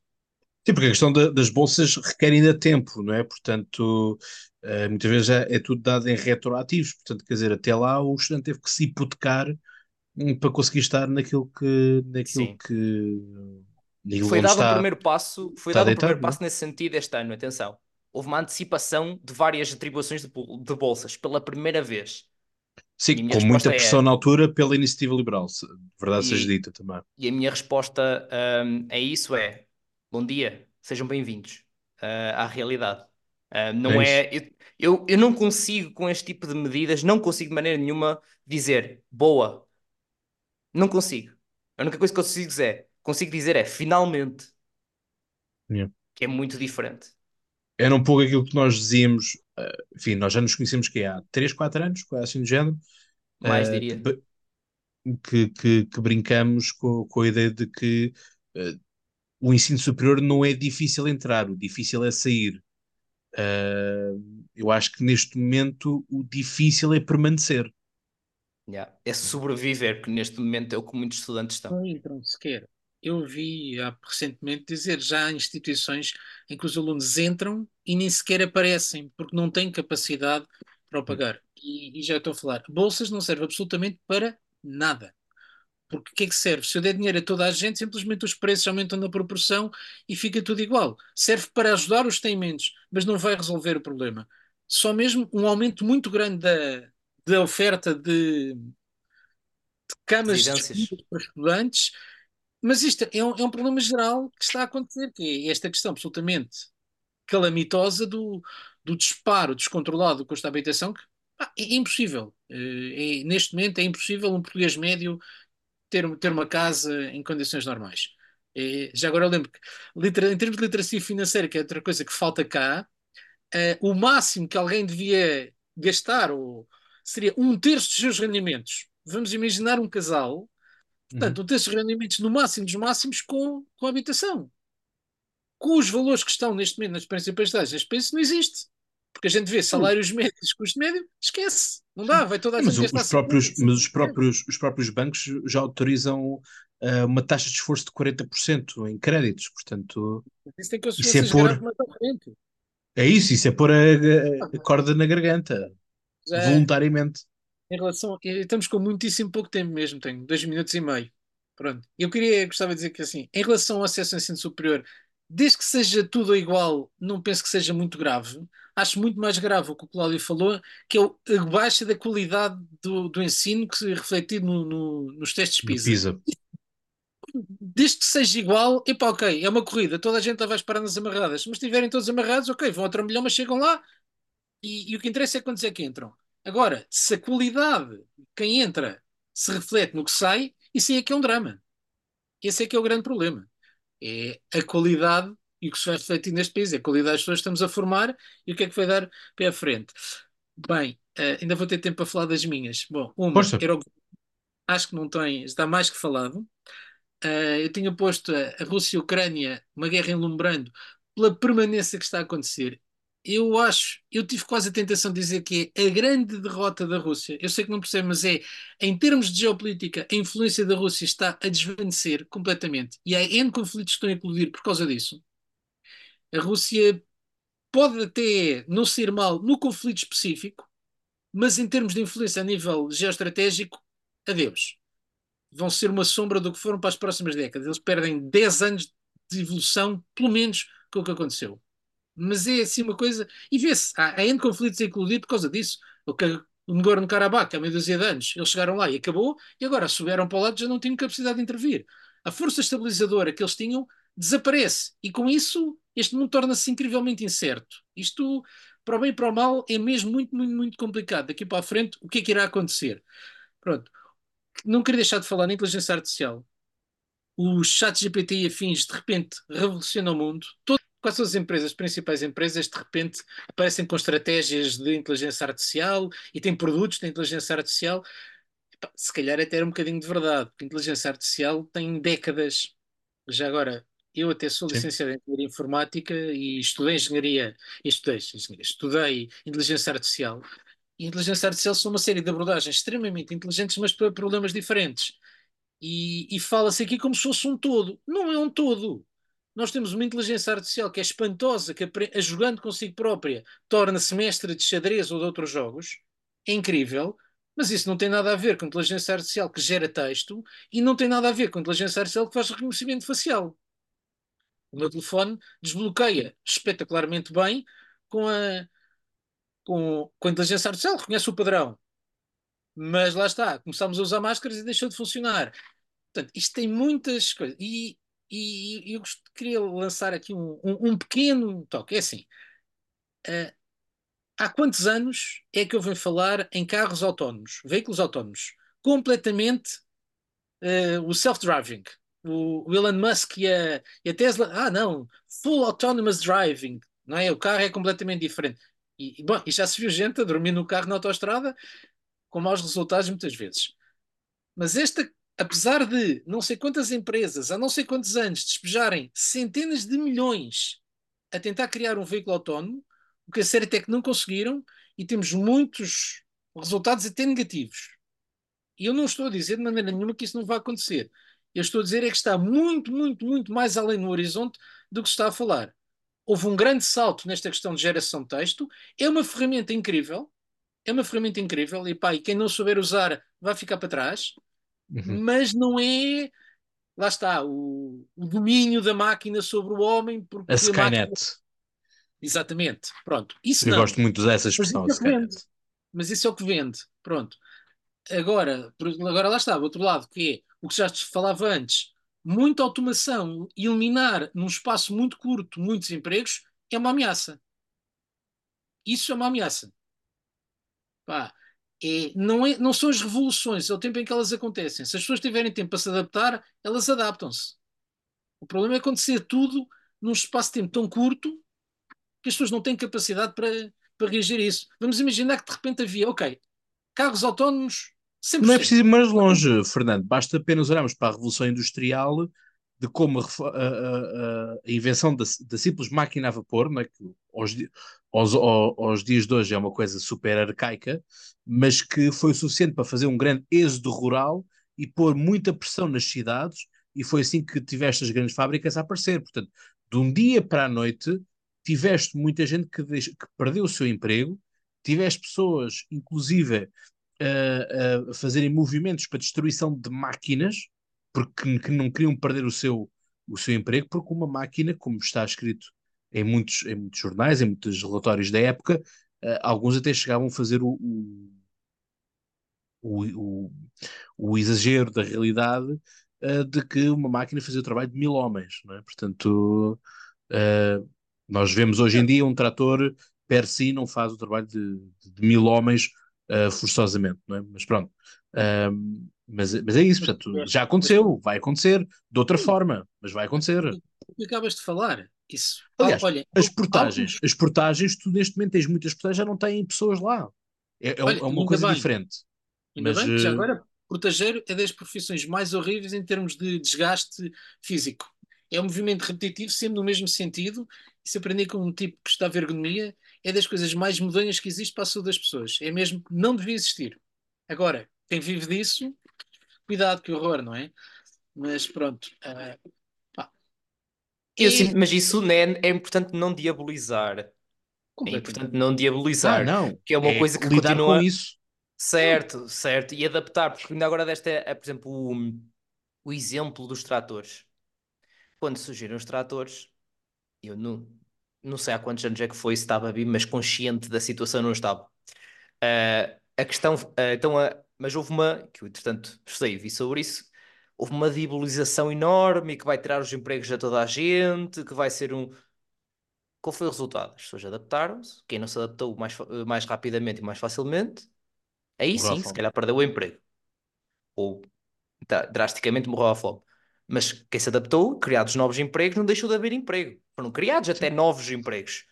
Sim, porque a questão da- das bolsas requer ainda tempo, não é? Portanto, eh, muitas vezes é, é tudo dado em retroativos. Portanto, quer dizer, até lá o estudante teve que se hipotecar para conseguir estar naquilo que, naquilo Sim. que, naquilo Foi dado um está, primeiro passo, foi dado um deitado, primeiro não é? passo nesse sentido este ano, atenção. Houve uma antecipação de várias atribuições de, de bolsas pela primeira vez. Sim, com muita resposta pressão é, na altura pela iniciativa liberal, se- verdade seja e, dita também. e a minha resposta hum, a isso é: bom dia, sejam bem-vindos ah, à realidade. Ah, não É é, eu, eu, eu não consigo, com este tipo de medidas, não consigo de maneira nenhuma dizer boa. Não consigo. A única coisa que eu consigo dizer, consigo dizer é finalmente, Yeah. que é muito diferente. Era um pouco aquilo que nós dizíamos, eh, enfim, nós já nos conhecemos que é há 3, 4 anos, quase assim do género, Mais eh, diria. que, que, que- brincamos com, com a ideia de que eh, o ensino superior não é difícil entrar, o difícil é sair. Eh, eu acho que neste momento o difícil é permanecer. Yeah. É sobreviver, porque neste momento é o que muitos estudantes estão. Não entram sequer. Eu vi há, recentemente dizer já há instituições em que os alunos entram e nem sequer aparecem porque não têm capacidade para o pagar. E, e já estou a falar, bolsas não servem absolutamente para nada. Porque o que é que serve? Se eu der dinheiro a toda a gente, simplesmente os preços aumentam na proporção e fica tudo igual. Serve para ajudar os que têm menos, mas não vai resolver o problema. Só mesmo um aumento muito grande da, da oferta de, de camas Residências. para estudantes, mas isto é um, é um problema geral que está a acontecer, que é esta questão absolutamente calamitosa do, do disparo descontrolado do custo da habitação, que pá, é impossível. É, neste momento é impossível um português médio ter, ter uma casa em condições normais. É, já agora eu lembro que, em termos de literacia financeira, que é outra coisa que falta cá, uh, o máximo que alguém devia gastar ou, seria um terço dos seus rendimentos. Vamos imaginar um casal, portanto, uhum. um terço dos rendimentos no máximo dos máximos com, com habitação. Com os valores que estão neste momento nas principais taxas, neste país, não existe. Porque a gente vê salários médios, custo médio, esquece. Não dá, vai toda a mas gente os próprios, Mas os próprios, os próprios bancos já autorizam uh, uma taxa de esforço de 40% em créditos, portanto... Isso tem isso é pôr... É isso, isso é pôr a, a, a corda na garganta, já, voluntariamente. Em relação... Estamos com muitíssimo pouco tempo mesmo, tenho dois minutos e meio. Pronto. Eu queria, gostava de dizer que assim, em relação ao acesso ao ensino superior, desde que seja tudo igual, não penso que seja muito grave. Acho muito mais grave o que o Cláudio falou, que é a baixa da qualidade do, do ensino que se refletir no, no, nos testes PISA. PISA. Desde que seja igual, epá, ok, é uma corrida, toda a gente vai parar nas amarradas. Mas se estiverem todos amarrados, ok, vão a trambolhão, mas chegam lá e, e, o que interessa é quantos é que entram. Agora, se a qualidade de quem entra se reflete no que sai, isso aí é que é um drama. Esse é que é o grande problema é a qualidade e o que se vai refletir neste país, é a qualidade das pessoas que estamos a formar e o que é que vai dar pé à frente. Bem, uh, ainda vou ter tempo para falar das minhas. Bom, uma, era, acho que não tem, está mais que falado. Uh, eu tinha posto a, a Rússia e a Ucrânia, uma guerra enlumbrando, pela permanência que está a acontecer eu acho, eu tive quase a tentação de dizer que é a grande derrota da Rússia. Eu sei que não percebe, mas é, em termos de geopolítica, a influência da Rússia está a desvanecer completamente. E há N conflitos que estão a eclodir por causa disso. A Rússia pode até não ser mal no conflito específico, mas em termos de influência a nível geoestratégico, adeus. Vão ser uma sombra do que foram para as próximas décadas. Eles perdem 10 anos de evolução, pelo menos, com o que aconteceu mas é assim uma coisa. E vê-se, há, N conflitos a eclodir por causa disso. O, o Nagorno-Karabakh, há meia dúzia de anos, eles chegaram lá e acabou, e agora souberam para o lado já não tinham capacidade de intervir. A força estabilizadora que eles tinham desaparece, e com isso este mundo torna-se incrivelmente incerto. Isto, para o bem e para o mal, é mesmo muito, muito, muito complicado. Daqui para a frente, o que é que irá acontecer? Pronto. Não queria deixar de falar na inteligência artificial. Os chats GPT e afins, de repente, revolucionam o mundo. Todo quais são as empresas, as principais empresas, de repente aparecem com estratégias de inteligência artificial e têm produtos de inteligência artificial. Se calhar até era um bocadinho de verdade, porque inteligência artificial tem décadas. Já agora, eu até sou licenciado em engenharia informática e estudei engenharia, estudei, engenharia, estudei inteligência artificial. E inteligência artificial são uma série de abordagens extremamente inteligentes, mas para problemas diferentes. E, e fala-se aqui como se fosse um todo. Não é um todo nós temos uma inteligência artificial que é espantosa, que a jogando consigo própria torna-se mestra de xadrez ou de outros jogos, é incrível, mas isso não tem nada a ver com inteligência artificial que gera texto e não tem nada a ver com inteligência artificial que faz reconhecimento facial. O meu telefone desbloqueia espetacularmente bem com a, com, com a inteligência artificial, reconhece o padrão. Mas lá está, começámos a usar máscaras e deixou de funcionar. Portanto, isto tem muitas coisas. E e, eu queria lançar aqui um, um, um pequeno toque. É assim: uh, há quantos anos é que eu venho falar em carros autónomos, veículos autónomos? Completamente uh, o self-driving. O, o, Elon Musk e a, e a, Tesla, ah, não, full autonomous driving, não é? O carro é completamente diferente. E, e, bom, e já se viu gente a dormir no carro na autoestrada com maus resultados muitas vezes. Mas esta apesar de não sei quantas empresas há não sei quantos anos despejarem centenas de milhões a tentar criar um veículo autónomo, o que a série é que não conseguiram e temos muitos resultados até negativos. E eu não estou a dizer de maneira nenhuma que isso não vai acontecer. Eu estou a dizer é que está muito, muito, muito mais além no horizonte do que se está a falar. Houve um grande salto nesta questão de geração de texto. É uma ferramenta incrível. É uma ferramenta incrível. E pá, e quem não souber usar vai ficar para trás Uhum. mas não é. Lá está, o, o domínio da máquina sobre o homem, porque A máquina- Skynet. Exatamente, pronto. Isso Eu não. gosto muito dessa expressão, a isso é vende. Mas isso é o que vende. Pronto. Agora, agora lá está, o outro lado, que é o que já te falava antes, muita automação, eliminar num espaço muito curto muitos empregos, é uma ameaça. Isso é uma ameaça. Pá, é, não, é, não são as revoluções, é o tempo em que elas acontecem. Se as pessoas tiverem tempo para se adaptar, elas adaptam-se. O problema é acontecer tudo num espaço de tempo tão curto que as pessoas não têm capacidade para, para reagir a isso. Vamos imaginar que de repente havia, ok, carros autónomos 100%. Não é preciso ir mais longe, Fernando. Basta apenas olharmos para a Revolução Industrial de como a, a- a- invenção da, da simples máquina a vapor, não é? que aos, aos- ao- aos dias de hoje é uma coisa super arcaica, mas que foi o suficiente para fazer um grande êxodo rural e pôr muita pressão nas cidades, e foi assim que tiveste as grandes fábricas a aparecer. Portanto, de um dia para a noite, tiveste muita gente que, que perdeu o seu emprego, tiveste pessoas, inclusive, a, a fazerem movimentos para destruição de máquinas, porque que não queriam perder o seu, o seu emprego, porque uma máquina, como está escrito em muitos, em muitos jornais, em muitos relatórios da época, eh, alguns até chegavam a fazer o, o, o, o- exagero da realidade eh, de que uma máquina fazia o trabalho de mil homens, não é? Portanto, eh, nós vemos hoje em dia um trator per si não faz o trabalho de, de- de mil homens forçosamente, não é? Mas pronto. Mas, mas é isso, portanto, já aconteceu, vai acontecer de outra forma, mas vai acontecer. O que acabas de falar, isso. Aliás, olha, As portagens, alguns- as portagens, tu neste momento tens muitas portagens, já não têm pessoas lá. É, é, Olha, é uma coisa bem. diferente. Ainda Mas, bem, que já eh, agora, proteger é das profissões mais horríveis em termos de desgaste físico. É um movimento repetitivo, sempre no mesmo sentido. E se aprendi com um tipo que está a ergonomia, é das coisas mais modernas que existe para a saúde das pessoas. É mesmo, não devia existir. Agora, quem vive disso, cuidado, que horror, não é? Mas pronto. ah, pá. Eu É sinto- mas isso né, é importante não diabolizar. É importante não diabolizar. Ah, não. que é uma É coisa que lidar continua- com isso. Certo, certo. E adaptar, porque ainda agora desta é, por exemplo, o, o exemplo dos tratores. Quando surgiram os tratores, eu não, não sei há quantos anos é que foi, se estava bem, mas consciente da situação não estava. Ah, a questão, ah, então, ah, mas houve uma, que eu entretanto estudei e vi sobre isso, houve uma diabolização enorme que vai tirar os empregos a toda a gente, que vai ser um. Qual foi o resultado? As pessoas adaptaram-se, quem não se adaptou mais, mais rapidamente e mais facilmente, aí Morreu sim, se calhar perdeu o emprego. Ou tá, drasticamente morreu à fome. Mas quem se adaptou, criados novos empregos, não deixou de haver emprego. Foram criados até novos empregos.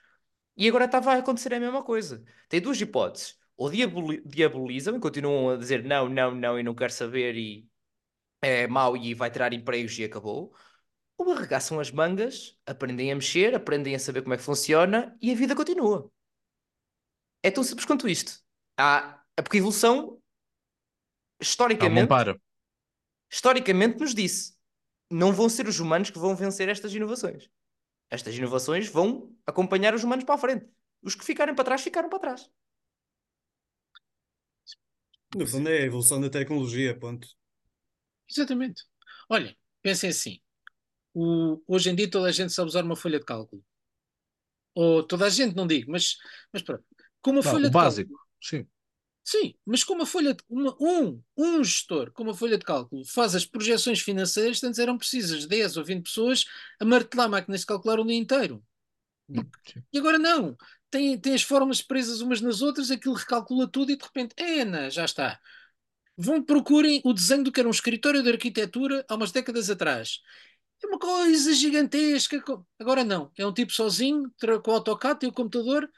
E agora está a acontecer a mesma coisa. Tem duas hipóteses. Ou diaboli- diabolizam e continuam a dizer não, não, não, e não quero saber e é mau e vai tirar empregos e acabou. Ou arregaçam as mangas, aprendem a mexer, aprendem a saber como é que funciona e a vida continua. É tão simples quanto isto. Há, é porque a evolução, não historicamente, historicamente nos disse, não vão ser os humanos que vão vencer estas inovações. Estas inovações vão acompanhar os humanos para a frente. Os que ficarem para trás, ficaram para trás. No fundo é a evolução da tecnologia, ponto. Exatamente. Olha, pensem assim. O- hoje em dia toda a gente sabe usar uma folha de cálculo. Ou toda a gente, não digo, mas, mas pronto. Com uma Vá, folha o de básico, cálculo. sim. Sim, mas com uma folha de, uma- um, um gestor com uma folha de cálculo faz as projeções financeiras, antes eram precisas 10 ou 20 pessoas a martelar máquinas de calcular o dia inteiro. Sim. E agora não. Tem, tem as fórmulas presas umas nas outras, aquilo recalcula tudo e de repente, Ena, já está. Vão procurem o desenho do que era um escritório de arquitetura há umas décadas atrás. É uma coisa gigantesca. Agora não. É um tipo sozinho, com o AutoCAD e o computador.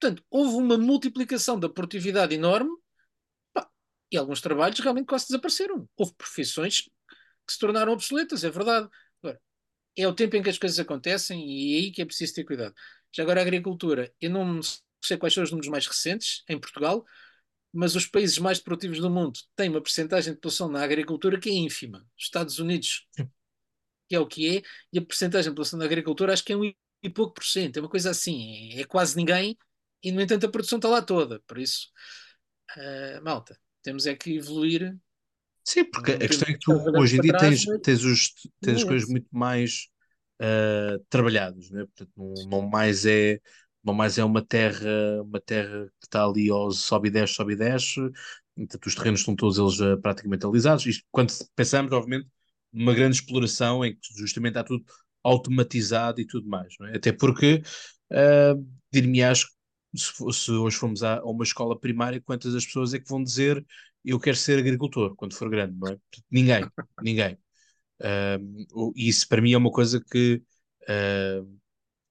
Portanto, houve uma multiplicação da produtividade enorme e alguns trabalhos realmente quase desapareceram. Houve profissões que se tornaram obsoletas, é verdade. Agora, é o tempo em que as coisas acontecem e é aí que é preciso ter cuidado. Já agora a agricultura, eu não sei quais são os números mais recentes em Portugal, mas os países mais produtivos do mundo têm uma percentagem de população na agricultura que é ínfima. Os Estados Unidos, que é o que é, e a percentagem de população na agricultura acho que é um e pouco por cento, é uma coisa assim, é, é quase ninguém, e no entanto a produção está lá toda. Por isso, ah, malta, temos é que evoluir. Sim, porque a questão é que tu hoje em dia trás, tens, tens, os, tens as coisas muito mais ah, trabalhadas, né? Portanto, não, não mais é, não mais é uma terra, uma terra que está ali aos sobe e desce, sobe e desce, portanto, os terrenos estão todos eles ah, praticamente alisados. Isto, quando pensamos, obviamente, numa grande exploração em que justamente está tudo automatizado e tudo mais, é? Até porque, uh, dir-me-ás, se, se hoje formos a, a uma escola primária, quantas das pessoas é que vão dizer eu quero ser agricultor quando for grande, não é? Ninguém, ninguém. E isso para mim é uma coisa que uh,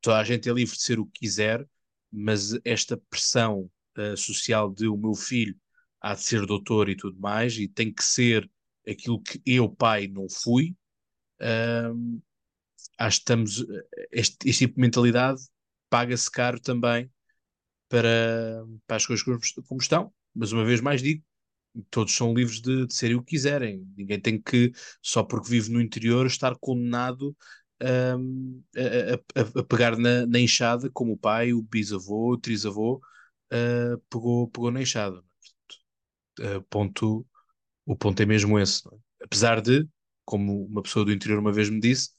toda a gente é livre de ser o que quiser, mas esta pressão uh, social de o meu filho há de ser doutor e tudo mais, e tem que ser aquilo que eu, pai, não fui, um, acho que estamos, este, este tipo de mentalidade paga-se caro também para, para as coisas como estão, mas uma vez mais digo, todos são livres de, de serem o que quiserem. Ninguém tem que, só porque vive no interior, estar condenado hum, a, a- a pegar na, na enxada, como o pai, o bisavô, o trisavô ah, pegou, pegou na enxada. Ah, ponto, o ponto é mesmo esse. é? Apesar de, como uma pessoa do interior uma vez me disse,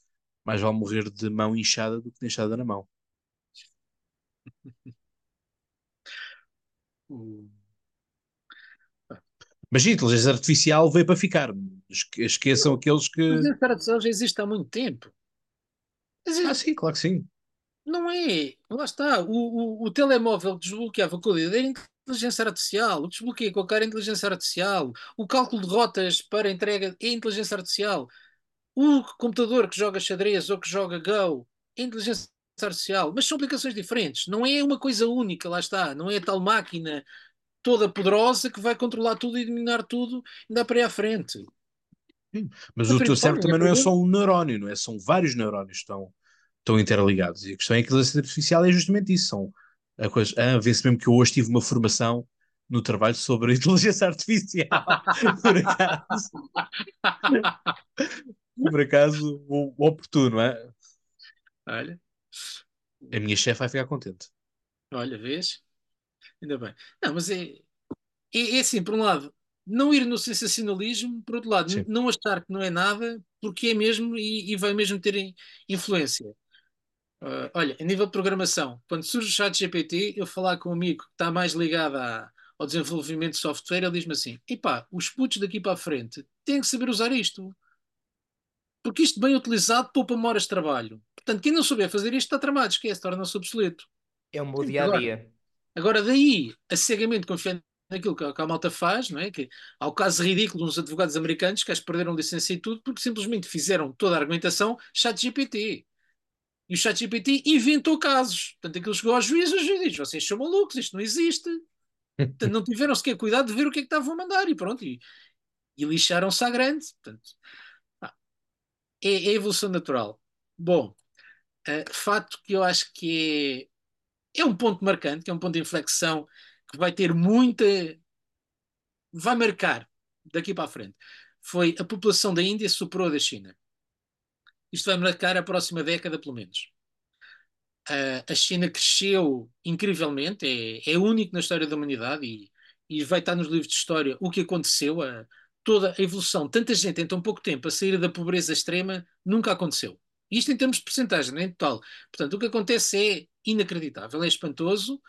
mais vale morrer de mão inchada do que de enxada na mão. Mas a inteligência artificial veio para ficar. Esque- Esqueçam aqueles Mas que. a tradução já existe há muito tempo. Mas Ah, sim, claro que sim. não é. Lá está. O, o, o telemóvel desbloqueava com o dedo era inteligência artificial. O desbloqueio com a cara é inteligência artificial. O cálculo de rotas para entrega é inteligência artificial. O computador que joga xadrez ou que joga Go é inteligência artificial. Mas são aplicações diferentes. Não é uma coisa única, lá está. Não é a tal máquina toda poderosa que vai controlar tudo e dominar tudo e dar para aí à frente. Sim. Mas A o teu cérebro também não é só um neurónio, não é? São vários neurónios que estão, estão interligados. E a questão é que a inteligência artificial é justamente isso. São a coisa. Ah, vê-se mesmo que eu hoje tive uma formação no trabalho sobre a inteligência artificial. Por acaso. Por acaso, o, o oportuno, é? Olha, A minha chefe vai ficar contente. olha, vês? Ainda bem. Não, mas é, é, é assim, por um lado, não ir no sensacionalismo, por outro lado, Sim. não achar que não é nada, porque é mesmo e, e vai mesmo ter in- influência. Ah, olha, a nível de programação, quando surge o chat GPT, eu falar com um amigo que está mais ligado à- ao desenvolvimento de software, ele diz-me assim: epá, os putos daqui para a frente têm que saber usar isto. Porque isto bem utilizado poupa-me horas de trabalho. Portanto, quem não souber fazer isto está tramado, esquece, torna-se obsoleto. É o meu Sim, dia a agora. daí a cegamente confiar naquilo que a, que a malta faz, não é? Que há o caso ridículo uns advogados americanos que que perderam licença e tudo porque simplesmente fizeram toda a argumentação chat GPT. E o chat GPT inventou casos. Portanto, aquilo chegou ao juiz, o juiz diz: vocês são malucos, isto não existe. Portanto, não tiveram sequer cuidado de ver o que é que estavam a mandar e pronto. E, e lixaram-se à grande. Portanto, pá, é, é evolução natural. Bom, eh, fato que eu acho que é, é um ponto marcante, que é um ponto de inflexão que vai ter muita. vai marcar daqui para a frente. Foi a população da Índia superou a da China. Isto vai marcar a próxima década, pelo menos. Uh, a China cresceu incrivelmente, é, é único na história da humanidade e, e vai estar nos livros de história o que aconteceu, a, toda a evolução, tanta gente em tão pouco tempo a sair da pobreza extrema, nunca aconteceu. Isto em termos de porcentagem, nem total. Portanto, o que acontece é inacreditável, é espantoso.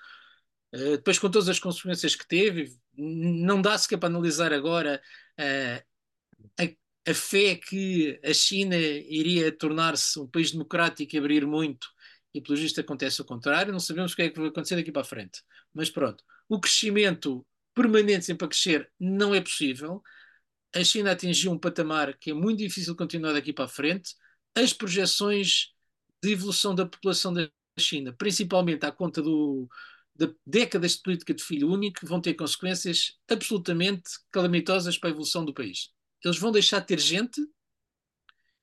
Uh, depois, com todas as consequências que teve, não dá sequer para analisar agora uh, a, a fé que a China iria tornar-se um país democrático e abrir muito e pelo visto acontece o contrário, não sabemos o que é que vai acontecer daqui para a frente. Mas pronto, o crescimento permanente sempre a crescer não é possível. A China atingiu um patamar que é muito difícil continuar daqui para a frente. As projeções de evolução da população da China, principalmente à conta do, de décadas de política de filho único, vão ter consequências absolutamente calamitosas para a evolução do país. Eles vão deixar de ter gente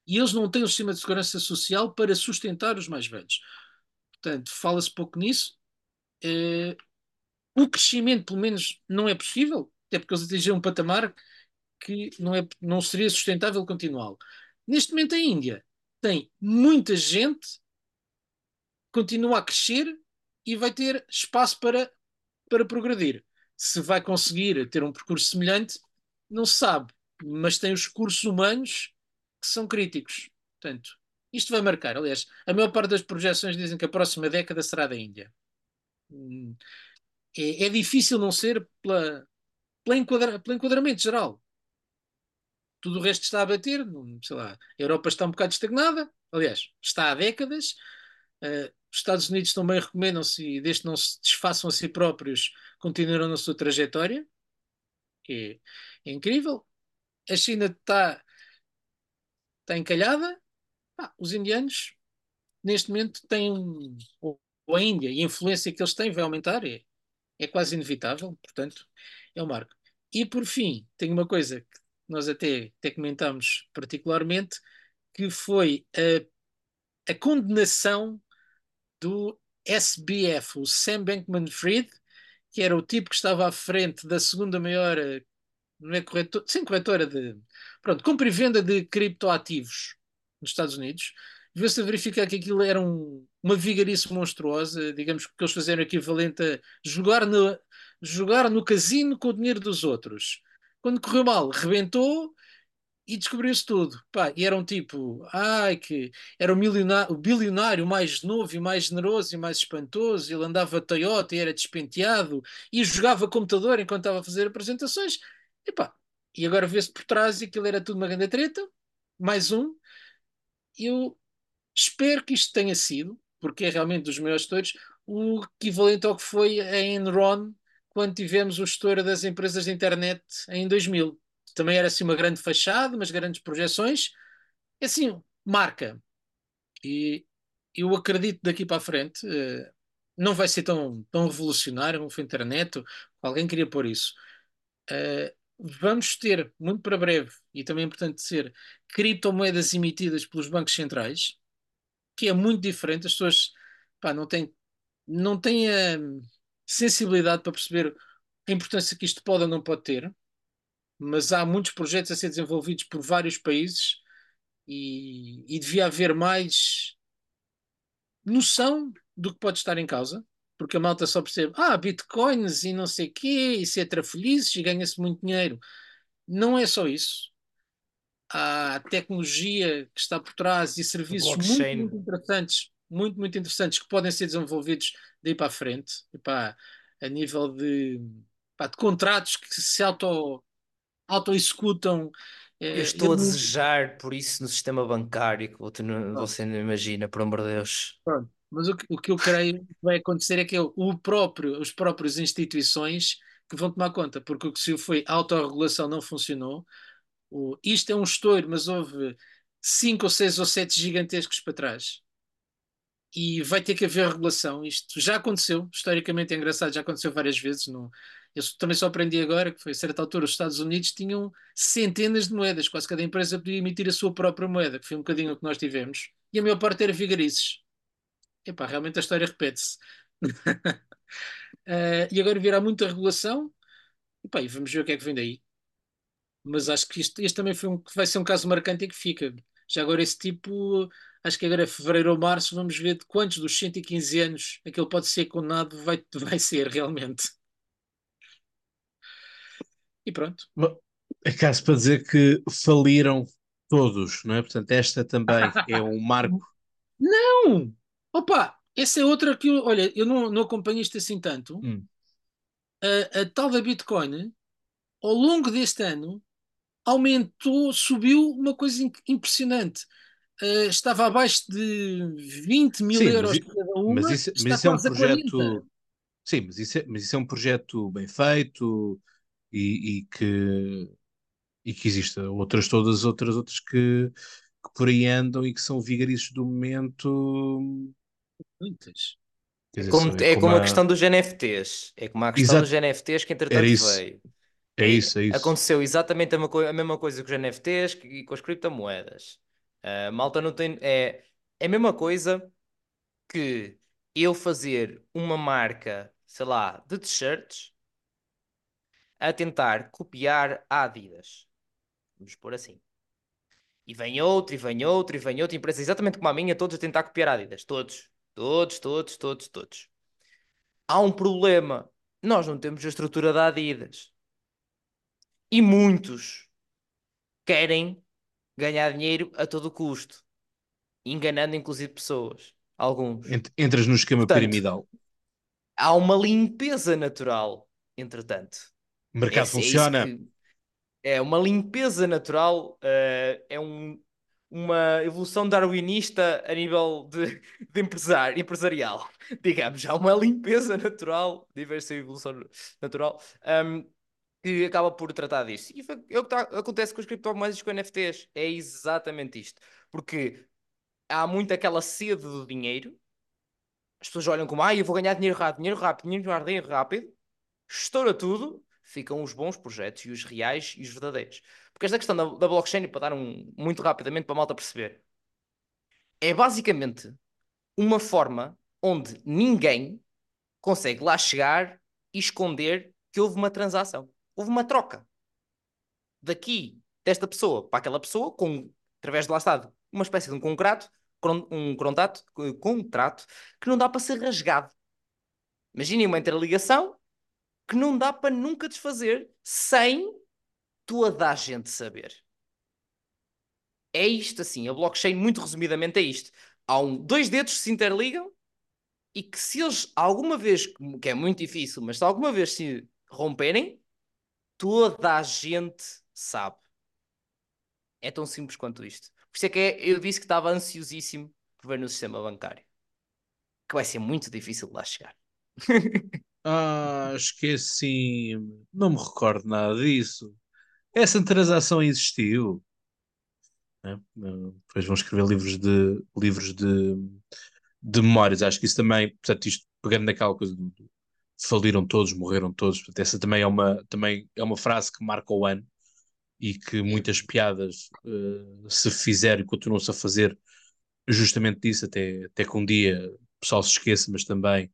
e eles não têm o um sistema de segurança social para sustentar os mais velhos. Portanto, fala-se pouco nisso. Uh, o crescimento, pelo menos, não é possível, até porque eles atingiram um patamar que não, é, não seria sustentável continuá-lo. Neste momento, a Índia tem muita gente, continua a crescer e vai ter espaço para, para progredir. Se vai conseguir ter um percurso semelhante, não se sabe. mas tem os recursos humanos que são críticos. Portanto, isto vai marcar. Aliás, a maior parte das projeções dizem que a próxima década será da Índia. Hum, é, é difícil não ser pela, pela enquadra, pelo enquadramento geral. Tudo o resto está a bater, sei lá, a Europa está um bocado estagnada, aliás, está há décadas. Uh, os Estados Unidos também recomendam-se e desde que não se desfaçam a si próprios, continuarão na sua trajetória, que é, incrível. A China está, está encalhada. Ah, os indianos, neste momento, têm, ou a Índia, e a influência que eles têm vai aumentar, é, é quase inevitável, portanto, é o marco. E por fim, tem uma coisa que nós até, até comentámos particularmente, que foi a, a condenação do SBF, o Sam Bankman-Fried, que era o tipo que estava à frente da segunda maior, não é corretor, sim, corretora de, pronto, compra e venda de criptoativos nos Estados Unidos, veio-se a verificar que aquilo era um, uma vigarice monstruosa, digamos que eles faziam equivalente a jogar no, jogar no casino com o dinheiro dos outros. Quando correu mal, rebentou e descobriu-se tudo. Pá, e era um tipo, ai, que era o, milionário, o bilionário mais novo e mais generoso e mais espantoso. Ele andava Toyota e era despenteado e jogava computador enquanto estava a fazer apresentações. E pá, e agora vê-se por trás e aquilo era tudo uma grande treta. Mais um. Eu espero que isto tenha sido, porque é realmente dos maiores todos, o equivalente ao que foi a Enron quando tivemos o estouro das empresas de internet em 2000. Também era assim uma grande fachada, umas grandes projeções. É assim, marca. E eu acredito daqui para a frente, uh, não vai ser tão, tão revolucionário como foi internet, alguém queria pôr isso. Uh, vamos ter, muito para breve, e também é importante ser, criptomoedas emitidas pelos bancos centrais, que é muito diferente. As pessoas pá, não têm, não têm a sensibilidade para perceber a importância que isto pode ou não pode ter, mas há muitos projetos a ser desenvolvidos por vários países e, e devia haver mais noção do que pode estar em causa, porque a malta só percebe, ah, bitcoins e não sei o quê, e se é trafolhices e ganha-se muito dinheiro. Não é só isso há tecnologia que está por trás e serviços muito, muito, interessantes, muito, muito interessantes que podem ser desenvolvidos daí para a frente, pá, a nível de, pá, de contratos que se auto, auto-executam. Eu eh, estou eu a não... desejar por isso no sistema bancário que você não imagina, por amor de Deus. Pronto. Mas o que, o que eu creio que vai acontecer é que o próprio, os próprios instituições que vão tomar conta, porque o que se foi a autorregulação não funcionou, o, isto é um estouro, mas houve cinco ou seis ou sete gigantescos para trás. E vai ter que haver regulação. Isto já aconteceu, historicamente é engraçado, já aconteceu várias vezes. No, eu também só aprendi agora que foi a certa altura os Estados Unidos tinham centenas de moedas, quase cada empresa podia emitir a sua própria moeda, que foi um bocadinho o que nós tivemos, e a maior parte era vigarices. Epá, realmente a história repete-se. uh, e agora virá muita regulação, Epá, e vamos ver o que é que vem daí mas acho que este, este também foi um, vai ser um caso marcante e que fica. Já agora esse tipo, acho que agora é fevereiro ou março, vamos ver de quantos dos 115 anos aquele pode ser condenado vai, vai ser realmente. E pronto. É caso para dizer que faliram todos, não é? Portanto, esta também é um marco. Não! Opa, essa é outra que eu, olha, eu não, não acompanho isto assim tanto. Hum. A, a tal da Bitcoin, ao longo deste ano, aumentou, subiu uma coisa impressionante. Uh, estava abaixo de 20 mil sim, euros mas, cada uma. Mas isso, mas isso é um projeto. Sim, mas isso, é, mas isso é um projeto bem feito e, e que e que existe outras todas outras outras que, que por aí andam e que são vigaristas do momento. Muitas. Dizer, como, é, como, a... a questão dos NFTs. É como a questão Exato. dos NFTs que entretanto veio. É isso, é isso. Aconteceu exatamente a, a mesma coisa com os NFTs e com as criptomoedas. Uh, malta não tem. É, é a mesma coisa que eu fazer uma marca, sei lá, de t-shirts a tentar copiar a Adidas. Vamos pôr assim. E vem outro, e vem outro, e vem outra empresa exatamente como a minha, todos a tentar copiar a Adidas. Todos. Todos, todos, todos, todos. Há um problema. Nós não temos a estrutura da Adidas. E muitos querem ganhar dinheiro a todo custo, enganando inclusive pessoas, alguns. Ent- Entras no esquema Portanto, piramidal. Há uma limpeza natural, entretanto. O mercado É- é funciona. que- é uma limpeza natural, eh, é um- uma evolução darwinista a nível de, de empresar, empresarial. Digamos, há uma limpeza natural, diversa evolução natural, ahm, que acaba por tratar disso. E foi- é o que tá- acontece com as criptomoedas e com NFTs. É exatamente isto. Porque há muito aquela sede do dinheiro. As pessoas olham como, ah, eu vou ganhar dinheiro rápido, dinheiro rápido, dinheiro rápido, dinheiro rápido. Estoura tudo, ficam os bons projetos e os reais e os verdadeiros. Porque esta questão da, da blockchain, para dar um muito rapidamente para a malta perceber, é basicamente uma forma onde ninguém consegue lá chegar e esconder que houve uma transação. Houve uma troca. Daqui, desta pessoa para aquela pessoa, com, através de lá está, uma espécie de um contrato, um contrato, contrato que não dá para ser rasgado. Imaginem uma interligação que não dá para nunca desfazer sem toda a gente saber. É isto assim, a blockchain, muito resumidamente, é isto. Há um, dois dedos que se interligam e que se eles alguma vez, que é muito difícil, mas se alguma vez se romperem, toda a gente sabe. É tão simples quanto isto. Por isso é que é- eu disse que estava ansiosíssimo por ver no sistema bancário. Que vai ser muito difícil de lá chegar. Ah, esqueci. Não me recordo nada disso. Essa transação existiu. Ah, Depois vão escrever livros de livros de, de memórias. Acho que isso também, portanto, isto pegando naquela coisa do faliram todos, morreram todos. Essa também é uma, também é uma frase que marca o ano e que muitas piadas eh, se fizeram e continuam-se a fazer justamente disso, até, até que um dia o pessoal se esqueça, mas também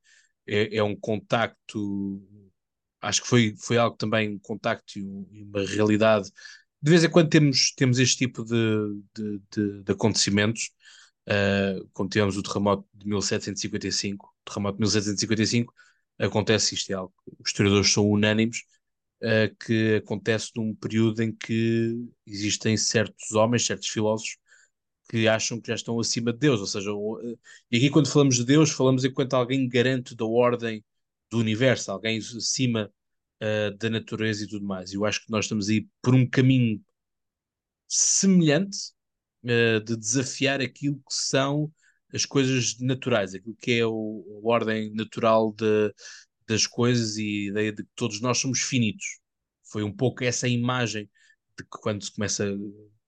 é, é um contacto, acho que foi, foi algo também, um contacto e, um- e uma realidade. De vez em quando temos, temos este tipo de, de, de- de acontecimentos, uh, quando tivemos o terremoto de 1755, o terremoto de 1755, acontece isto, é algo os historiadores são unânimes, uh, que acontece num período em que existem certos homens, certos filósofos, que acham que já estão acima de Deus, ou seja, eh, e aqui quando falamos de Deus, falamos enquanto alguém garante da ordem do universo, alguém acima eh, da natureza e tudo mais. Eu acho que nós estamos aí por um caminho semelhante de desafiar aquilo que são as coisas naturais, aquilo que é o, a ordem natural de- das coisas e a ideia de que todos nós somos finitos. Foi um pouco essa imagem de que quando se começa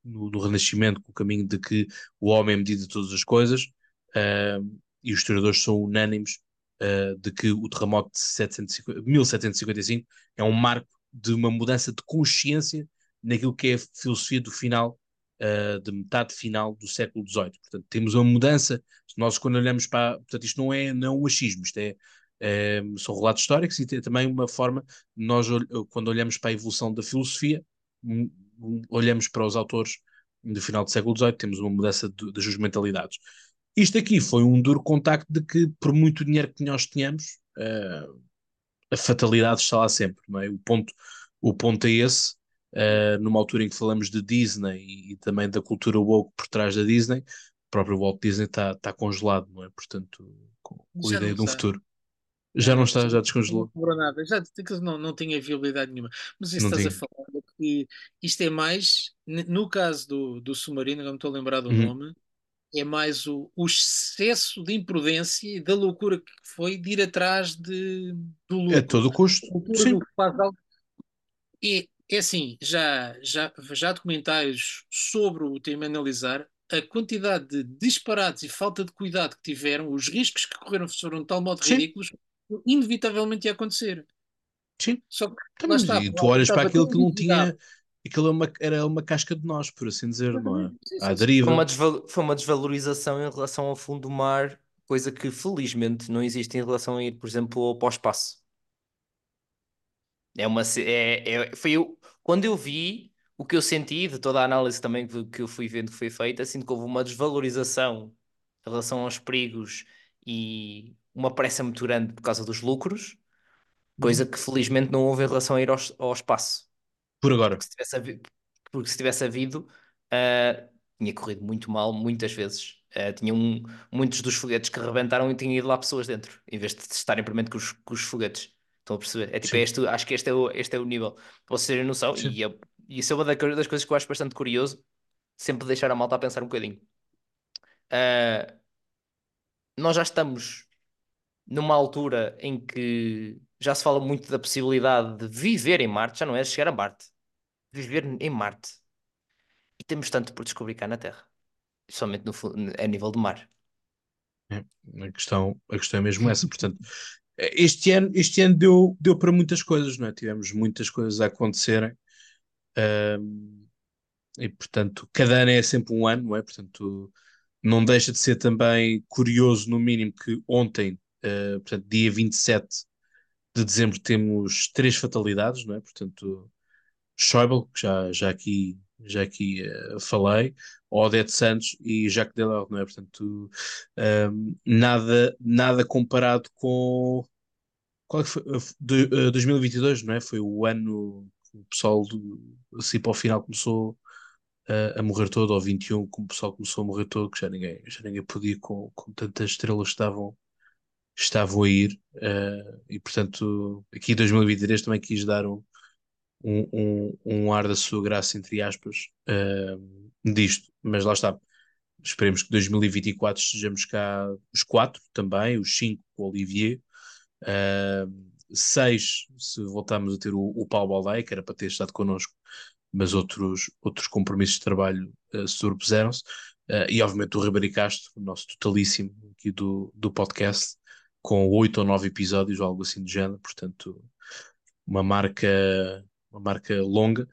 no, no Renascimento, com o caminho de que o homem é medida de todas as coisas, ah, e os historiadores são unânimes ah, de que o terremoto de 750 1755 é um marco de uma mudança de consciência naquilo que é a filosofia do final, ah, de metade final do século XVIII. Portanto, temos uma mudança. Nós, quando olhamos para. Portanto, isto não é, não é um achismo, isto é. é, são relatos históricos e tem também uma forma, nós, ol- quando olhamos para a evolução da filosofia, um- um- olhamos para os autores do final do século XVIII, temos uma mudança das mentalidades. Isto aqui foi um duro contacto de que, por muito dinheiro que nós tenhamos, eh, a fatalidade está lá sempre, não é? O ponto, o ponto é esse, eh, numa altura em que falamos de Disney e, e também da cultura woke por trás da Disney, o próprio Walt Disney está está congelado, não é? Portanto, com, com a ideia de um futuro. Já não está, já descongelou. Não nada. Já não, não tinha viabilidade nenhuma. Mas isso Não estás a tinha. falar é que isto é mais, no caso do, do submarino, não me estou a lembrar do Uhum. nome, é mais o, o excesso de imprudência e da loucura que foi de ir atrás de, do lucro. A todo o custo. A Sim. faz algo. E é assim, já, já, já há documentários sobre o tema a analisar, a quantidade de disparates e falta de cuidado que tiveram, os riscos que correram foram de tal modo Sim. ridículos, que inevitavelmente ia acontecer. Sim. Só que lá mas está, e tu olhas para aquilo que não tinha. Aquilo é uma, era uma casca de nós, por assim dizer, não é? À deriva. foi uma desvalorização em relação ao fundo do mar, coisa que felizmente não existe em relação a ir, por exemplo, ao pós-espaço. É uma, é, é- foi eu, quando eu vi o que eu senti de toda a análise também que, que eu fui vendo que foi feita, sinto que houve uma desvalorização em relação aos perigos e uma pressa muito grande por causa dos lucros, coisa que felizmente não houve em relação a ir ao, ao espaço. Por agora. Porque se tivesse havido, porque se tivesse havido, uh, tinha corrido muito mal, muitas vezes. Uh, tinham um, muitos dos foguetes que rebentaram e tinham ido lá pessoas dentro, em vez de estarem primeiro com os, com os foguetes. Estão a perceber? É tipo, é este, acho que este é o, este é o nível. Para vocês terem noção, e, eu, e isso é uma das coisas que eu acho bastante curioso, sempre deixar a malta a pensar um bocadinho. Uh, nós já estamos numa altura em que já se fala muito da possibilidade de viver em Marte, já não é chegar a Marte, viver em Marte. E temos tanto por descobrir cá na Terra, somente no, a nível do mar. É, a, questão, a questão é mesmo essa. Portanto, este ano, este ano deu, deu para muitas coisas, não é? Tivemos muitas coisas a acontecerem. E portanto, cada ano é sempre um ano, não é? Portanto, não deixa de ser também curioso, no mínimo, que ontem, uh, portanto, dia 27 de dezembro, temos três fatalidades, não é? Portanto, Schäuble, que já, já aqui, já aqui uh, falei, Odete Santos e Jacques Delors, não é? Portanto, um, nada, nada comparado com. Qual é que foi? De, uh, 2022, não é? Foi o ano que o pessoal, assim para o final, começou a, a morrer todo, ou 21, como o pessoal começou a morrer todo, que já ninguém, já ninguém podia com, com tantas estrelas que estavam, estavam a ir. Uh, e portanto, aqui em 2023 também quis dar um, um, um, um ar da sua graça, entre aspas, uh, disto. Mas lá está. Esperemos que 2024 estejamos cá os quatro também, os cinco com o Olivier. Uh, seis, se voltarmos a ter o, o Paulo Baldaia, que era para ter estado connosco mas outros, outros compromissos de trabalho uh, sobrepuseram-se. Uh, e obviamente o Ribeiro Castro, o nosso totalíssimo aqui do, do podcast, com oito ou nove episódios, ou algo assim do género, portanto, uma marca, uma marca longa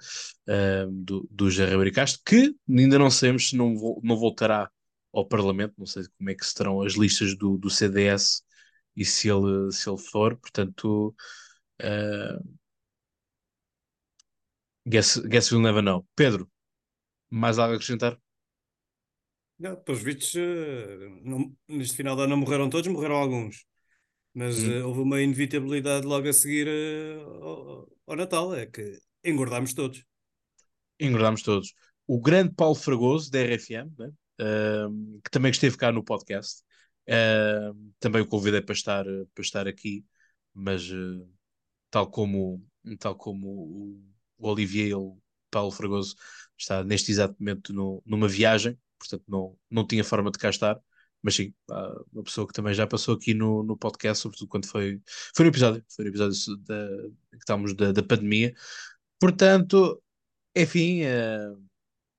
uh, do, do José Ribeiro Castro, que ainda não sabemos se não, não voltará ao Parlamento, não sei como é que serão as listas do, do CDS e se ele, se ele for, portanto. Uh, Guess, guess you'll never know. Pedro, mais algo a acrescentar? Não, pelos vistos, eh, não, neste final de ano não morreram todos, morreram alguns. Mas hum. uh, houve uma inevitabilidade logo a seguir uh, ao, ao, Natal, é que engordámos todos. Engordámos todos. O grande Paulo Fragoso, da RFM, né? uh, que também esteve cá no podcast, também o convidei para estar, para estar aqui, mas tal como, tal como o o Olivier e o Paulo Fragoso está neste exato momento no, numa viagem, portanto não, não tinha forma de cá estar, mas sim, uma pessoa que também já passou aqui no, no podcast, sobretudo quando foi, foi no episódio, foi no episódio da, que estávamos da, da pandemia. Portanto, enfim, uh,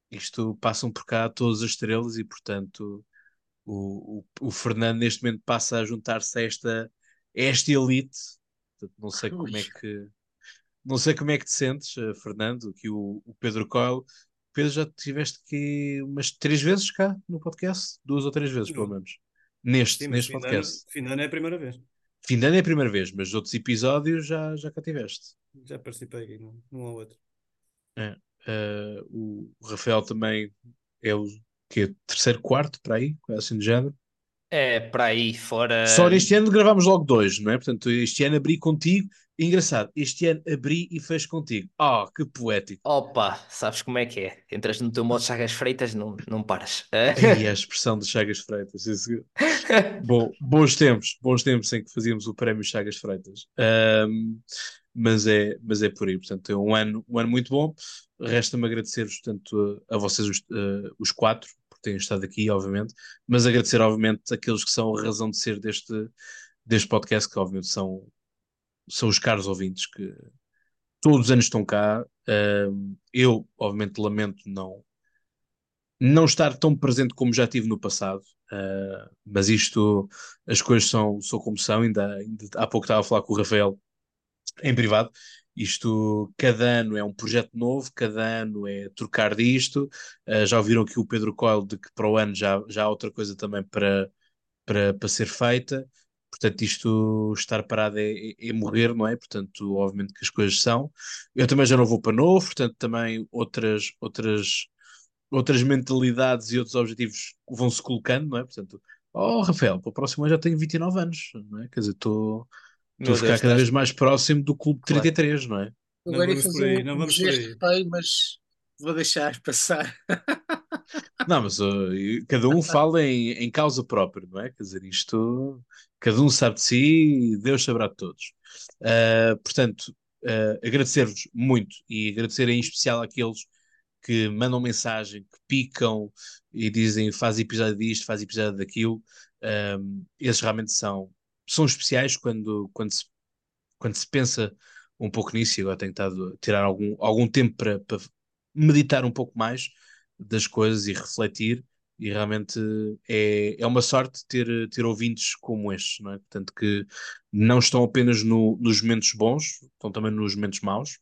isto passam por cá todas as estrelas e, portanto, o, o, o Fernando neste momento passa a juntar-se a esta, a esta elite. Portanto, não sei como é que não sei como é que te sentes, uh, Fernando, que o, o Pedro Coelho. Pedro, já estiveste aqui umas três vezes cá no podcast? Duas ou três vezes, pelo menos. Neste, Sim, neste podcast. Fim de ano é a primeira vez. Fim de ano é a primeira vez, mas outros episódios já, já cá tiveste. Já participei aqui num, num ou outro. É, uh, o Rafael também é o que terceiro, quarto, para aí, assim de género. É, para aí fora. Só este ano gravámos logo dois, não é? Portanto, este ano abri contigo Engraçado, este ano abri e fez contigo. Oh, que poético. Opa, sabes como é que é? Entras no teu modo Chagas Freitas, não, não paras. E a expressão de Chagas Freitas. Isso... Bom, bons tempos, bons tempos em que fazíamos o prémio Chagas Freitas. Um, mas, é, mas é por aí, portanto, é um ano, um ano muito bom. Resta-me agradecer-vos, portanto, a, a vocês os, uh, os quatro, terem estado aqui, obviamente, mas agradecer, obviamente, aqueles que são a razão de ser deste, deste podcast, que obviamente são são os caros ouvintes que todos os anos estão cá. Uh, eu, obviamente, lamento não, não estar tão presente como já tive no passado, uh, mas isto, as coisas são, são como são. Ainda, ainda há pouco estava a falar com o Rafael em privado. Isto, cada ano é um projeto novo, cada ano é trocar disto. Uh, já ouviram aqui o Pedro Coelho de que para o ano já, já há outra coisa também para, para, para ser feita. Portanto, isto estar parado é, é, é, morrer, não é? Portanto, obviamente que as coisas são. Eu também já não vou para novo, portanto, também outras, outras, outras mentalidades e outros objetivos vão-se colocando, não é? Portanto, oh, Rafael, para o próximo ano já tenho 29 anos, não é? Quer dizer, estou a ficar cada vez mais próximo do clube claro. 33, não é? Agora ia fazer aí, não vamos por aí. mas vou deixar passar. Não, mas uh, cada um fala em, em causa própria, não é? Quer dizer, isto, cada um sabe de si e Deus saberá de todos. Uh, portanto, uh, agradecer-vos muito e agradecer em especial àqueles que mandam mensagem, que picam e dizem faz episódio disto, faz episódio daquilo. Um, esses realmente são, são especiais quando, quando, se, quando se pensa um pouco nisso e agora tenho estado a tirar algum, algum tempo para, para meditar um pouco mais das coisas e refletir e realmente é, é uma sorte ter, ter ouvintes como estes, não é? Portanto, que não estão apenas no, nos momentos bons, estão também nos momentos maus,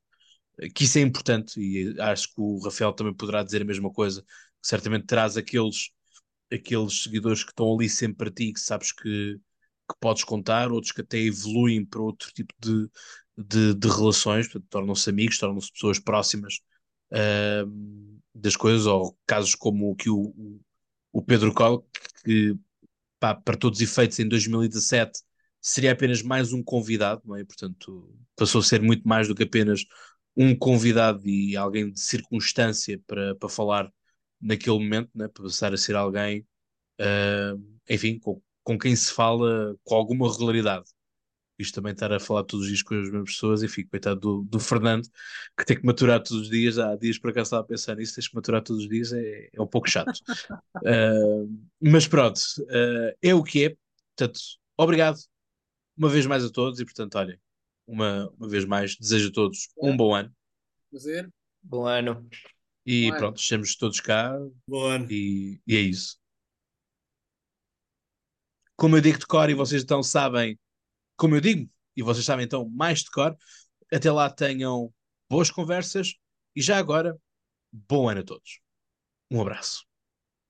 que isso é importante e acho que o Rafael também poderá dizer a mesma coisa, certamente traz aqueles, aqueles seguidores que estão ali sempre para ti, que sabes que, que podes contar, outros que até evoluem para outro tipo de, de, de relações, tornam-se amigos, tornam-se pessoas próximas uh, das coisas, ou casos como o que o, o Pedro Col, que pá, para todos os efeitos em 2017 seria apenas mais um convidado, não é? portanto passou a ser muito mais do que apenas um convidado e alguém de circunstância para, para falar naquele momento, né? para passar a ser alguém, uh, enfim, com, com quem se fala com alguma regularidade isto também estar a falar todos os dias com as mesmas pessoas, enfim, coitado do, do Fernando, que tem que maturar todos os dias, há dias para cá estava a pensar nisso, tens que maturar todos os dias, é, é um pouco chato. uh, mas pronto, uh, é o que é, portanto, obrigado uma vez mais a todos e, portanto, olhem, uma, uma vez mais, desejo a todos um bom ano. Prazer. Bom ano. E bom pronto, estamos todos cá. Bom ano. E, e é isso. Como eu digo de cor e vocês então sabem como eu digo, e vocês sabem então mais de cor, até lá tenham boas conversas e já agora, bom ano a todos. Um abraço.